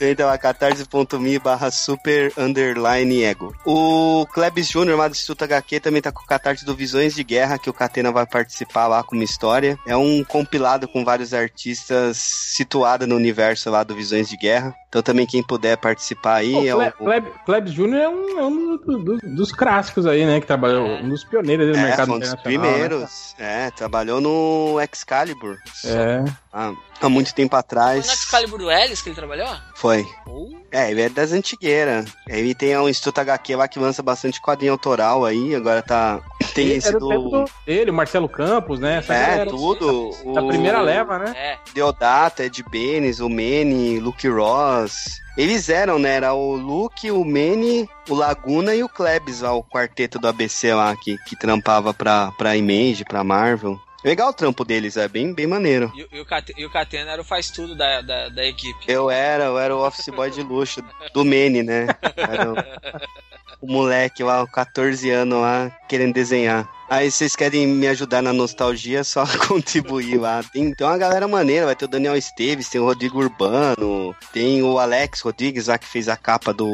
então lá, catarse.me barra super underline ego. O Klebs Júnior, lá do Instituto HQ, também tá com o catarse do Visões de Guerra, que o Catena vai participar lá com uma história. É um compilado com vários artistas situado no universo lá do Visões de Guerra. Então também quem puder participar aí Pô, é o... Kleb, Klebs Jr. é um, é um do- do- dos clássicos aí, né? Que trabalhou, um dos pioneiros no É, mercado um dos né? primeiros. É, trabalhou no Excalibur. É. Há, há muito tempo Foi atrás. no Excalibur Ellis que ele trabalhou? Foi. Ou É, ele é das antigueiras. Ele tem um Instituto HQ lá que lança bastante quadrinho autoral aí, agora tá. Tem Ele esse do do. do- Ele, o Marcelo Campos, né? Essa É, galera tudo. Da o primeira leva, né? É, Deodato, Ed Benes, o Manny, Luke Ross. Eles eram, né? Era o Luke, o Manny, o Laguna e o Klebs lá, o quarteto do ABC lá, que, que trampava pra, pra Image, pra Marvel. Legal o trampo deles, é bem, bem maneiro. e, e o Cate- e o Catena era o faz tudo da, da, da equipe. Eu era, eu era o office boy de luxo do Manny, né? Era o, o moleque lá, 14 anos lá, querendo desenhar. Aí vocês querem me ajudar na nostalgia, é só contribuir lá. Tem, tem uma galera maneira, vai ter o Daniel Esteves, tem o Rodrigo Urbano, tem o Alex Rodrigues lá que fez a capa do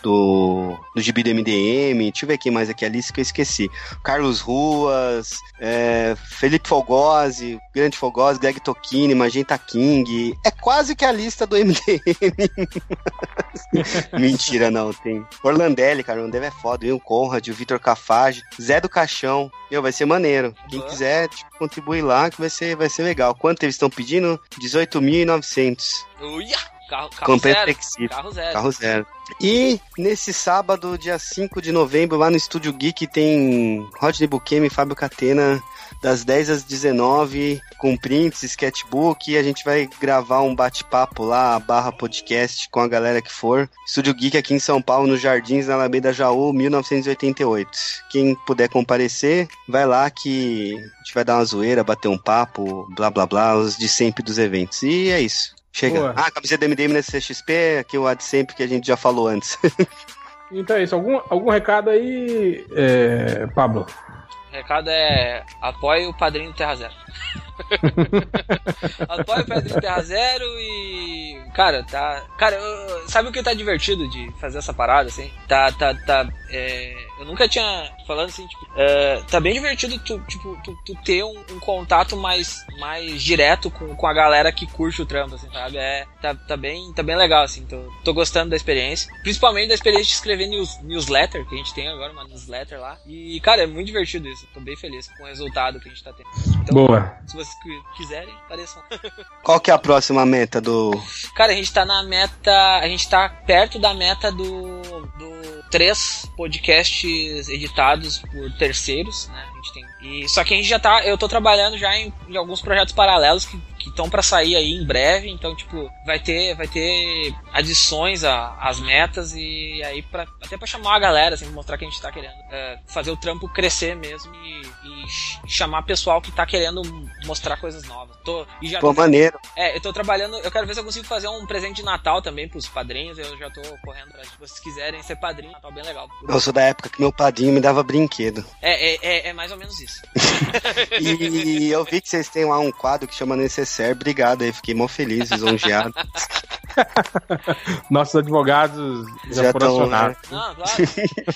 do, do Gibi do MDM. Deixa eu ver quem mais aqui, a lista que eu esqueci. Carlos Ruas, é, Felipe Fogosi, Grande Fogosi, Greg Tokini, Magenta King. É quase que a lista do MDM. Mentira, não. Tem Orlandelli, cara. O Orlandelli é foda. Will Conrad, o Vitor Cafage, Zé do Caixão. Meu, vai ser maneiro. Quem quiser tipo, contribuir lá, que vai ser, vai ser legal. Quanto eles estão pedindo? 18.900. Uia! Carro, carro Comprei zero. flexível. Carro zero. Carro zero. E nesse sábado, dia 5 de novembro, lá no Estúdio Geek, tem Rodney Bukemi e Fábio Catena, das 10 às 19, com prints, sketchbook, e a gente vai gravar um bate-papo lá, barra podcast, com a galera que for. Estúdio Geek aqui em São Paulo, nos Jardins, na Alameda Jaú, 1988. Quem puder comparecer, vai lá que a gente vai dar uma zoeira, bater um papo, blá blá blá, os de sempre dos eventos. E é isso. Chega. Boa. Ah, camiseta do MDM na CXP, aqui o ad sempre que a gente já falou antes. Então é isso. Algum, algum recado aí, é, Pablo? O recado é apoie o padrinho do Terra Zero. apoie o padrinho do Terra Zero e. Cara, tá. Cara, eu- sabe o que tá divertido de fazer essa parada, assim? Tá, tá, tá. é, eu nunca tinha. Falando assim, tipo. é, tá bem divertido tu, tipo, tu, tu ter um, um contato mais, mais direto com, com a galera que curte o trampo, assim, sabe? É, tá, tá, bem, tá bem legal, assim. Tô, tô gostando da experiência. Principalmente da experiência de escrever news, newsletter, que a gente tem agora, uma newsletter lá. E, cara, é muito divertido isso. Tô bem feliz com o resultado que a gente tá tendo. Então, Boa. se vocês qui- quiserem, apareçam. Qual que é a próxima meta do. Cara, a gente tá na meta. A gente tá perto da meta do. do três podcasts editados por terceiros, né? Gente tem. E, só que a gente já tá. Eu tô trabalhando já em, em alguns projetos paralelos que estão pra sair aí em breve. Então, tipo, vai ter, vai ter adições às metas e aí pra, até pra chamar a galera, assim, mostrar que a gente tá querendo é, fazer o trampo crescer mesmo e, e ch- chamar pessoal que tá querendo mostrar coisas novas. Tô, e já Pô, tô maneiro. é, eu tô trabalhando. Eu quero ver se eu consigo fazer um presente de Natal também pros padrinhos. Eu já tô correndo pra se vocês quiserem ser padrinho. Natal bem legal. Eu sou da época que meu padrinho me dava brinquedo. É, é, é, é mais ou menos isso. E eu vi que vocês têm lá um quadro que chama Necessaire. Obrigado aí, fiquei mó feliz, lisonjeado. Nossos advogados já, Já foram tão, acionados. Não, claro.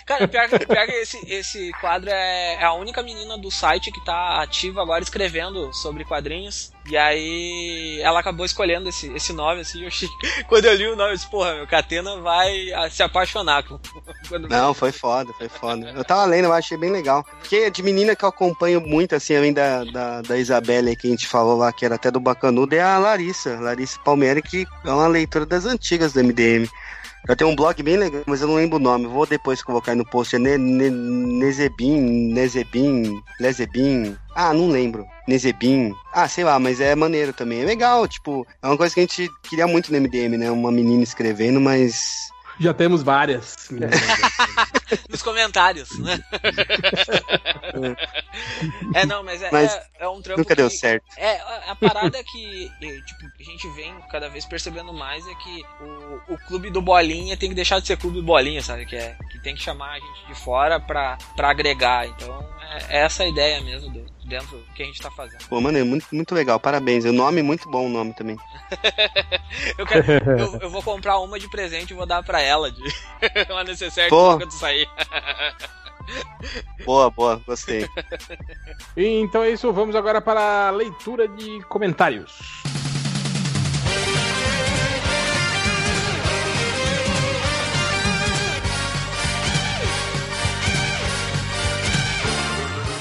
Cara, pior, que- pior que esse, esse quadro é, é a única menina do site que tá ativa agora escrevendo sobre quadrinhos. E aí ela acabou escolhendo esse, esse nome, assim. Quando eu li o nome, eu disse, porra, meu Catena vai ah, se apaixonar Não, foi foda, foi foda. Eu tava lendo, eu achei bem legal. Porque de menina que eu acompanho muito, assim, além da, da, da Isabelle que a gente falou lá, que era até do Bacanudo, é a Larissa. Larissa Palmieri, que é uma leitora das antigas do MDM. Já tem um blog bem legal, mas eu não lembro o nome. Vou depois colocar no post. É ne, ne, Nezebin, Nezebin. Ah, não lembro. Nezebin. Ah, sei lá, mas é maneiro também. É legal, tipo, é uma coisa que a gente queria muito no MDM, né? Uma menina escrevendo, mas Já temos várias. nos comentários, né? é, não, mas é, Mas é, é um trampo nunca deu que- certo. É, a, a parada que tipo, a gente vem cada vez percebendo mais é que o, o clube do Bolinha tem que deixar de ser clube do Bolinha, sabe? Que, é, que tem que chamar a gente de fora pra, pra agregar. Então, é, é essa a ideia mesmo do, dentro do que a gente tá fazendo. Pô, mano, é muito, muito legal. Parabéns. O nome é muito bom, o nome também. Eu, quero, eu, eu vou comprar uma de presente e vou dar pra ela de uma necessaire Pô. quando sair. Boa, boa, gostei. Então é isso, vamos agora para a leitura de comentários.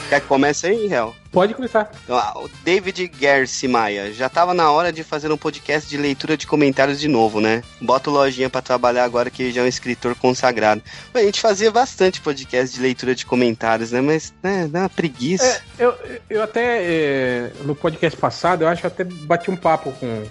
Quer que comece aí, Real? Pode começar. Então, ah, o David Gersi Maia. Já tava na hora de fazer um podcast de leitura de comentários de novo, né? Bota o Lojinha pra trabalhar agora que ele já é um escritor consagrado. A gente fazia bastante podcast de leitura de comentários, né? Mas, né, dá uma preguiça. Eu, eu até, é, no podcast passado, eu acho que até bati um papo com.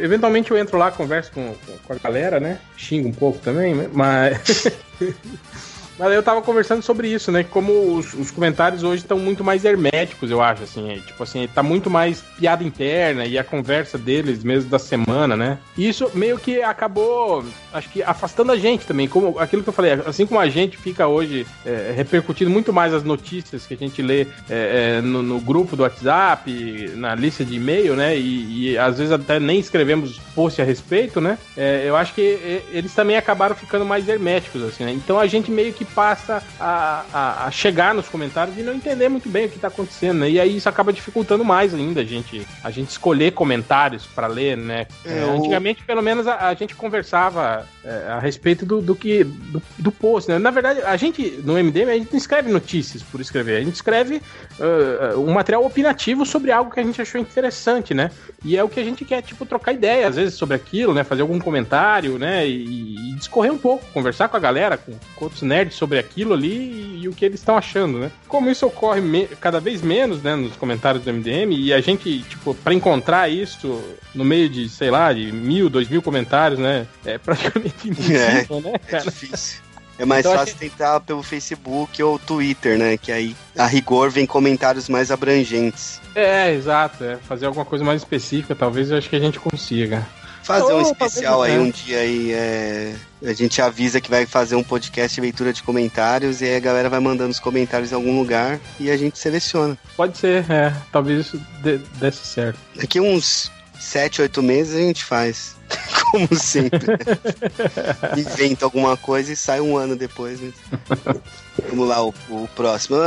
Eventualmente eu entro lá, converso com, com a galera, né? Xingo um pouco também, né? mas. Mas eu tava conversando sobre isso, né? Como os, os comentários hoje estão muito mais herméticos, eu acho, assim. é, tipo assim, tá muito mais piada interna e a conversa deles mesmo da semana, né? Isso meio que acabou, acho que afastando a gente também. Como aquilo que eu falei, assim como a gente fica hoje é, repercutindo muito mais as notícias que a gente lê é, é, no, no grupo do WhatsApp, na lista de e-mail, né? E, e às vezes até nem escrevemos post a respeito, né? É, eu acho que é, eles também acabaram ficando mais herméticos, assim, né? Então a gente meio que passa a, a, a chegar nos comentários e não entender muito bem o que tá acontecendo, né? E aí isso acaba dificultando mais ainda a gente, a gente escolher comentários para ler, né? É, É, o- Antigamente, pelo menos, a, a gente conversava é, a respeito do, do que do, do post, né? Na verdade, a gente, no MDM, a gente não escreve notícias por escrever, a gente escreve uh, um material opinativo sobre algo que a gente achou interessante, né? E é o que a gente quer, tipo, trocar ideia, às vezes, sobre aquilo, né? Fazer algum comentário, né? E, e discorrer um pouco, conversar com a galera, com, com outros nerds sobre aquilo ali e, e o que eles estão achando, né? Como isso ocorre me- cada vez menos, né? Nos comentários do MDM, e a gente, tipo, pra encontrar isso no meio de, sei lá, de mil, dois mil comentários, né? É praticamente impossível, né, É cara? difícil. É mais Então, fácil tentar pelo Facebook ou Twitter, né? Que aí, a rigor, vem comentários mais abrangentes. É, exato. É. Fazer alguma coisa mais específica, talvez eu acho que a gente consiga. Fazer um Oh, especial talvez aí um dia aí, é... A gente avisa que vai fazer um podcast de leitura de comentários e aí a galera vai mandando os comentários em algum lugar e a gente seleciona. Pode ser, é. Talvez desse certo. Daqui uns 7, 8 meses a gente faz. Como sempre. Inventa alguma coisa e sai um ano depois. Né? Vamos lá, o, o próximo.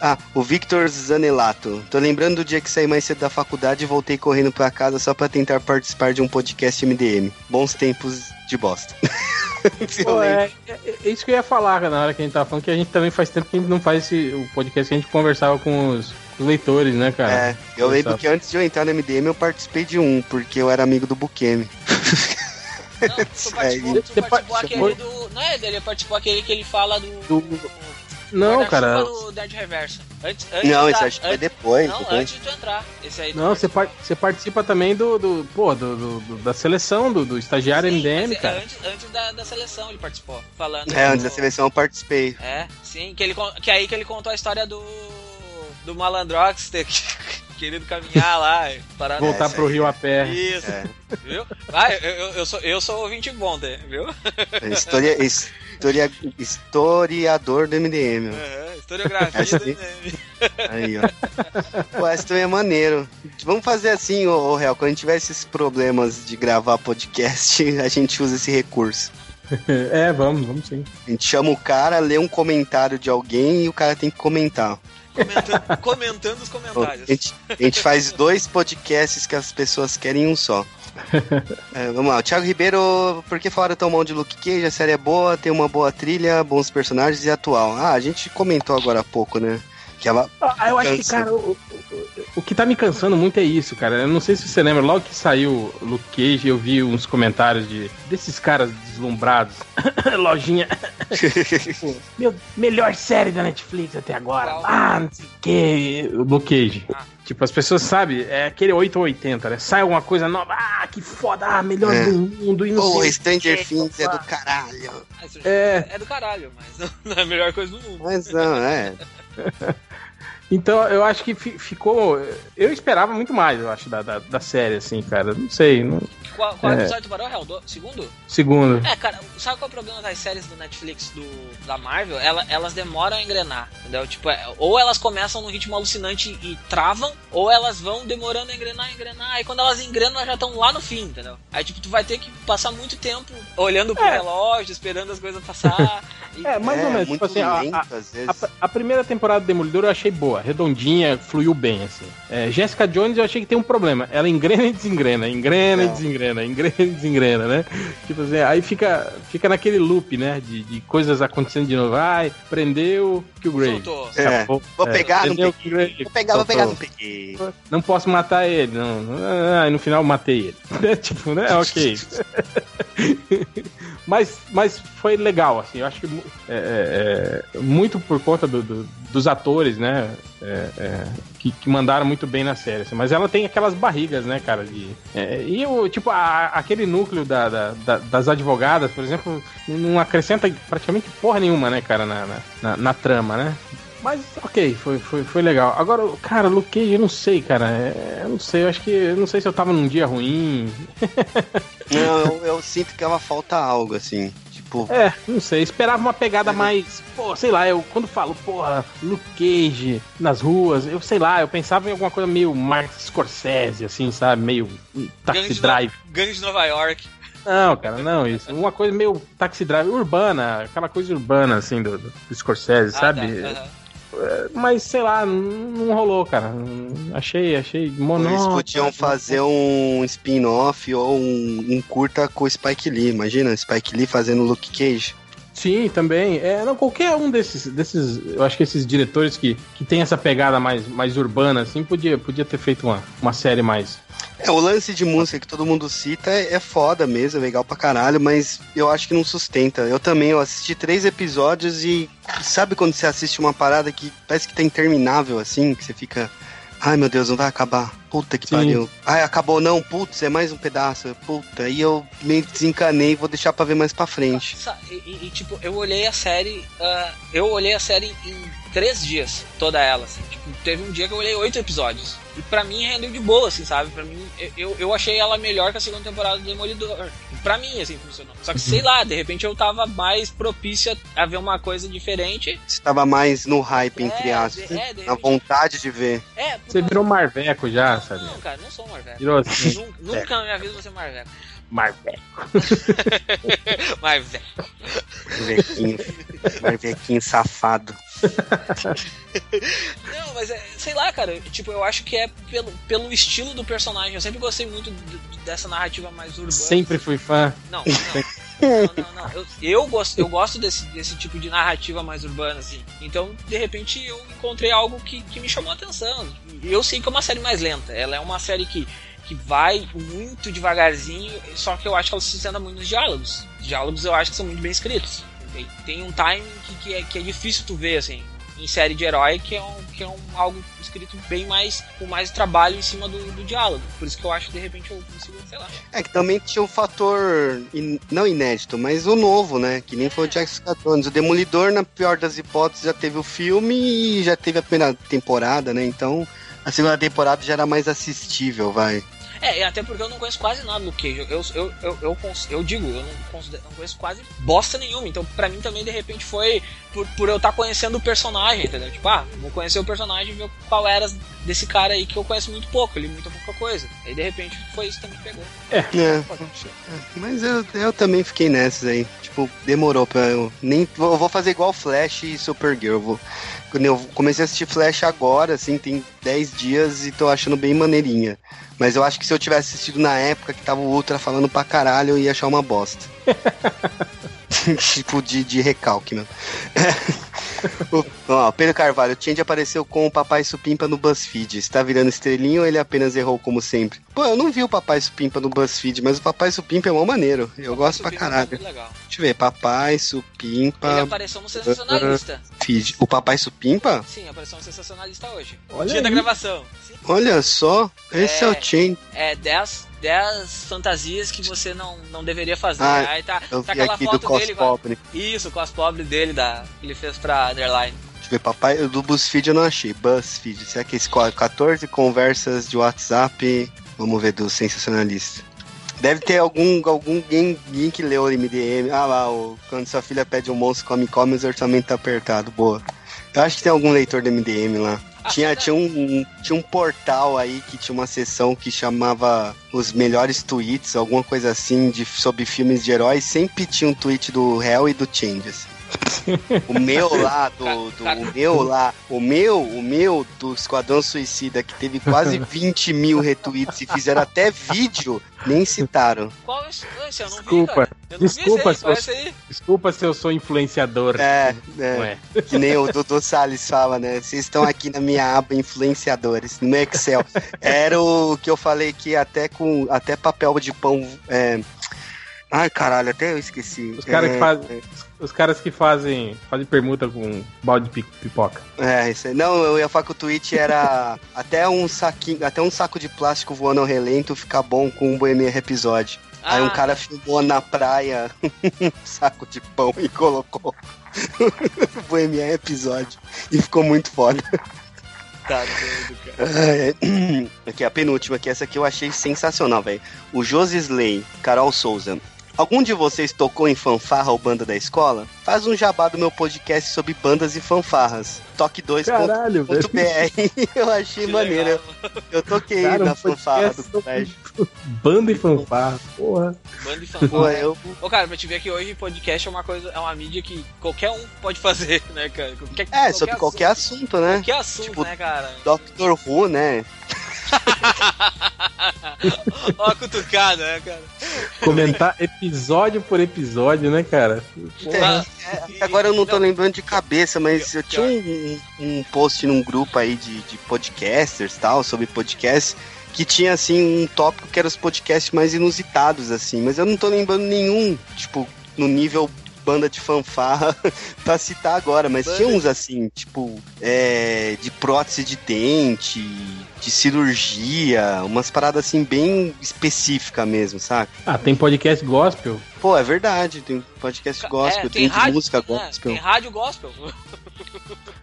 Ah, o Victor Zanelato. Tô lembrando do dia que saí mais cedo da faculdade e voltei correndo pra casa só pra tentar participar de um podcast MDM. Bons tempos de bosta. Pô, é, é- é isso que eu ia falar na hora que a gente tava falando, que a gente também faz tempo que a gente não faz esse, o podcast que a gente conversava com os, os leitores, né, cara? É, eu lembro que antes de eu entrar no MDM eu participei de um, porque eu era amigo do Bukemi. Não, tu participou, tu Você participou aquele do. Não é dele, participou aquele que ele fala do. Do- Não, cara. do Nerd Reverso. Antes, antes Não, esse acho que foi depois. Não, depois. antes de tu entrar. Esse aí Não, você, par- você participa também do, do pô, do, do- do- da seleção do, do estagiário Sim, MDM, mas é cara. Antes, antes da, da seleção ele participou. Falando. É, antes da seleção eu participei. É, sim, que, ele, que aí que ele contou a história do. Do Malandrox ter que- querido caminhar lá. e Parar Voltar pro aí. Rio a pé. Isso, É. viu? Ah, eu, eu, eu sou, eu sou ouvinte bom, né, viu? Historia, historia, historiador do MDM. Uhum, historiografia. Essa do- aí. Aí, ó. Pô, essa também é maneiro. Vamos fazer assim, ô, ô Real, quando a gente tiver esses problemas de gravar podcast, a gente usa esse recurso. É, vamos, vamos sim. A gente chama o cara, lê um comentário de alguém e o cara tem que comentar. Comentando, comentando os comentários. A gente, a gente faz dois podcasts que as pessoas querem em um só. É, vamos lá, o Thiago Ribeiro, por que falaram tão mal de Luke Cage? A série é boa, tem uma boa trilha, bons personagens e atual. Ah, a gente comentou agora há pouco, né? Que ela. Ah, eu acho que, cara, o, o- o que tá me cansando muito é isso, cara. Eu não sei se você lembra, logo que saiu Luke Cage, eu vi uns comentários de desses caras deslumbrados. Lojinha. Tipo, Meu, melhor série da Netflix até agora. Ah, não sei o que. Luke Cage. Ah. Tipo, as pessoas, sabe, é aquele 8 ou 80, né? Sai alguma coisa nova, ah, que foda, ah, melhor É. do mundo e não Pô, sei. o Stranger Things é do caralho. Isso É. é do caralho, mas não, não é a melhor coisa do mundo. Mas não, é. Então, eu acho que fi- ficou. Eu esperava muito mais, eu acho, da, da, da série, assim, cara. Não sei. Não... Qual, qual É. episódio tu parou, Real? Do- Segundo? Segundo. É, cara, sabe qual é o problema das séries do Netflix do, da Marvel? Ela- elas demoram a engrenar, entendeu? Tipo, é, ou elas começam num ritmo alucinante e travam, ou elas vão demorando a engrenar, engrenar, aí quando elas engrenam, elas já estão lá no fim, entendeu? Aí, tipo, tu vai ter que passar muito tempo olhando pro É. relógio, esperando as coisas passar. e- É, mais é, ou menos. muito Tipo assim, a- lento, a. A, a primeira temporada do Demolidor eu achei boa, redondinha, fluiu bem, assim. É, Jessica Jones eu achei que tem um problema. Ela engrena e desengrena, engrena e Não. desengrena, engrena e desengrena, né? Tipo assim, aí fica, fica naquele loop, né? De, de coisas acontecendo de novo. Ai, prendeu que o. Soltou. É. Vou pegar, não peguei. Vou pegar, vou pegar, não peguei. Não posso matar ele, não. Ah, e no final matei ele. tipo, né? Ok. Mas, mas foi legal, assim, eu acho que é, é, é, muito por conta do, do, dos atores, né? É, é, que, que, mandaram muito bem na série. Assim. Mas ela tem aquelas barrigas, né, cara? De, é, e o, tipo, a, aquele núcleo da, da, da, das advogadas, por exemplo, não acrescenta praticamente porra nenhuma, né, cara, na, na, na, na trama, né? Mas, ok, foi, foi, foi legal. Agora, cara, Luke Cage, eu não sei, cara. É, eu não sei, eu acho que. Eu não sei se eu tava num dia ruim. não, eu, eu sinto que ela falta algo, assim. Tipo. É, não sei. Esperava uma pegada mais. Pô, sei lá, eu quando falo, porra, Luke Cage nas ruas, eu sei lá, eu pensava em alguma coisa meio Mark Scorsese, assim, sabe? Meio Taxi Drive. Gangue de Nova York. Não, cara, não, isso. Uma coisa meio taxi drive urbana, aquela coisa urbana, assim, do, do Scorsese, ah, sabe? Tá, uhum. Mas sei lá, não rolou, cara. Achei, achei monótono. Eles podiam fazer um spin-off ou um, um, curta com o Spike Lee. Imagina, Spike Lee fazendo Luke Cage. Sim, também. É, não, qualquer um desses, desses. Eu acho que esses diretores que, que tem essa pegada mais, mais urbana, assim, podia, podia ter feito uma, uma série mais, é, o lance de música que todo mundo cita é, é foda mesmo, é legal pra caralho, mas eu acho que não sustenta. Eu também, eu assisti três episódios e sabe quando você assiste uma parada que parece que tá interminável, assim, que você fica. Ai meu Deus, não vai acabar. Puta que Sim. pariu. Ai, acabou não, putz, é mais um pedaço. Puta, aí eu meio desencanei e vou deixar pra ver mais pra frente. E, e, e tipo, eu olhei a série. Uh, eu olhei a série em três dias, toda ela, assim. Tipo, teve um dia que eu olhei oito episódios. E pra mim rendeu de boa, assim, sabe? Pra mim, eu, eu achei ela melhor que a segunda temporada do Demolidor. Pra mim, assim, funcionou. Só que, sei lá, de repente eu tava mais propícia a ver uma coisa diferente. Você tava mais no hype, entre é, aspas. É, na vontade de ver. É, Você virou marveco já, sabe? Não, cara, não sou marveco. Virou assim. nunca, nunca na minha vida vou ser marveco. Marveco. Marveco. Marvequinho. Marvequinho safado. Não, mas é, sei lá, cara. Tipo, eu acho que é pelo, pelo estilo do personagem. Eu sempre gostei muito dessa narrativa mais urbana. Sempre fui fã. Não, não. Não, não, não. Eu, eu, gosto, eu gosto desse, desse tipo de narrativa mais urbana, assim. Então, de repente, eu encontrei algo que, que me chamou a atenção. Eu sei que é uma série mais lenta. Ela é uma série que que vai muito devagarzinho, só que eu acho que ela se sustenta muito nos diálogos. Os diálogos eu acho que são muito bem escritos. Tem um timing que, que, é, que é difícil tu ver, assim, em série de herói, que é, um, que é um, algo escrito bem mais, com mais trabalho em cima do, do diálogo. Por isso que eu acho que de repente eu consigo, sei lá. É que também tinha um fator, in, não inédito, mas o novo, né? Que nem é. foi o Jack Jones. O Demolidor, na pior das hipóteses, já teve o filme e já teve a primeira temporada, né? Então a segunda temporada já era mais assistível, vai. É, até porque eu não conheço quase nada do Cage. Eu, eu, eu, eu, eu digo, eu não, não, conheço quase bosta nenhuma. Então, pra mim também, de repente, foi por, por eu estar tá conhecendo o personagem, entendeu? Tipo, ah, vou conhecer o personagem e ver qual era desse cara aí que eu conheço muito pouco, li muito pouca coisa. Aí, de repente, foi isso que também pegou. É. é. Mas eu, eu também fiquei nessas aí. Tipo, demorou pra eu. Nem, eu vou fazer igual Flash e Supergirl. Vou, eu comecei a assistir Flash agora, assim, tem 10 dias e tô achando bem maneirinha. Mas eu acho que se eu tivesse assistido na época que tava o Ultra falando pra caralho, eu ia achar uma bosta. tipo de, de recalque, meu. o, Pedro Carvalho, o Change apareceu com o Papai Supimpa no BuzzFeed. Está virando estrelinho ou ele apenas errou como sempre? Pô, eu não vi o Papai Supimpa no BuzzFeed, mas o Papai Supimpa é uma maneiro. Eu gosto pra é caralho. É Deixa eu ver, Papai Supimpa. Ele apareceu no Sensacionalista. Feed. O Papai Supimpa? Sim, apareceu no Sensacionalista hoje. Olha Dia aí. da gravação. Sim. Olha só, esse é, é o Change. É, 10 10 fantasias que você não, não deveria fazer. Ah, Aí tá, tá aquela foto dele. Pobre. Isso, o cos pobre dele da, que ele fez pra Underline. Deixa eu ver, papai. Do BuzzFeed eu não achei. BuzzFeed. Será que esse 14 conversas de WhatsApp? Vamos ver do sensacionalista. Deve ter algum, algum alguém, alguém que leu o MDM. Ah lá, o, quando sua filha pede um monstro come come, o orçamento tá apertado. Boa. Eu acho que tem algum leitor do MDM lá. tinha, tinha, um, um, tinha um portal aí que tinha uma seção que chamava os melhores tweets, alguma coisa assim, de, sobre filmes de heróis. Sempre tinha um tweet do Hell e do Changes. O meu lá, do, do o meu lá, o meu, o meu do Esquadrão Suicida, que teve quase 20 mil retweets e fizeram até vídeo, nem citaram. Qual é? Eu não desculpa, vi, eu não desculpa, vi esse, se eu, desculpa se eu sou influenciador. É, é, é. que nem o Dudu Salles fala, né? Vocês estão aqui na minha aba influenciadores, no Excel. Era o que eu falei que até com até papel de pão é, Ai, caralho, até eu esqueci. Os caras que É, fazem. Os caras que fazem. fazem permuta com balde de pi- pipoca. É, isso aí. Não, eu ia falar que o tweet era até um saquinho, até um saco de plástico voando ao relento fica bom com um Bohemian Rhapsody. Aí um Ah. cara filmou na praia um saco de pão e colocou Bohemian Rhapsody. E ficou muito foda. Tá doido, cara. É, Aqui, a penúltima, que essa aqui eu achei sensacional, velho. O Josi Slay, Carol Souza. Algum de vocês tocou em fanfarra ou banda da escola? Faz um jabá do meu podcast sobre bandas e fanfarras. Toque 2.br. Caralho, velho. Eu achei Que maneiro. legal. Eu toquei Cara, na um fanfarra do colégio. Banda e fanfarra. Porra. Banda e Pô, fanfarra. eu, Ô, cara, pra te ver que hoje podcast é uma coisa, é uma mídia que qualquer um pode fazer, né, cara? Qualquer, é, sobre qualquer assunto, né? Qualquer assunto, Tipo, né, cara? Doctor Who, né? Ó a cutucada, né, cara? Comentar episódio por episódio, né, cara? Ah, É, agora eu não tô lembrando de cabeça, mas eu tinha um, um post num grupo aí de, de podcasters tal, sobre podcasts, que tinha assim um tópico que era os podcasts mais inusitados, assim, mas eu não tô lembrando nenhum, tipo, no nível banda de fanfarra pra citar agora, mas Banda tinha uns assim, tipo, é, de prótese de dente, de cirurgia, umas paradas assim bem específicas mesmo, saca? Ah, tem podcast gospel. Pô, é verdade, tem podcast gospel, é, tem, de rádio, música né, gospel. Tem rádio gospel.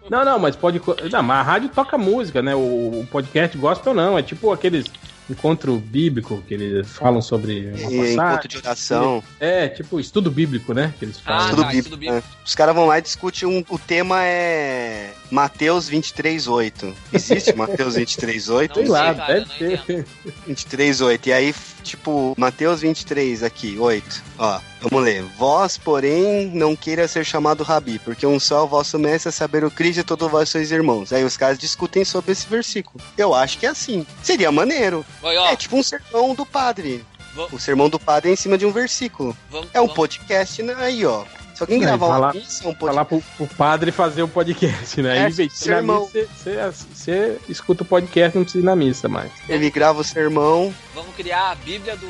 Não, não, mas pode. Não, mas a rádio toca música, né? O, o podcast gospel não. É tipo aqueles encontro bíblico que eles falam sobre uma E passagem. encontro de oração, É, tipo estudo bíblico, né? Que eles falam. Ah, tudo tá, bíblico. tudo bíblico. né? Os caras vão lá e discutem um. O tema é Mateus 23,8. Existe Mateus 23,8? Sei lá, sei, cara, deve não ter. entendo. 23,8. E aí, tipo, Mateus 23 aqui, 8. Ó, vamos ler. Vós, porém, não queira ser chamado rabi, porque um só é o vosso mestre a saber o Cristo e todos vós sois irmãos. Aí os caras discutem sobre esse versículo. Eu acho que é assim. Seria maneiro. Oi, É tipo um sermão do padre. O sermão do padre é em cima de um versículo. vamos, É um vamos- podcast né? aí, ó. Se alguém gravar vai uma missa, um Falar podcast. pro, pro padre fazer o podcast, né? É, Aí, sermão. missa, você, escuta o podcast, não precisa ir na missa mais. Ele grava o sermão. Vamos criar a Bíblia do.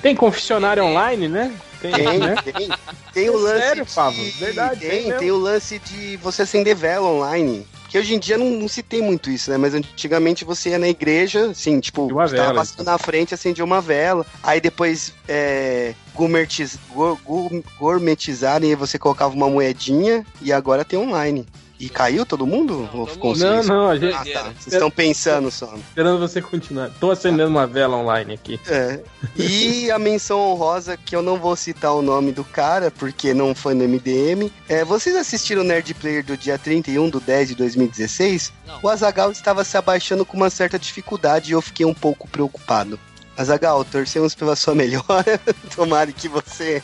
Tem confessionário online, né? Tem, Tem, né? tem. Tem o lance. Sério, de... Pablo? Verdade, tem Tem, mesmo. tem o lance de você acender vela online. Que hoje em dia não, não se tem muito isso, né? Mas antigamente você ia na igreja, assim, tipo, Uma você tava vela, passando na frente, acendia uma vela. Aí depois é, gourmetiz, gour- gour- gourmetizaram e você colocava uma moedinha e agora tem online. E caiu todo mundo? Não, Ou todo Não, não, a gente Ah, tá. Vocês estão pensando só. esperando você continuar. Tô acendendo uma vela online aqui. É. E a menção honrosa, que eu não vou citar o nome do cara, porque não foi no MDM. É, vocês assistiram o Nerd Player do dia 31 do 10 de 2016? Não. O Azagal estava se abaixando com uma certa dificuldade e eu fiquei um pouco preocupado. Azagal, torcemos pela sua melhora. Tomara que você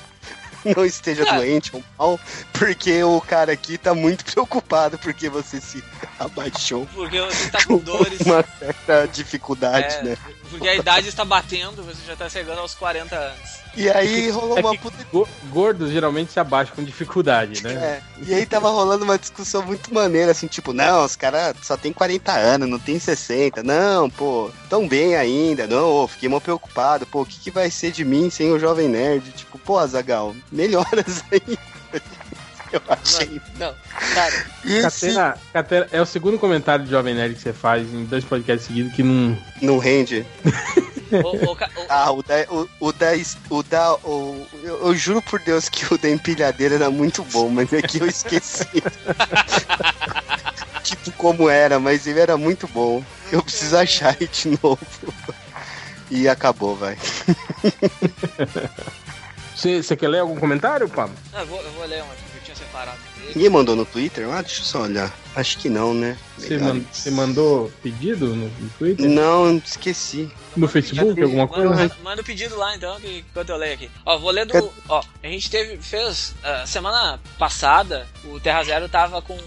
não esteja Ah. doente ou mal, porque o cara aqui tá muito preocupado porque você se abaixou Porque você tá com dores. com uma certa dificuldade, É. né? Porque a idade está batendo, você já tá chegando aos 40 anos. E aí rolou É uma puta go- gordos geralmente se abaixam com dificuldade, né? É, e aí tava rolando uma discussão muito maneira, assim, tipo, não, os caras só tem 40 anos, não tem 60. Não, pô, tão bem ainda. Não, ô, fiquei mal preocupado. Pô, o que, que vai ser de mim sem o Jovem Nerd? Tipo, pô, Azagal, melhoras aí. Eu achei. Não, cara, E esse Catena, Catena, é o segundo comentário de Jovem Nerd que você faz em dois podcasts seguidos que não. não rende. o, o, ca- o- Ah, o da. O, o da. O da o, eu, eu juro por Deus que o da empilhadeira era muito bom, mas é que eu esqueci. tipo, como era, mas ele era muito bom. Eu preciso achar ele de novo. E acabou, vai. Você quer ler algum comentário, Pablo? Não, eu, vou, eu vou ler um aqui separado dele. Ninguém mandou no Twitter? Ah, deixa eu só olhar. Acho que não, né? Você man- você mandou pedido no, no Twitter? Não, esqueci. No Facebook, alguma Manda, coisa? manda, manda o pedido lá então, que, enquanto eu leio aqui. Ó, vou ler do. Ó, a gente teve. Fez. ah, semana passada, o Terra Zero tava com.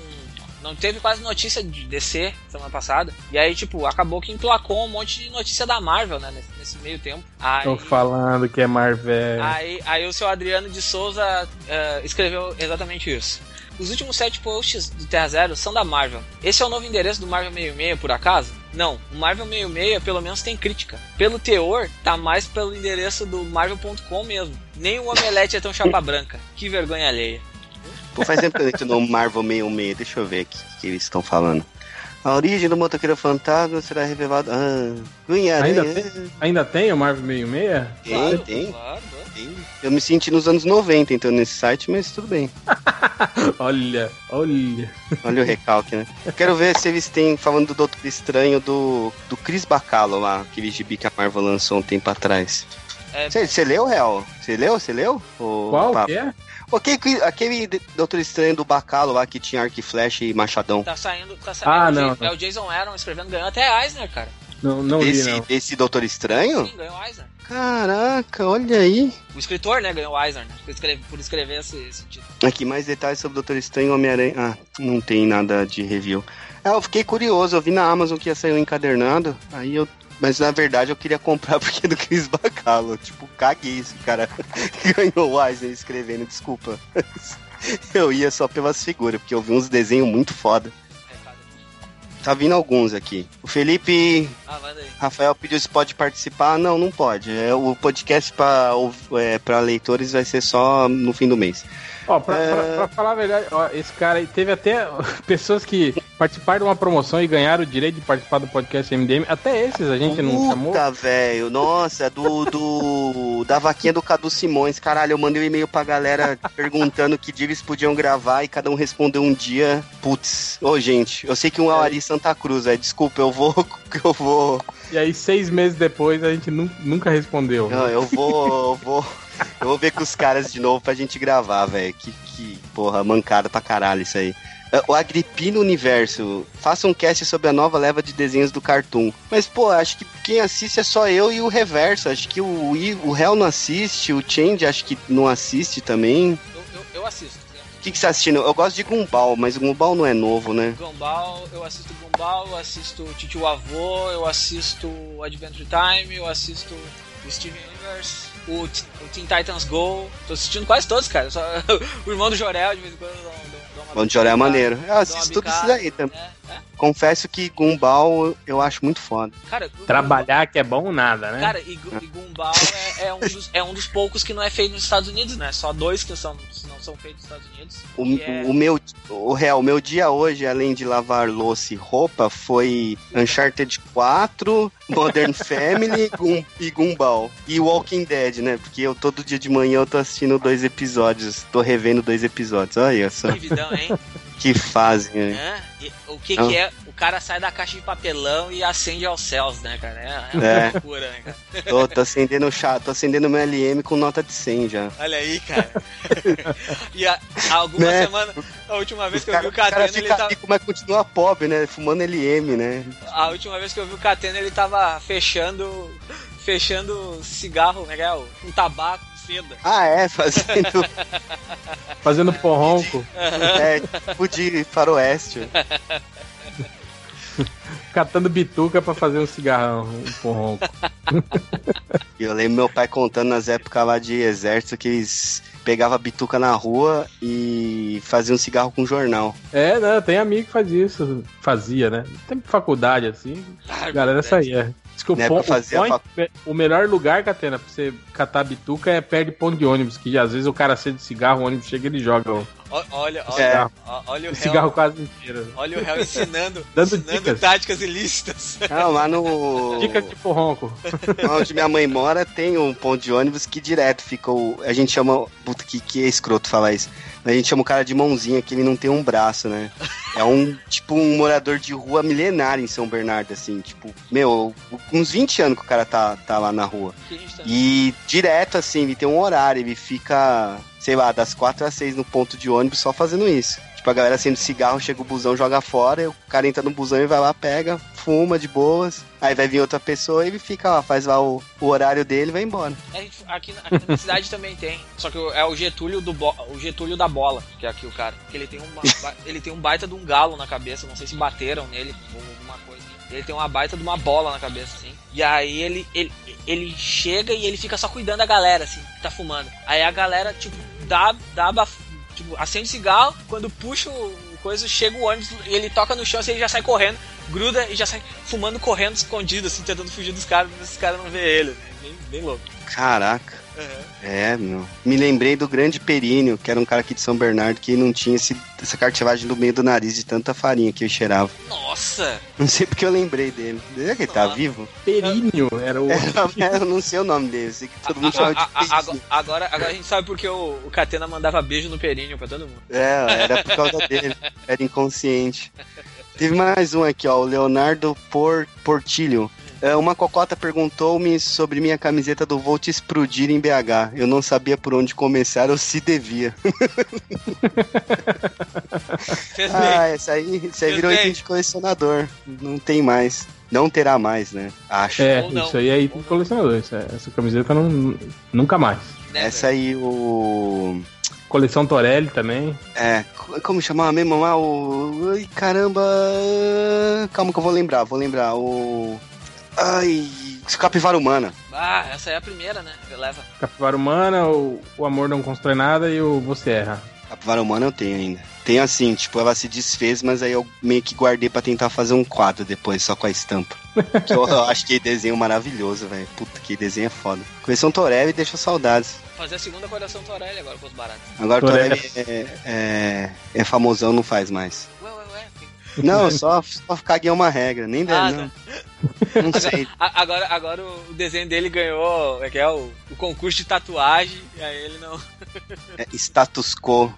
Não teve quase notícia de DC semana passada. E aí, tipo, acabou que emplacou um monte de notícia da Marvel, né? Nesse, nesse meio tempo. Aí, Tô falando que é Marvel. aí, aí o seu Adriano de Souza ah, escreveu exatamente isso. Os últimos sete posts do Terra Zero são da Marvel. Esse é o novo endereço do Marvel 66, por acaso? Não, o Marvel 66 pelo menos tem crítica. Pelo teor, tá mais pelo endereço do Marvel.com mesmo. Nem o Omelete é tão chapa branca. Que vergonha alheia. Pô, faz tempo que eu entro no Marvel 66. Deixa eu ver aqui o que eles estão falando. A origem do motoqueiro fantasma será revelada. Ah, Ainda Aranha. tem? Ainda tem o Marvel 66? Tem, tem, Claro, claro. tem. Eu me senti nos anos 90 então nesse site, mas tudo bem. olha, olha. Olha o recalque, né? Eu quero ver se eles têm, falando do Doutor Estranho, do, do Chris Bacalo lá, aquele gibi que a Marvel lançou um tempo atrás. É, Você leu, Real? Você leu? Você leu? Ô, Qual Papo? que é? Aquele, aquele Doutor Estranho do Bacalo lá que tinha arco e flecha e machadão. tá saindo. Tá saindo Ah, é o não. É o Jason Aaron escrevendo, ganhou até Eisner, cara. Não, não li, Esse, não. esse Doutor Estranho? Sim, ganhou Eisner. Caraca, olha aí. O escritor, né, ganhou Eisner, né? Por escrever, por escrever esse, esse título. Aqui, mais detalhes sobre o Doutor Estranho e Homem-Aranha. Ah, não tem nada de review. É, eu fiquei curioso, eu vi na Amazon que ia sair um encadernado, aí eu. Mas na verdade eu queria comprar porque é do Chris Bacalo. Tipo, caguei esse cara ganhou o Eisner escrevendo, desculpa. Eu ia só pelas figuras, porque eu vi uns desenhos muito foda. Tá vindo alguns aqui. O Felipe Ah. Rafael pediu se pode participar. Não, não pode. É, o podcast para é, pra leitores vai ser só no fim do mês. Ó, pra, É. pra- pra falar a verdade, ó, esse cara aí teve até pessoas que participaram de uma promoção e ganharam o direito de participar do podcast MDM. Até esses a gente não chamou. Puta, velho. Nossa, do, do. Da vaquinha do Cadu Simões. Caralho, eu mandei um e-mail pra galera perguntando que dia eles podiam gravar e cada um respondeu um dia. Putz. Ô, gente, eu sei que um é o Ari Santa Cruz, velho. Desculpa, eu vou. Eu vou. E aí, seis meses depois, a gente nu- nunca respondeu. Não, eu vou. Eu vou. Eu vou ver com os caras de novo pra gente gravar, velho. Que, que, porra, mancada pra caralho isso aí. É, O Agripino Universo, faça um cast sobre a nova leva de desenhos do Cartoon. Mas, pô, acho que quem assiste é só eu e o Reverso. Acho que o, o Hell não assiste, o Change acho que não assiste também. Eu, eu, eu assisto. né? O que, que você tá assistindo? Eu gosto de Gumball, mas o Gumball não é novo, né? Gumball, eu assisto Gumball, eu assisto Titio Avô, eu assisto Adventure Time, eu assisto Steven Universe, o, o Teen Titans Go. Tô assistindo quase todos, cara. Só, o irmão do Jorel, de vez em quando, Bom de Joré é maneiro. Eu assisto tudo isso daí também. É, é. Confesso que Gumball eu acho muito foda. Cara, Trabalhar que é bom nada, né? Cara, e, e Gumball é, é um dos, é um dos poucos que não é feito nos Estados Unidos, né? Só dois que são, são feitos nos Estados Unidos. O, é- o meu, o real, meu dia hoje, além de lavar louça e roupa, foi Uncharted 4, Modern Family Gum, e Gumball. E Walking Dead, né? Porque eu todo dia de manhã eu tô assistindo dois episódios, tô revendo dois episódios. Olha só, Que vidão, hein? que fazem, né? E o que, Ah. que é? O cara sai da caixa de papelão e acende aos céus, né, cara? É, é uma É. loucura, né, cara? Tô, tô acendendo o chá, tô acendendo meu LM com nota de 100 já. Olha aí, cara. e há, alguma Né? semana, a última vez que eu vi cara, o Catena, ele tava. rico, mas continua pobre, né? Fumando LM, né? A última vez que eu vi o Catena, ele tava fechando. Fechando cigarro, né? que é? Um tabaco, seda. Ah, é, fazendo. Fazendo porronco, é, tipo de faroeste. catando bituca pra fazer um cigarrão, um porronco. Eu lembro meu pai contando nas épocas lá de exército que eles pegavam a bituca na rua e faziam cigarro com jornal. É, né? Tem amigo que faz isso. Fazia, né? Tem faculdade assim, a galera saía. Diz que o, Né, pra fazer o, point- o melhor lugar, Catena, pra você catar bituca é perto de ponto de ônibus, que às vezes o cara acende cigarro, o ônibus chega e ele joga o Ó- Olha, olha, É. olha o cigarro réu. quase inteiro. Olha o réu ensinando, Dando ensinando dicas. táticas ilícitas. Não, lá no. Dicas de porronco. Onde minha mãe mora tem um ponto de ônibus que direto fica o. A gente chama. Puta, que, que é escroto falar isso. A gente chama o cara de mãozinha, que ele não tem um braço, né? É um, tipo, um morador de rua milenário em São Bernardo, assim. Tipo, meu, uns 20 anos que o cara tá, tá lá na rua. Tá- E direto, assim, ele tem um horário, ele fica, sei lá, das 4 às 6 no ponto de ônibus só fazendo isso. Tipo, a galera acende cigarro, chega o busão, joga fora, e o cara entra no busão e vai lá, pega, fuma de boas. Aí vai vir outra pessoa e ele fica lá, faz lá o, o horário dele e vai embora. Gente- aqui, na- aqui na cidade também tem. Só que é o Getúlio do o Getúlio da bola, que é aqui o cara. Que ele tem uma, ele tem um baita de um galo na cabeça, não sei se bateram nele ou alguma coisa. Ele tem uma baita de uma bola na cabeça, assim. E aí ele, ele, ele chega e ele fica só cuidando da galera, assim, que tá fumando. Aí a galera, tipo, dá, dá tipo, acende cigarro, quando puxa o coisa, chega o ônibus, ele toca no chão, assim, ele já sai correndo gruda e já sai fumando, correndo, escondido, assim, tentando fugir dos caras, os caras não vê ele. Bem, bem louco. Caraca. É, meu. Me lembrei do grande Períneo, que era um cara aqui de São Bernardo que não tinha esse, essa cartivagem no meio do nariz de tanta farinha que eu cheirava. Nossa! Não sei porque eu lembrei dele. Será que ele tá vivo? Períneo era o. eu não sei o nome dele, sei que todo mundo chama de Períneo. agora, agora a gente sabe porque o, o Catena mandava beijo no períneo pra todo mundo. É, era por causa dele. Era inconsciente. Teve mais um aqui, ó, o Leonardo Por, Portilho. É, uma cocota perguntou-me sobre minha camiseta do Vou Te Explodir em BH. Eu não sabia por onde começar ou se devia. Fez bem. Ah, essa aí, aí virou tenho. item de colecionador. Não tem mais. Não terá mais, né? Acho. É, isso aí é item de colecionador. Essa, essa camiseta não, nunca mais. Né, Essa aí, o. Coleção Torelli também. É, co- como chamava mesmo? Ah, o. Ai, caramba. Calma que eu vou lembrar, vou lembrar. O. Ai. Capivara Humana. Ah, essa é a primeira, né? Leva. Capivara Humana, o, o Amor Não Constrói Nada e o Você Erra. Capivara Humana eu tenho ainda. Tenho assim, tipo, ela se desfez, mas aí eu meio que guardei pra tentar fazer um quadro depois, só com a estampa. que eu, eu acho que desenho maravilhoso, velho. Puta, que desenho é foda. Coleção Torelli deixa saudades. Fazer a segunda coleção Torelli agora com os baratos. Agora o Torelli. Torelli é, é, é famosão, não faz mais. Não, só, só caguei uma regra, nem deve, Ah, não. Não sei. Agora, agora o desenho dele ganhou é que é o, o concurso de tatuagem, e aí ele não. É status quo.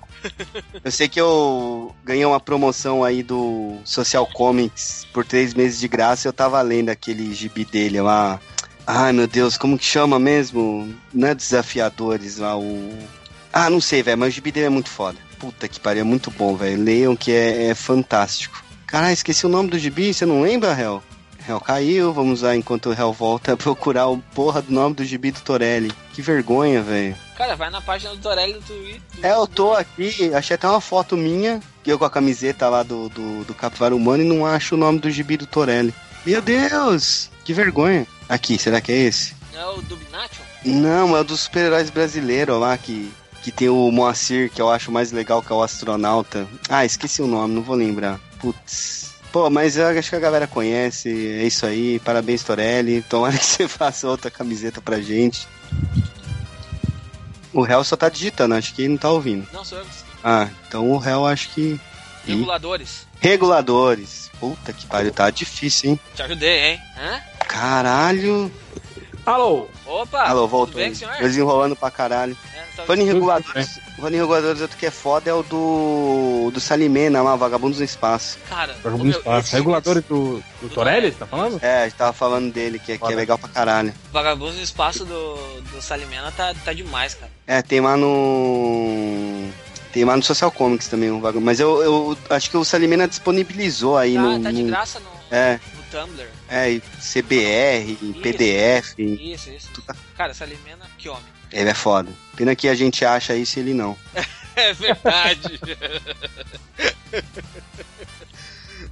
Eu sei que eu ganhei uma promoção aí do Social Comics por três meses de graça e eu tava lendo aquele gibi dele lá. Ai meu Deus, como que chama mesmo? Não é Desafiadores lá, o. Ah, não sei, velho, mas o gibi dele é muito foda. Puta que pariu, é muito bom, velho. Leiam que é, é fantástico. Caralho, esqueci o nome do gibi, você não lembra, Hel? Hel caiu, vamos lá enquanto o Hel volta procurar o porra do nome do gibi do Torelli. Que vergonha, velho. Cara, vai na página do Torelli do Twitter. É, eu tô aqui, achei até uma foto minha, eu com a camiseta lá do, do, do Capivara Humano e não acho o nome do gibi do Torelli. Meu Deus, que vergonha. Aqui, será que é esse? É o Dubnation? Não, é o dos super-heróis brasileiros lá, que, que tem o Moacir, que eu acho mais legal que é o astronauta. Ah, esqueci o nome, não vou lembrar. Putz. Pô, mas eu acho que a galera conhece, é isso aí. Parabéns, Torelli. Tomara que você faça outra camiseta pra gente. O réu só tá digitando, acho que ele não tá ouvindo. Não, sou eu. Ah, então o réu acho que. Ih. Reguladores. Reguladores. Puta que pariu, tá difícil, hein? Te ajudei, hein? Hã? Caralho. Alô? Opa! Alô, tudo voltou. bem, aí. senhor? Desenrolando pra caralho. É, tá- Falando em reguladores, em reguladores, outro que é foda é o do. do Salimena lá, Vagabundos no Espaço. Cara, Vagabundo o meu- Espaço. esse- Reguladores do, do Torelli, você tá falando? É, a gente tava falando dele, que, que é legal pra caralho. Vagabundo no espaço do, do Salimena tá, tá demais, cara. É, tem lá no. Tem lá no Social Comics também um vagabundo. Mas eu, eu acho que o Salimena disponibilizou aí Tá, no. tá de no- graça no, É, no Tumblr. é, e CBR, em PDF. Isso, isso. Tá- Cara, Salimena, que homem. Ele é foda. Pena que a gente acha isso e ele não. É verdade.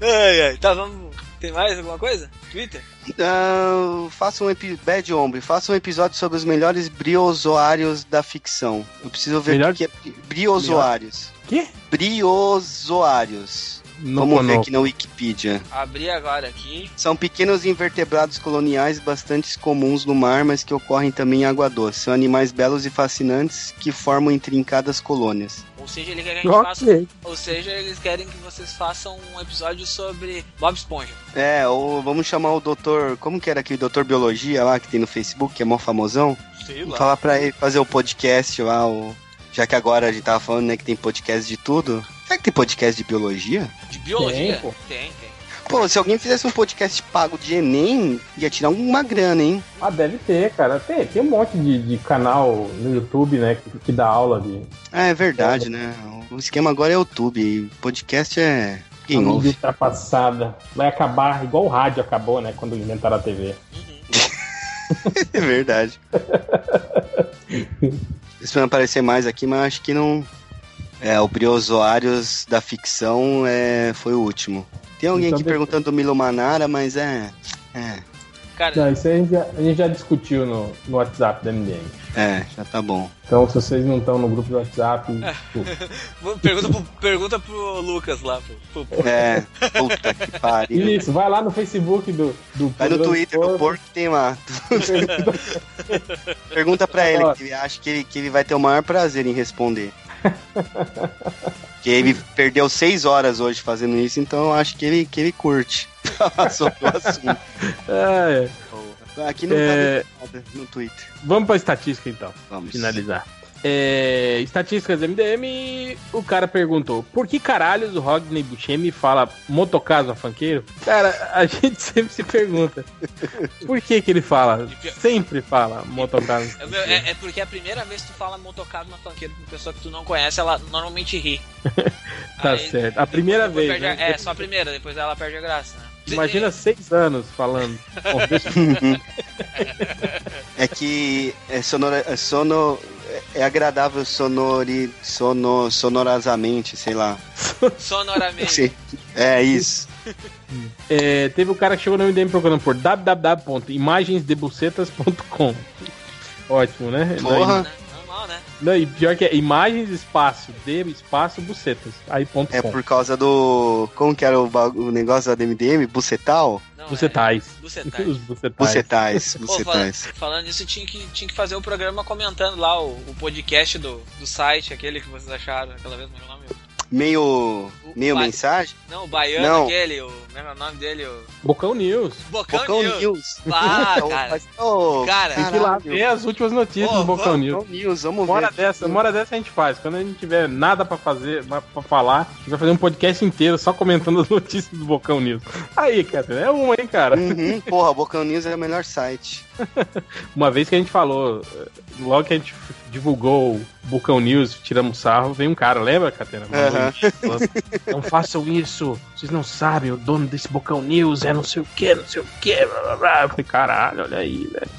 ai, ai. Tá, vamos. Tem mais alguma coisa? Twitter? Ah, faça um epi... Bad Hombre, faça um episódio sobre os melhores briozoários da ficção. Eu preciso ver Melhor- o que é briozoários. Quê? Briozoários. Não Vamos ver aqui na Wikipedia. Abri agora aqui. São pequenos invertebrados coloniais bastante comuns no mar, mas que ocorrem também em água doce. São animais belos e fascinantes que formam intrincadas colônias. Ou seja, ele quer que a gente faça. Ou seja, eles querem que vocês façam um episódio sobre Bob Esponja. É, ou vamos chamar o doutor. Como que era aquele doutor Biologia lá que tem no Facebook, que é mó famosão? Sei Vamos falar pra ele fazer o podcast lá, o... já que agora a gente tava falando né, que tem podcast de tudo. Será que tem podcast de biologia? De biologia? Tem, pô. Tem, tem. Pô, se alguém fizesse um podcast pago de Enem, ia tirar uma grana, hein? Ah, deve ter, cara. Tem, tem um monte de, de canal no YouTube, né, que, que dá aula de Ah, é verdade, né? O esquema agora é YouTube. e Podcast é. Quem ouve? ultrapassada. Vai acabar igual o rádio acabou, né, quando inventaram a TV. É verdade. Esperando aparecer mais aqui, mas acho que não. É, o Briozoários da ficção é, foi o último. Tem alguém Então aqui deixa- perguntando do Milo Manara, mas é. É. Cara, Não, isso aí a gente já, a gente já discutiu no, no WhatsApp da MDM. É, já tá bom. Então, se vocês não estão no grupo do WhatsApp, desculpa. pergunta pro, pergunta pro Lucas lá. Pro, pro- É, puta que pariu. Isso, vai lá no Facebook do. do Vai no Twitter do Porco que tem lá. Pergunta pra ele, que ele acha que ele, que ele vai ter o maior prazer em responder. Que ele perdeu seis horas hoje fazendo isso, então eu acho que ele, que ele curte falar sobre o assunto. É, Aqui não É. tá nada no Twitter. vamos pra estatística então. Vamos. finalizar. É, estatísticas MDM, o cara perguntou: por que caralhos o Rodney Buscemi fala motocaso funkeiro? Cara, a gente sempre se pergunta: por que que ele fala? Sempre fala motocaso. É, é- é porque a primeira vez que tu fala motocado na funkeiro pra pessoa que tu não conhece, ela normalmente ri. Tá certo. A primeira vez, a- né? É, só a primeira, depois ela perde a graça, né? Imagina seis anos falando. É que é, sonora, é, sono, é agradável sonori, sono, sonorosamente, sei lá. Sonoramente. Sim. É isso. É, teve o cara que chegou no MDM procurando por www.imagensdebucetas.com. Ótimo, né? Porra. Né? Né? Não, e pior que é imagens espaço de espaço bucetas. Aí ponto É com. por causa do. Como que era o, o negócio da MDM? Bucetal? Não, Bucetais. É, bucetais. Os bucetais. Bucetais. Pô, falando, falando nisso, tinha que, tinha que fazer o programa comentando lá o, o podcast do, do site, aquele que vocês acharam aquela vez, meu nome. Meio. Meio Vai. mensagem? Não, o baiano Não. aquele, o, como é o nome dele? O Bocão News. Bocão, Bocão News. News. Ah, Então, cara. ô, Cara, Tem que ir lá ver as últimas notícias Ô, do Bocão vamos, News. Bocão News, vamos Uma hora ver. dessa, uma hora dessa a gente faz. Quando a gente tiver nada pra fazer, pra falar, a gente vai fazer um podcast inteiro só comentando as notícias do Bocão News. Aí, cara, é uma, hein, cara? Uhum, porra, Bocão News é o melhor site. Uma vez que a gente falou, logo que a gente divulgou o Bocão News, tiramos sarro, veio um cara, lembra, Catena? Um falando, Não façam isso, vocês não sabem, o dono desse Bocão News é não sei o que, não sei o que, blá blá blá. Eu falei, caralho, olha aí, velho.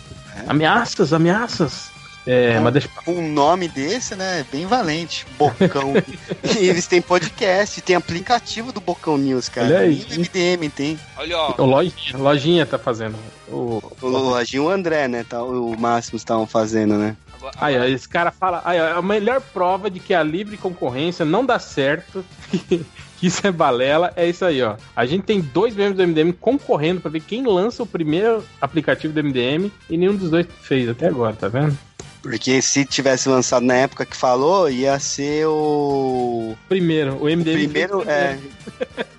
Ameaças, ameaças. É, mas deixa Um nome desse, né? é Bem valente. Bocão. e eles têm podcast, tem aplicativo do Bocão News, cara. Olha aí. O MDM tem. Olha, ó. O Lojinha, Lojinha tá fazendo. O, O Lojinha e o André, né? Tá, o Máximo estavam fazendo, né? Agora, Aí, ó, esse cara fala. Aí, ó, a melhor prova de que a livre concorrência não dá certo, isso é balela, é isso aí, ó. A gente tem dois membros do MDM concorrendo pra ver quem lança o primeiro aplicativo do MDM e nenhum dos dois fez até agora, tá vendo? Porque se tivesse lançado na época que falou, ia ser o. Primeiro, o o MDM. primeiro, fez é. primeiro.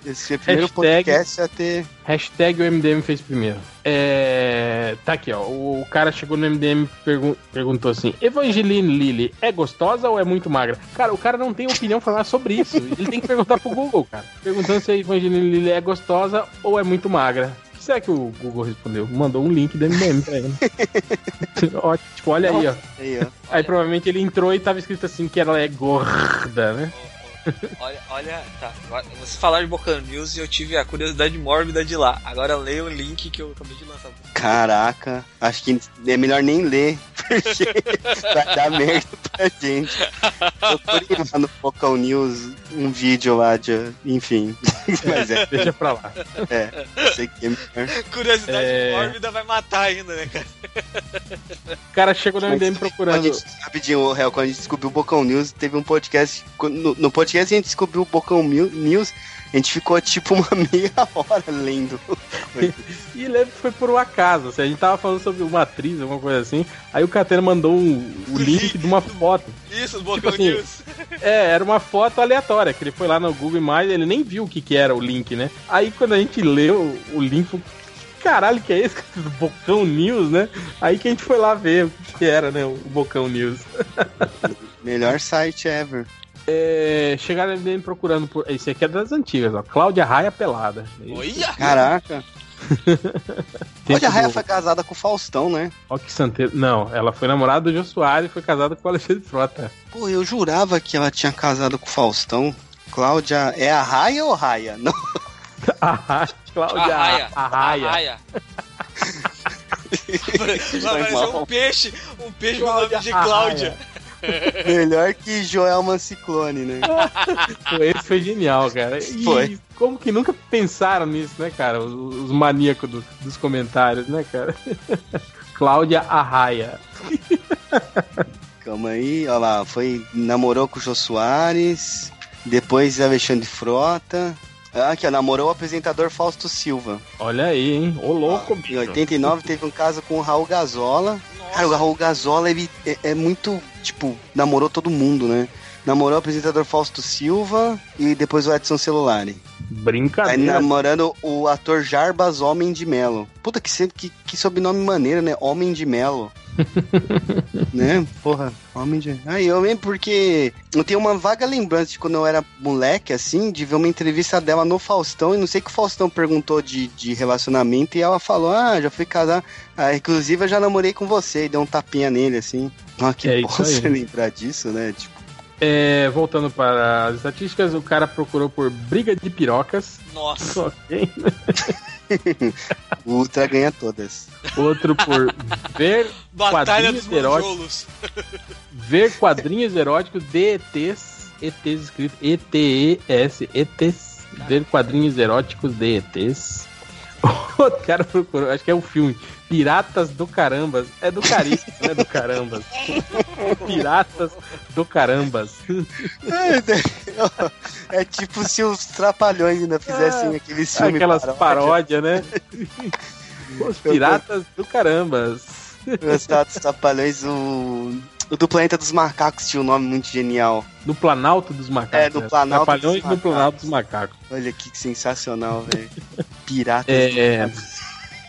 Esse primeiro Hashtag- podcast ia ter. Hashtag o MDM fez primeiro. É. Tá aqui, ó. O cara chegou no MDM e pergun- perguntou assim: Evangeline Lilly é gostosa ou é muito magra? Cara, o cara não tem opinião falar sobre isso. Ele tem que perguntar pro Google, cara. Perguntando se a Evangeline Lilly é gostosa ou é muito magra. Que será que o Google respondeu? Mandou um link do MDM pra ele. Ó, tipo, olha aí, ó. Aí, ó. Aí provavelmente ele entrou e tava escrito assim que ela é gorda, né? Olha, olha, tá. Agora, Você falar de Bocan News e eu tive a curiosidade mórbida de lá. Agora leia o link que eu acabei de lançar. Caraca, acho que é melhor nem ler, porque vai dar merda pra gente. Eu tô lá no Focão News um vídeo lá de. Enfim. Mas é, Deixa pra lá. é. Sei que é melhor. Curiosidade É. mórbida vai matar ainda, né, cara? O cara chegou no MDM procurando. gente, rapidinho, o réu, quando a gente descobriu o Bocão News, teve um podcast. No, no podcast a gente descobriu o Bocão News, a gente ficou tipo uma meia hora lendo. E lembro que foi por um acaso. Assim, a gente tava falando sobre uma atriz, alguma coisa assim. Aí o Catena mandou um, o link de uma foto. Isso, Bocão assim, News. É, era uma foto aleatória, que ele foi lá no Google Imagens, ele nem viu o que, que era o link, né? Aí quando a gente leu o link, que caralho que é esse? Bocão News, né? Aí que a gente foi lá ver o que, que era, né? O Bocão News. Melhor site ever. É, chegaram me procurando por. Esse aqui é das antigas, ó. Cláudia Raia Pelada. Olha! Caraca. Tempo Olha, a Raia foi casada com o Faustão, né? Ó que santeiro. Não, ela foi namorada do Jô Soares e foi casada com o Alexandre Frota. Pô, eu jurava que ela tinha casado com o Faustão. Cláudia. É a Raia ou Raia? Não. A Raia. Cláudia. A Raia. Vai Foi parecer mal. um peixe, um peixe com o Cláudia nome de. Cláudia. Melhor que Joelma Ciclone, né? Esse foi genial, cara. E Foi. como que nunca pensaram nisso, né, cara? Os, os maníacos do- dos comentários, né, cara? Cláudia Arraia. Calma aí, ó lá, foi. Namorou com o Jô Soares, depois Alexandre Frota. Ah, Aqui, ó, namorou o apresentador Fausto Silva. Olha aí, hein? Ô louco, Em bicho. 89 teve um caso com o Raul Gazola. Cara, o Raul Gazola, ele é, é muito, tipo, namorou todo mundo, né? Namorou o apresentador Fausto Silva e depois o Edson Celulari. Brincadeira. namorando o ator Jarbas Homem de Melo. Puta, que, sempre, que, que sobrenome maneiro, né? Homem de Melo. né? Porra, Homem de... Aí eu lembro porque eu tenho uma vaga lembrança de quando eu era moleque, assim, de ver uma entrevista dela no Faustão, e não sei que o Faustão perguntou de, de relacionamento, e ela falou, ah, já fui casar, ah, inclusive eu já namorei com você, e deu um tapinha nele, assim. Ah, que É você lembrar disso, né? Tipo, É, voltando para as estatísticas, o cara procurou por briga de pirocas. Nossa. Ok. o Ultra ganha todas. Outro por ver Batalha quadrinhos dos eróticos. Ver quadrinhos eróticos de ETs, ETs escrito E-T-E-S, ETs, ver quadrinhos eróticos de ETs. O cara procurou, acho que é um filme, Piratas do Carambas, é do Caribe, não é do Carambas. Piratas do Carambas. É tipo se os trapalhões ainda fizessem aqueles filmes Aquelas paródia. paródias, né? Os Piratas do Carambas. Os trapalhões, o... o do Planeta dos Macacos tinha um nome muito genial. No Planalto dos Macacos. É, no né? Planalto Trapalhões dos no Planalto dos Macacos. Olha que sensacional, velho. Piratas É. do Macacos.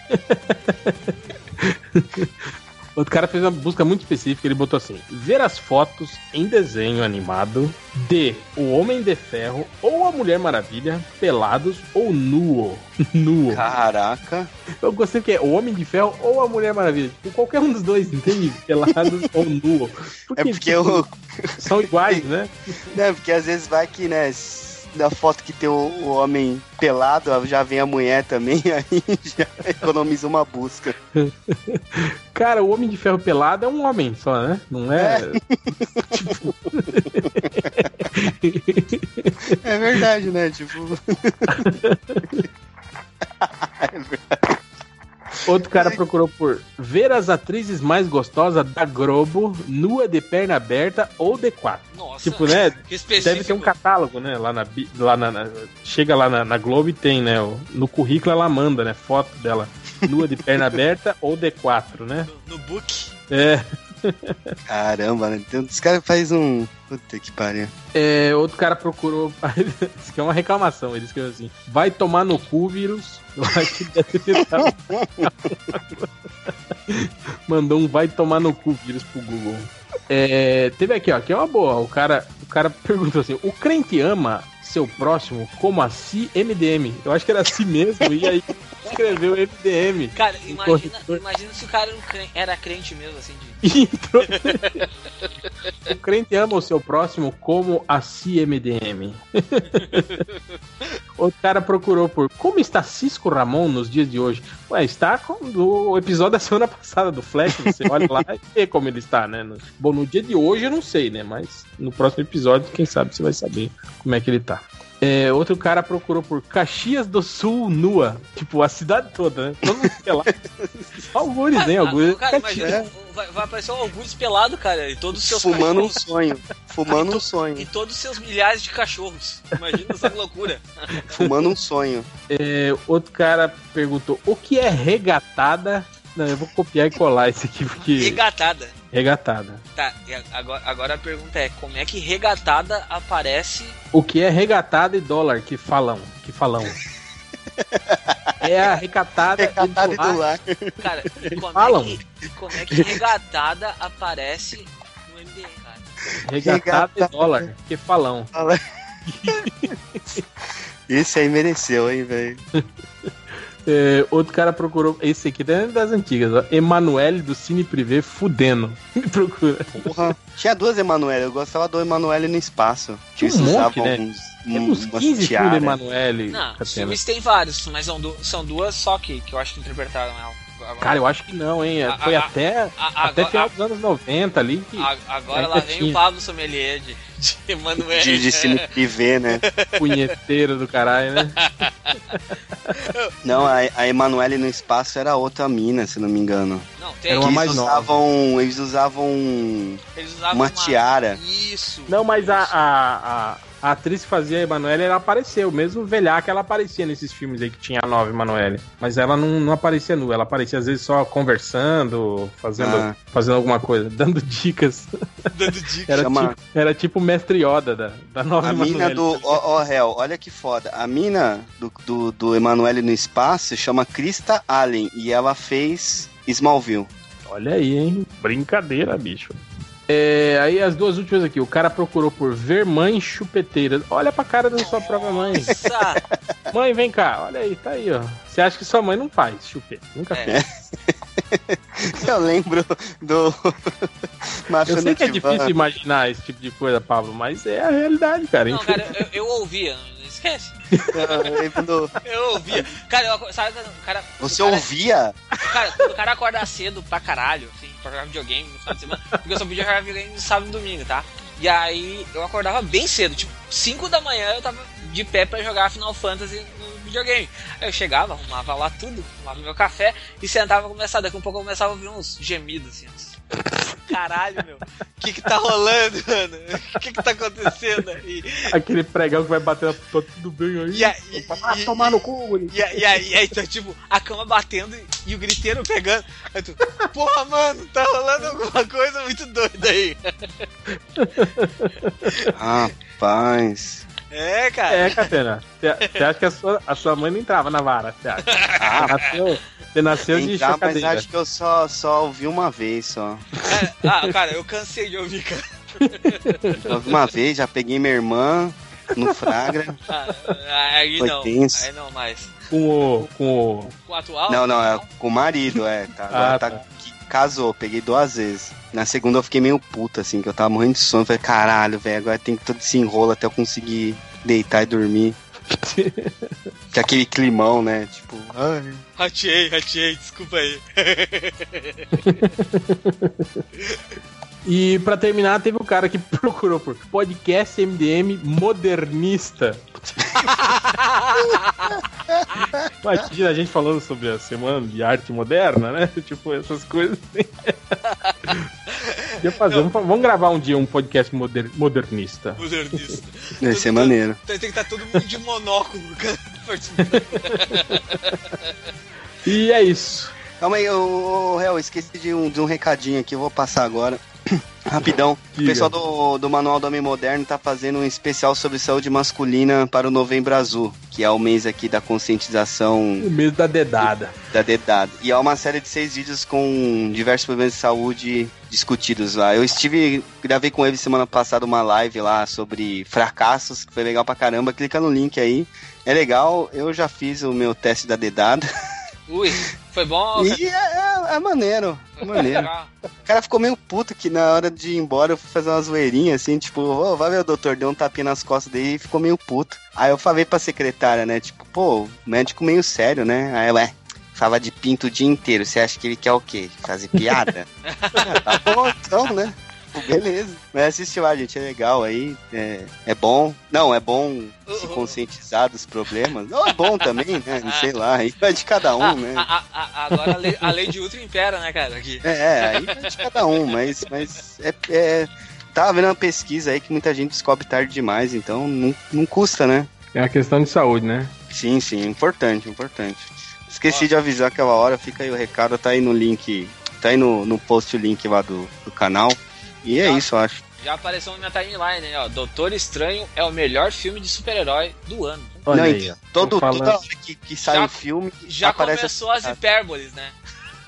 Outro cara fez uma busca muito específica, ele botou assim: ver as fotos em desenho animado de O Homem de Ferro ou a Mulher Maravilha pelados ou nuo. nuo. Caraca. Eu gostei que é o Homem de Ferro ou a Mulher Maravilha. Tipo, qualquer um dos dois, entende? Pelados ou nuo. É porque tipo, eu. são iguais, né? Né, porque às vezes vai que, né? Na foto que tem o, o homem pelado, já vem a mulher também, aí já economiza uma busca. Cara, o Homem de Ferro pelado é um homem só, né? Não é. tipo. É verdade, né? Tipo. Outro cara procurou por ver as atrizes mais gostosas da Globo nua de perna aberta ou de quatro. Nossa. Tipo, né? Deve ter um catálogo, né? Lá na. Lá na, na- chega lá na, na Globo e tem, né? No currículo ela manda, né? Foto dela nua de perna aberta ou de quatro, né? No, no book. É. Caramba, né? Tem uns caras que faz um. Puta que pariu. É, outro cara procurou. Isso aqui é uma reclamação. Ele escreveu assim: vai tomar no cu, vírus. Eu acho que deve ter Mandou um vai tomar no cu vírus pro Google. É, teve aqui, ó, que é uma boa. O cara, o cara perguntou assim: o crente ama seu próximo como a si MDM? Eu acho que era assim mesmo, e aí escreveu MDM. Cara, imagina, imagina se o cara era, crente, mesmo, assim, de. O crente ama o seu próximo como a si MDM. o cara procurou por como está Cisco Ramon nos dias de hoje. Ué, está com o episódio da semana passada do Flash. Você olha lá e vê como ele está, né? Bom, no dia de hoje eu não sei, né? Mas no próximo episódio, quem sabe você vai saber como é que ele tá. É, outro cara procurou por Caxias do Sul nua. Tipo, a cidade toda, né? Todo mundo pelado. Algures, hein? Algures. Ah, cara, imagina, vai, vai aparecer o Algures pelado, cara, e todos os seus Fumando um cachorros. sonho. Fumando um sonho. E todos os seus milhares de cachorros. Imagina essa loucura. Fumando um sonho. É, outro cara perguntou: o que é regatada? Não, eu vou copiar e colar esse aqui, porque. Regatada. Regatada. Tá, e agora, agora a pergunta é: como é que regatada aparece. O que é regatada e dólar que falam? Que falam. É a recatada, Recatado e e do lar. Cara, como falam. é, que, como é que regatada aparece no MDM, cara? Regatada e Regatada. dólar que falam. Esse aí mereceu, hein, velho. É, outro cara procurou. Esse aqui é das antigas, ó. Emanuele do Cine Privé fudendo. Me procura. Porra. Tinha duas Emanuele, eu gostava do Emanuele no espaço. Tinha um monte, né? uns, Tem uns, uns umas 15 filmes de Emanuele. Não, os filmes tem vários, mas são, du- são duas só que, que eu acho que interpretaram ela. agora, Cara, eu acho que não, hein? A- Foi a- até, a- até agora- final dos anos 90 ali que a- agora lá vem tinha. o Pablo Sommelier de, de Emanuel. De, de cine privê, né? punheteiro do caralho, né? Não, a, a Emanuele no espaço era outra mina, se não me engano. Não, tem Era uma mais nova. usavam. Eles usavam eles usavam uma tiara. Isso. Não, mas isso. a, a, a atriz que fazia a Emanuele, ela apareceu, mesmo velhaca, ela aparecia nesses filmes aí que tinha a nova Emanuele. Mas ela não, não aparecia nua, ela aparecia às vezes só conversando, fazendo, Ah. fazendo alguma coisa, dando dicas. dando dica. Era, Chama- tipo, era tipo o mestre Yoda da, da nova A Emanuele. mina do. Ó, ó, réu, olha que foda. A mina do, do, do Emanuele no espaço chama Krista Allen e ela fez Smallville. Olha aí, hein? Brincadeira, bicho. É, aí as duas últimas aqui. O cara procurou por ver mãe chupeteira. Olha pra cara da sua própria mãe. Mãe, vem cá. Olha aí, tá aí, ó. Você acha que sua mãe não faz chupeta? Nunca É. fez. Eu lembro do. Eu sei que é difícil imaginar esse tipo de coisa, Pablo, mas é a realidade, cara. Não, cara, eu, eu ouvia, esquece. Eu ouvia. Cara, eu, sabe o cara. Você o cara, ouvia? o cara, o cara acorda cedo pra caralho, assim, pra jogar videogame no final de semana, porque eu só podia jogar videogame no sábado e domingo, tá? E aí eu acordava bem cedo, tipo, 5 da manhã eu tava de pé pra jogar Final Fantasy no videogame. Aí eu chegava, arrumava lá tudo, arrumava meu café e sentava começar. Daqui a um pouco eu começava a ouvir uns gemidos assim. Caralho, meu. O que que tá rolando, mano? O que que tá acontecendo aí? Aquele pregão que vai bater na tudo bem aí. E aí, Ah, e- tomar no cu, guri. E, aí- e aí, e aí tá tipo, a cama batendo e, e o griteiro pegando. Aí tu, porra, mano, tá rolando alguma coisa muito doida aí. Rapaz. É, cara. É, Catena. Você acha que a sua, a sua mãe não entrava na vara, você acha? Você nasceu, você nasceu de Entrar, mas acho que eu só, só ouvi uma vez só. Cara, Ah, cara, eu cansei de ouvir, cara. Eu ouvi uma vez, já peguei minha irmã no Fragra. Ah, aí Foi não. tenso. Aí não mais. Com o. Com o. Com o atual? Não, não, é com o marido, é. Tá, agora Ah, tá, tá. que casou, peguei duas vezes. Na segunda eu fiquei meio puta, assim, que eu tava morrendo de sono. Falei, caralho, velho, agora tem que todo esse enrolo até eu conseguir deitar e dormir. que aquele climão, né? Tipo, ai, Ratei, ratei, desculpa aí. E pra terminar, teve o cara que procurou por podcast MDM modernista. Imagina a gente falando sobre a semana de arte moderna, né? Tipo, essas coisas. Ia fazer, vamos, vamos gravar um dia um podcast moder- modernista. Modernista. deve ser maneiro. Tem que estar todo mundo de monóculo, cara. E é isso. Calma aí, ô, ô, Réu, esqueci de um, de um recadinho aqui, eu vou passar agora. Rapidão. O pessoal do, do Manual do Homem Moderno tá fazendo um especial sobre saúde masculina para o Novembro Azul, que é o mês aqui da conscientização O mês da dedada. da dedada. E é uma série de seis vídeos com diversos problemas de saúde discutidos lá. Eu estive, gravei com ele semana passada uma live lá sobre fracassos, que foi legal pra caramba. Clica no link aí. É legal, eu já fiz o meu teste da dedada. Ui, foi bom? E é, é- é maneiro, é maneiro. O cara ficou meio puto que na hora de ir embora eu fui fazer uma zoeirinha assim, tipo, ô, vai ver o doutor, deu um tapinha nas costas dele e ficou meio puto. Aí eu falei pra secretária, né, tipo, pô, médico meio sério, né? Aí ela, é, fala de pinto o dia inteiro, você acha que ele quer o quê? Fazer piada? Ah, tá bom, então, né? Pô, Beleza. Mas assiste lá, gente, é legal aí. É, é bom. Não, é bom se conscientizar dos problemas. Não é bom também, né? Não sei lá, aí vai de cada um, Ah, né? a- a- a- agora a lei, a lei de Ultra impera, né, cara? Aqui. É, é, aí vai de cada um, mas, mas é, é. Tava vendo uma pesquisa aí que muita gente descobre tarde demais, então não, não custa, né? É uma questão de saúde, né? Sim, sim, importante, importante. Esqueci de avisar aquela hora, fica aí o recado, tá aí no link, tá aí no, no post o link lá do, do canal. E é Tá. isso, eu acho. Já apareceu na minha timeline, né? Ó, Doutor Estranho é o melhor filme de super-herói do ano. Olha não, aí, todo, falando. toda hora que, que sai Já- um filme, Já aparece começou as hipérboles, né?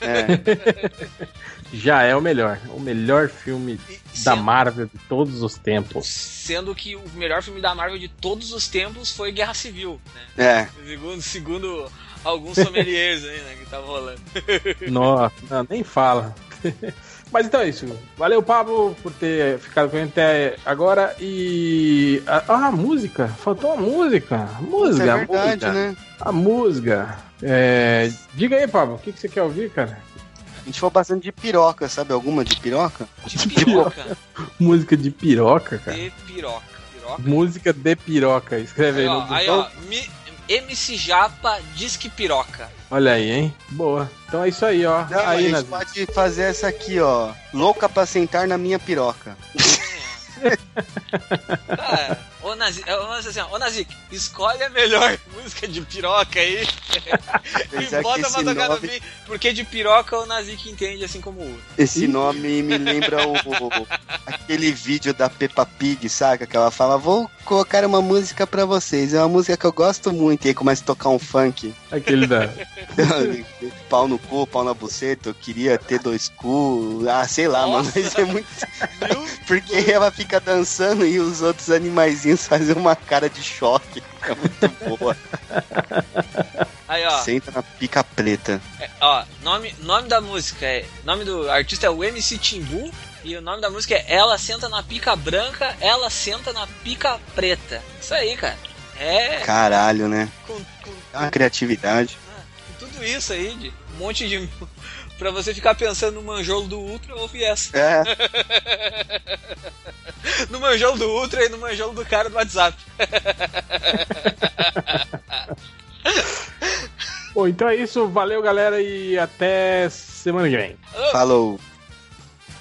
é. Já é o melhor. O melhor filme E da sendo, Marvel de todos os tempos. sendo que o melhor filme da Marvel de todos os tempos foi Guerra Civil, né? É, Segundo, segundo alguns sommeliers aí, né, que tava rolando. Nossa, não, nem fala. Mas então é isso. Valeu, Pablo, por ter ficado com a gente até agora. E. Ah, a música. Faltou a música. Música, é a verdade, música. né? A música. É, Diga aí, Pablo, o que, que você quer ouvir, cara? A gente falou bastante de piroca, sabe alguma de piroca? De piroca. Música de piroca, cara. De piroca. Piroca. Música de piroca. Escreve aí, Aí, no aí, ó, mi- MC Japa diz que piroca. Olha aí, hein? Boa. Então é isso aí, ó. Não, a aí, gente Nazi. pode fazer essa aqui, ó. Louca pra sentar na minha piroca. Ah, ô Nazik, ô, assim, ó, ô Nazik, escolhe a melhor música de piroca aí e bota pra tocar no nome, fim, porque de piroca o Nazik entende assim como o esse nome me lembra o, aquele vídeo da Peppa Pig, saca? Que ela fala, vou colocar uma música pra vocês. É uma música que eu gosto muito. E aí começa a tocar um funk. Aquele da. pau no cu, pau na buceta, eu queria ter dois cu. Ah, sei lá, Nossa. mano. Mas é muito. Porque ela fica dançando e os outros animaizinhos fazem uma cara de choque. É muito boa. Aí, ó, Senta na pica preta. é, ó nome, nome da música é. Nome do artista é o MC Timbu. E o nome da música é Ela Senta na Pica Branca, Ela Senta na Pica Preta. Isso aí, cara. É. Caralho, né? Com, com, É uma criatividade. com tudo isso aí, de um monte de. Pra você ficar pensando no manjolo do Ultra, ouve essa. É, No manjolo do Ultra e no manjolo do cara do WhatsApp. Bom, então é isso. Valeu, galera, e até semana que vem. falou.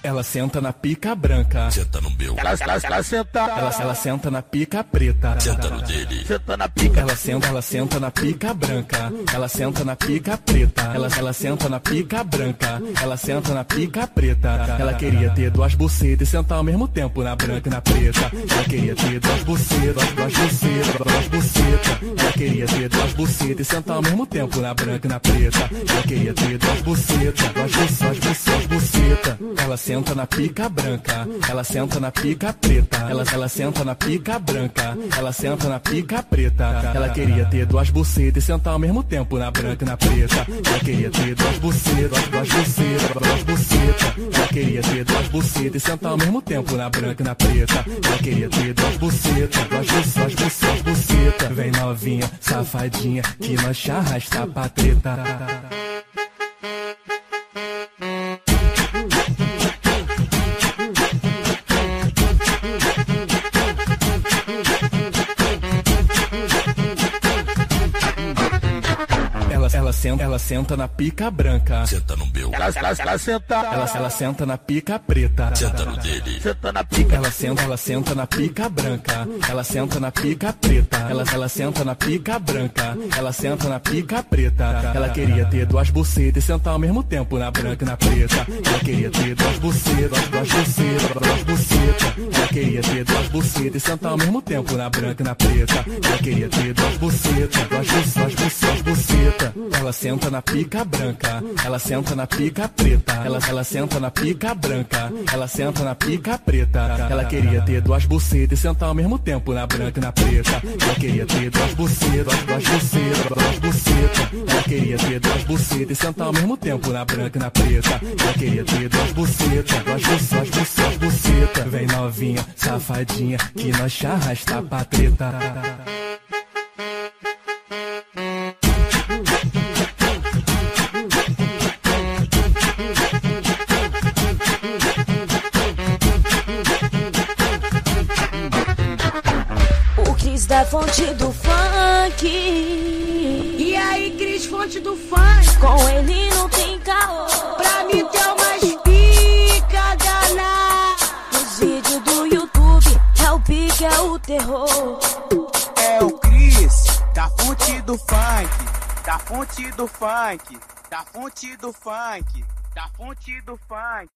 Ela senta na pica branca. Senta no meu, Ela, ela, ela senta. Ela, ela senta na pica preta. senta no dele. Senta na pica. Ela senta, ela senta na pica branca. Ela senta na pica preta. Ela, ela senta na pica branca. Ela senta na pica preta. Ela queria ter duas bucetas e sentar ao mesmo tempo na branca e na preta. Ela queria ter duas bucetas, duas bucetas, duas bucetas. Ela queria ter duas bucetas e sentar ao mesmo tempo na branca e na preta. Ela queria ter duas bucetas, duas bucetas, duas bucetas, buceta. Ela senta na pica branca. Ela senta na pica preta. Ela, ela senta na pica branca. Ela senta na pica preta. Ela queria ter duas bucetas e sentar ao mesmo tempo na branca e na preta. Ela queria ter duas bucetas, duas bucetas, duas bucetas. Ela queria ter duas bucetas e sentar ao mesmo tempo na branca e na preta. Ela queria ter duas bucetas, duas bucetas, duas bucetas, buceta. Vem novinha, safadinha, que nós te arrasta pra treta. Senta, ela senta na pica branca. Senta no meu, Ela, ela, ela senta, ela, ela senta na pica preta. senta no dele. Senta na pica. Ela senta, ela senta na pica branca. Ela senta na pica preta. Ela, ela senta na pica branca. Ela senta na pica preta. Ela queria ter duas bucetas e sentar ao mesmo tempo na branca e na preta. Ela queria ter duas bucetas, duas bucetas, duas bucetas. Ela queria ter duas bucetas e sentar ao mesmo tempo na branca e na preta. Ela queria ter duas bucetas, duas bucetas, duas bucetas, buceta. Ela senta na pica branca. Ela senta na pica preta. Ela, ela senta na pica branca. Ela senta na pica preta. Ela queria ter duas bucetas e sentar ao mesmo tempo na branca e na preta. Ela queria ter duas bucetas, duas bucetas, duas bucetas. Ela queria ter duas bucetas e sentar ao mesmo tempo na branca e na preta. Ela queria ter duas bucetas, duas bucetas, duas bucetas, buceta. Vem novinha, safadinha, que nós te arrasta pra treta. Da fonte do funk. E aí, Cris, fonte do funk? Com ele não tem caô. Pra mim tem umas pica danada. Nos vídeos do YouTube é o pique, é o terror. É o Cris, da fonte do funk, da fonte do funk, da fonte do funk, da fonte do funk.